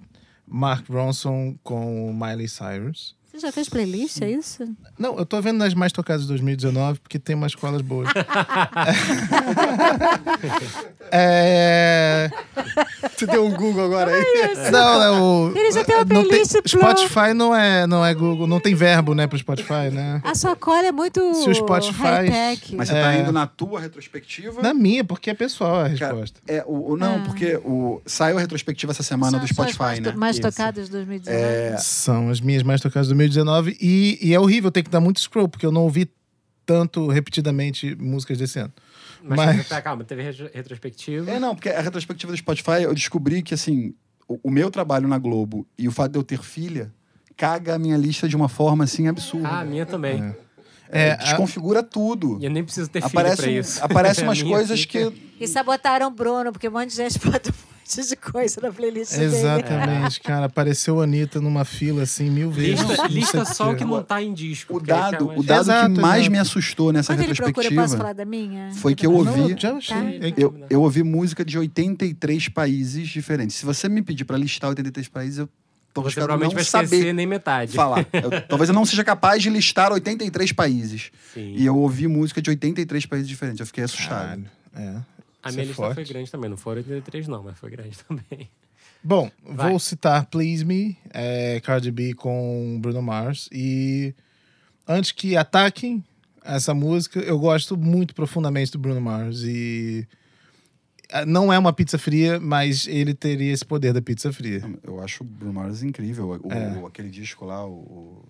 Mark Ronson com Miley Cyrus. Você já fez playlist, é isso? Não, eu tô vendo nas mais tocadas de 2019, porque tem umas colas boas. é... Você deu um Google agora aí? Não, não. O... Ele já tem uma não playlist pro- Spotify não é, não é Google, não tem verbo, né, pro Spotify, né? A sua cola é muito Se o Spotify-. Mas você tá É. indo na tua retrospectiva? Na minha, porque é pessoal a Cara, resposta. é, o, o- não, Ah. porque o, saiu a retrospectiva essa semana São do Spotify, mais, né? mais Isso. tocadas de 2019. É, São as minhas mais tocadas de 2019 e, e é horrível ter que dar muito scroll, porque eu não ouvi tanto repetidamente músicas desse ano. Mas, Mas- tá, calma, teve retro- retrospectiva. É, não, porque a retrospectiva do Spotify, eu descobri que, assim, o, o meu trabalho na Globo e o fato de eu ter filha caga a minha lista de uma forma, assim, absurda. Ah, a minha também. É, É, a- desconfigura tudo. E eu nem preciso ter filho Aparece, pra isso. aparece A umas coisas fica- que... E sabotaram o Bruno, porque um monte de gente bota um monte de coisa na playlist dele. Exatamente, cara. Apareceu a Anitta numa fila assim mil vezes. Lista, Não lista só o que não tá em disco. O aí dado, mais- o dado Exato, que mais exato. me assustou nessa Quando ele procura, eu retrospectiva posso falar da minha? foi que eu Não, ouvi... eu já achei. Tá. É- Eu, eu ouvi música de 83 países diferentes. Se você me pedir pra listar 83 países, eu tô Você provavelmente não vai saber nem metade. falar. Eu- talvez eu não seja capaz de listar 83 países. Sim. E eu ouvi música de 83 países diferentes. Eu fiquei assustado. Caralho, é. A Isso minha é lista forte. foi grande também. Não foram 83, não, mas foi grande também. Bom, Vai. vou citar Please Me, é, Cardi B com Bruno Mars. E antes que ataquem essa música, eu gosto muito profundamente do Bruno Mars. E ah, não é uma pizza fria, mas ele teria esse poder da pizza fria. Eu acho o Bruno Mars incrível. O, É. o- aquele disco lá, o,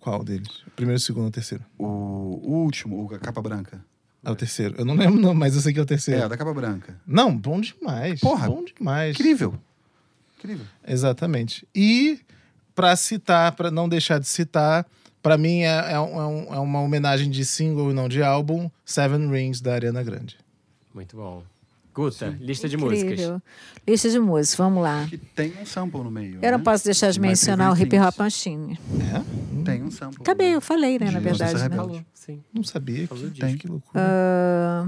Qual deles? Primeiro, segundo ou terceiro? o, o último, o a capa branca. É o terceiro. Eu não lembro, não, mas eu sei que é o terceiro. É, da capa branca. Não, bom demais. Porra, bom demais. Incrível. Incrível. Exatamente. E para citar, para não deixar de citar, para mim é, é um- é um- é uma homenagem de single e não de álbum, Seven Rings da Ariana Grande. Muito bom. Guta, lista de músicas. Incrível. Lista de músicas, vamos lá. Que tem um sample no meio. Eu não né? posso deixar de mencionar o Hip Hop. Machine. É? Tem um sample. Acabei, eu falei, né, De na verdade. Né? Falou, sim. Não sabia. Falou Que, disso. tem, que loucura. Ah,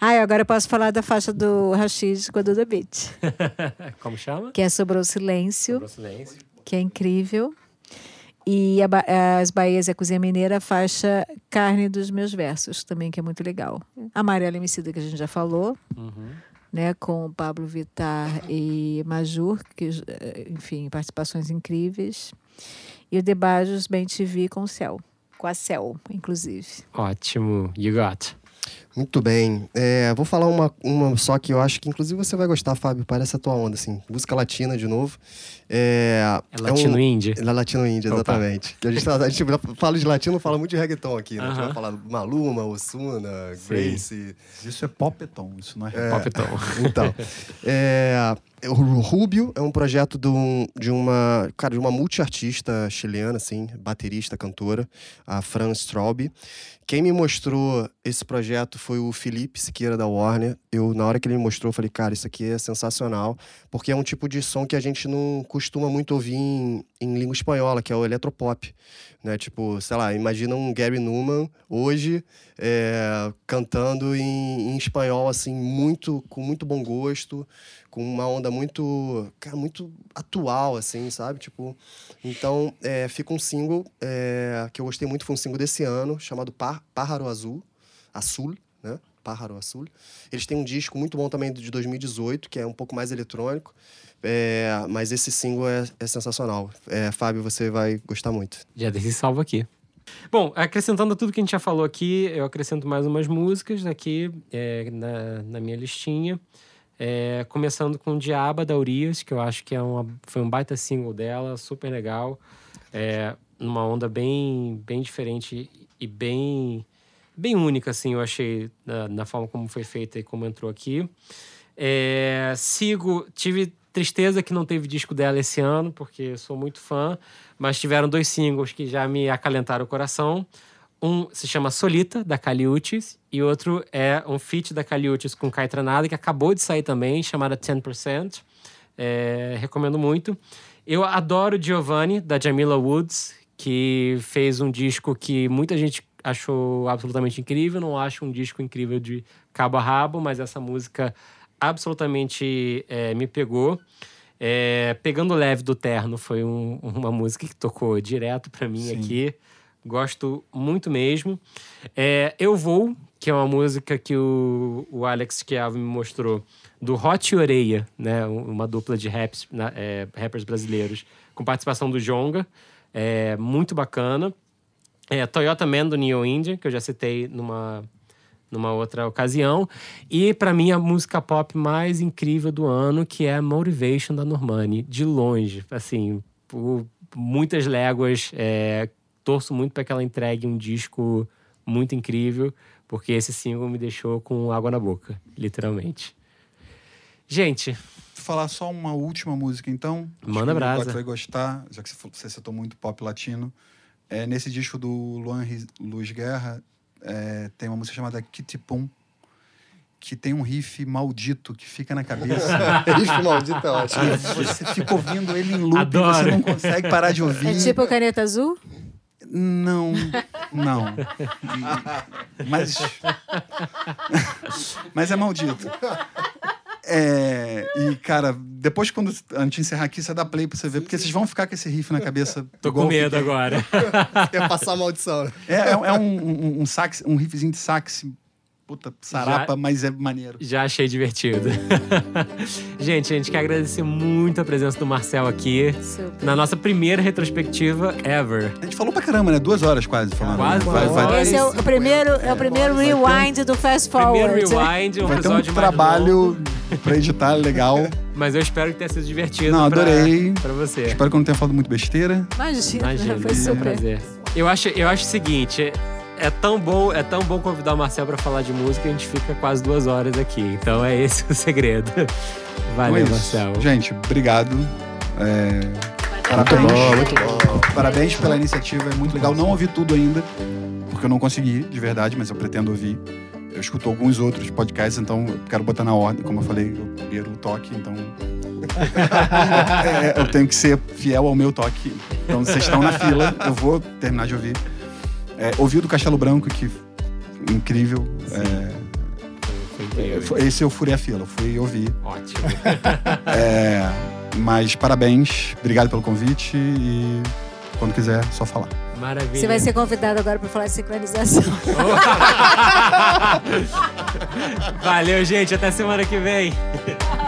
ah, agora eu posso falar da faixa do Rashid com a Duda Beat, Como chama? que é Sobrou Silêncio, Sobrou silêncio. que é incrível. E a Ba- as Bahias e a Cozinha Mineira, a faixa Carne dos Meus Versos, também, que é muito legal. Amarela Emicida, que a gente já falou, Uhum. né, com Pablo Vittar e Majur, que, eh, enfim, participações incríveis. E o Debajos Bem TV com o Céu, com a Céu, inclusive. Ótimo. You got. Muito bem. É, vou falar uma, uma só que eu acho que inclusive você vai gostar, Fábio. Parece a tua onda, assim. Música latina de novo. É, É latino um, indie? É latino-índia, exatamente. A, gente, tá- a gente fala de latino, fala muito de reggaeton aqui, né? A gente vai falar Maluma, Osuna, Grace. Isso é popetom, isso não é, É. pop. Popton. Então, é, o Rubio é um projeto de, um- de uma, cara, de uma multiartista chilena, assim, baterista, cantora, a Fran Straub. Quem me mostrou esse projeto foi o Felipe Siqueira da Warner. Eu, na hora que ele me mostrou, falei, cara, isso aqui é sensacional, porque é um tipo de som que a gente não costuma muito ouvir em, em língua espanhola, que é o eletropop. Né? Tipo, sei lá, imagina um Gary Newman hoje é, cantando em, em espanhol, assim, muito, com muito bom gosto, com uma onda muito, cara, muito atual, assim, sabe? Tipo, então, é, fica um single é, que eu gostei muito, foi um single desse ano, chamado Pá- Pájaro Azul, Azul, né? Pájaro Azul. Eles têm um disco muito bom também de 2018, que é um pouco mais eletrônico, é, mas esse single é, é sensacional. É, Fábio, você vai gostar muito. Já desse salvo aqui. Bom, acrescentando tudo que a gente já falou aqui, eu acrescento mais umas músicas aqui é, na, na minha listinha. É, começando com Diaba da Urias, que eu acho que é uma, foi um baita single dela, super legal. É, numa onda bem, bem diferente e bem, bem única, assim, eu achei, na, na forma como foi feita e como entrou aqui. É, sigo, tive tristeza que não teve disco dela esse ano, porque sou muito fã, mas tiveram dois singles que já me acalentaram o coração. Um se chama Solita, da Caliutes, e outro é um feat da Caliutes com Kai Tranada, que acabou de sair também, chamada 10%. É, recomendo muito. Eu adoro Giovanni, da Jamila Woods, que fez um disco que muita gente achou absolutamente incrível. Não acho um disco incrível de cabo a rabo, mas essa música absolutamente é, me pegou. É, Pegando Leve do Terno foi um- uma música que tocou direto pra mim Sim. aqui. Gosto muito mesmo. É, Eu Vou, que é uma música que o, o Alex Chiavo me mostrou, do Hot Oreia, né? Uma dupla de raps, na- é, rappers brasileiros, com participação do Jonga. É, muito bacana. É, Toyota Man do Neo Indian, que eu já citei numa, numa outra ocasião. E pra mim a música pop mais incrível do ano, que é Motivation da Normani, de longe, assim, por muitas léguas. é, torço muito para que ela entregue um disco muito incrível, porque esse single me deixou com água na boca, literalmente. Gente, falar só uma última música, então. Manda que brasa. Gotti vai gostar, já que você citou muito pop latino. É, nesse disco do Luan Luiz Guerra, é, tem uma música chamada Kitty Pum, que tem um riff maldito que fica na cabeça. Riff maldito é ótimo. você fica ouvindo ele em loop, Adoro. você não consegue parar de ouvir. É tipo caneta azul? Não, não. Mas. Mas é maldito. É, e, cara, depois, quando a gente encerrar aqui, você dá play pra você ver, porque vocês vão ficar com esse riff na cabeça. tô com medo agora. Quer passar a maldição, né? É, é, é um, um, um sax, um riffzinho de sax, puta, sarapa, Já- mas é maneiro. Já achei divertido. gente, a gente quer agradecer muito a presença do Marcel aqui. Super. Na nossa primeira retrospectiva ever. A gente falou pra caramba, né? Duas horas quase falando. Quase vai, vai, horas. Esse é o, primeiro, é o primeiro um- rewind do Fast Forward. Primeiro rewind, um vai ter um episódio mais longo, trabalho pra editar legal. mas eu espero que tenha sido divertido. Não, pra- adorei. Pra, você. Espero que eu não tenha falado muito besteira. Imagina, Imagina, foi é um super. prazer. Eu acho, eu acho o seguinte. É- tão, bom, é tão bom convidar o Marcel pra falar de música que a gente fica quase duas horas aqui. Então é esse o segredo. Valeu, Então é. Marcel. Gente, obrigado. É, Muito Parabéns. bom, muito bom. Parabéns pela iniciativa, é muito legal. Não ouvi tudo ainda, porque eu não consegui, de verdade, mas eu pretendo ouvir. Eu escuto alguns outros podcasts, então eu quero botar na ordem. Como eu falei, eu primeiro o toque, então. É, eu tenho que ser fiel ao meu toque. Então vocês estão na fila, eu vou terminar de ouvir. É, ouvi o do Castelo Branco, que incrível. É, Foi esse eu furei a fila, fui ouvir. Ótimo. É, mas parabéns, obrigado pelo convite e quando quiser, só falar. Maravilha. Você vai ser convidado agora para falar de sincronização. Valeu, gente. Até semana que vem.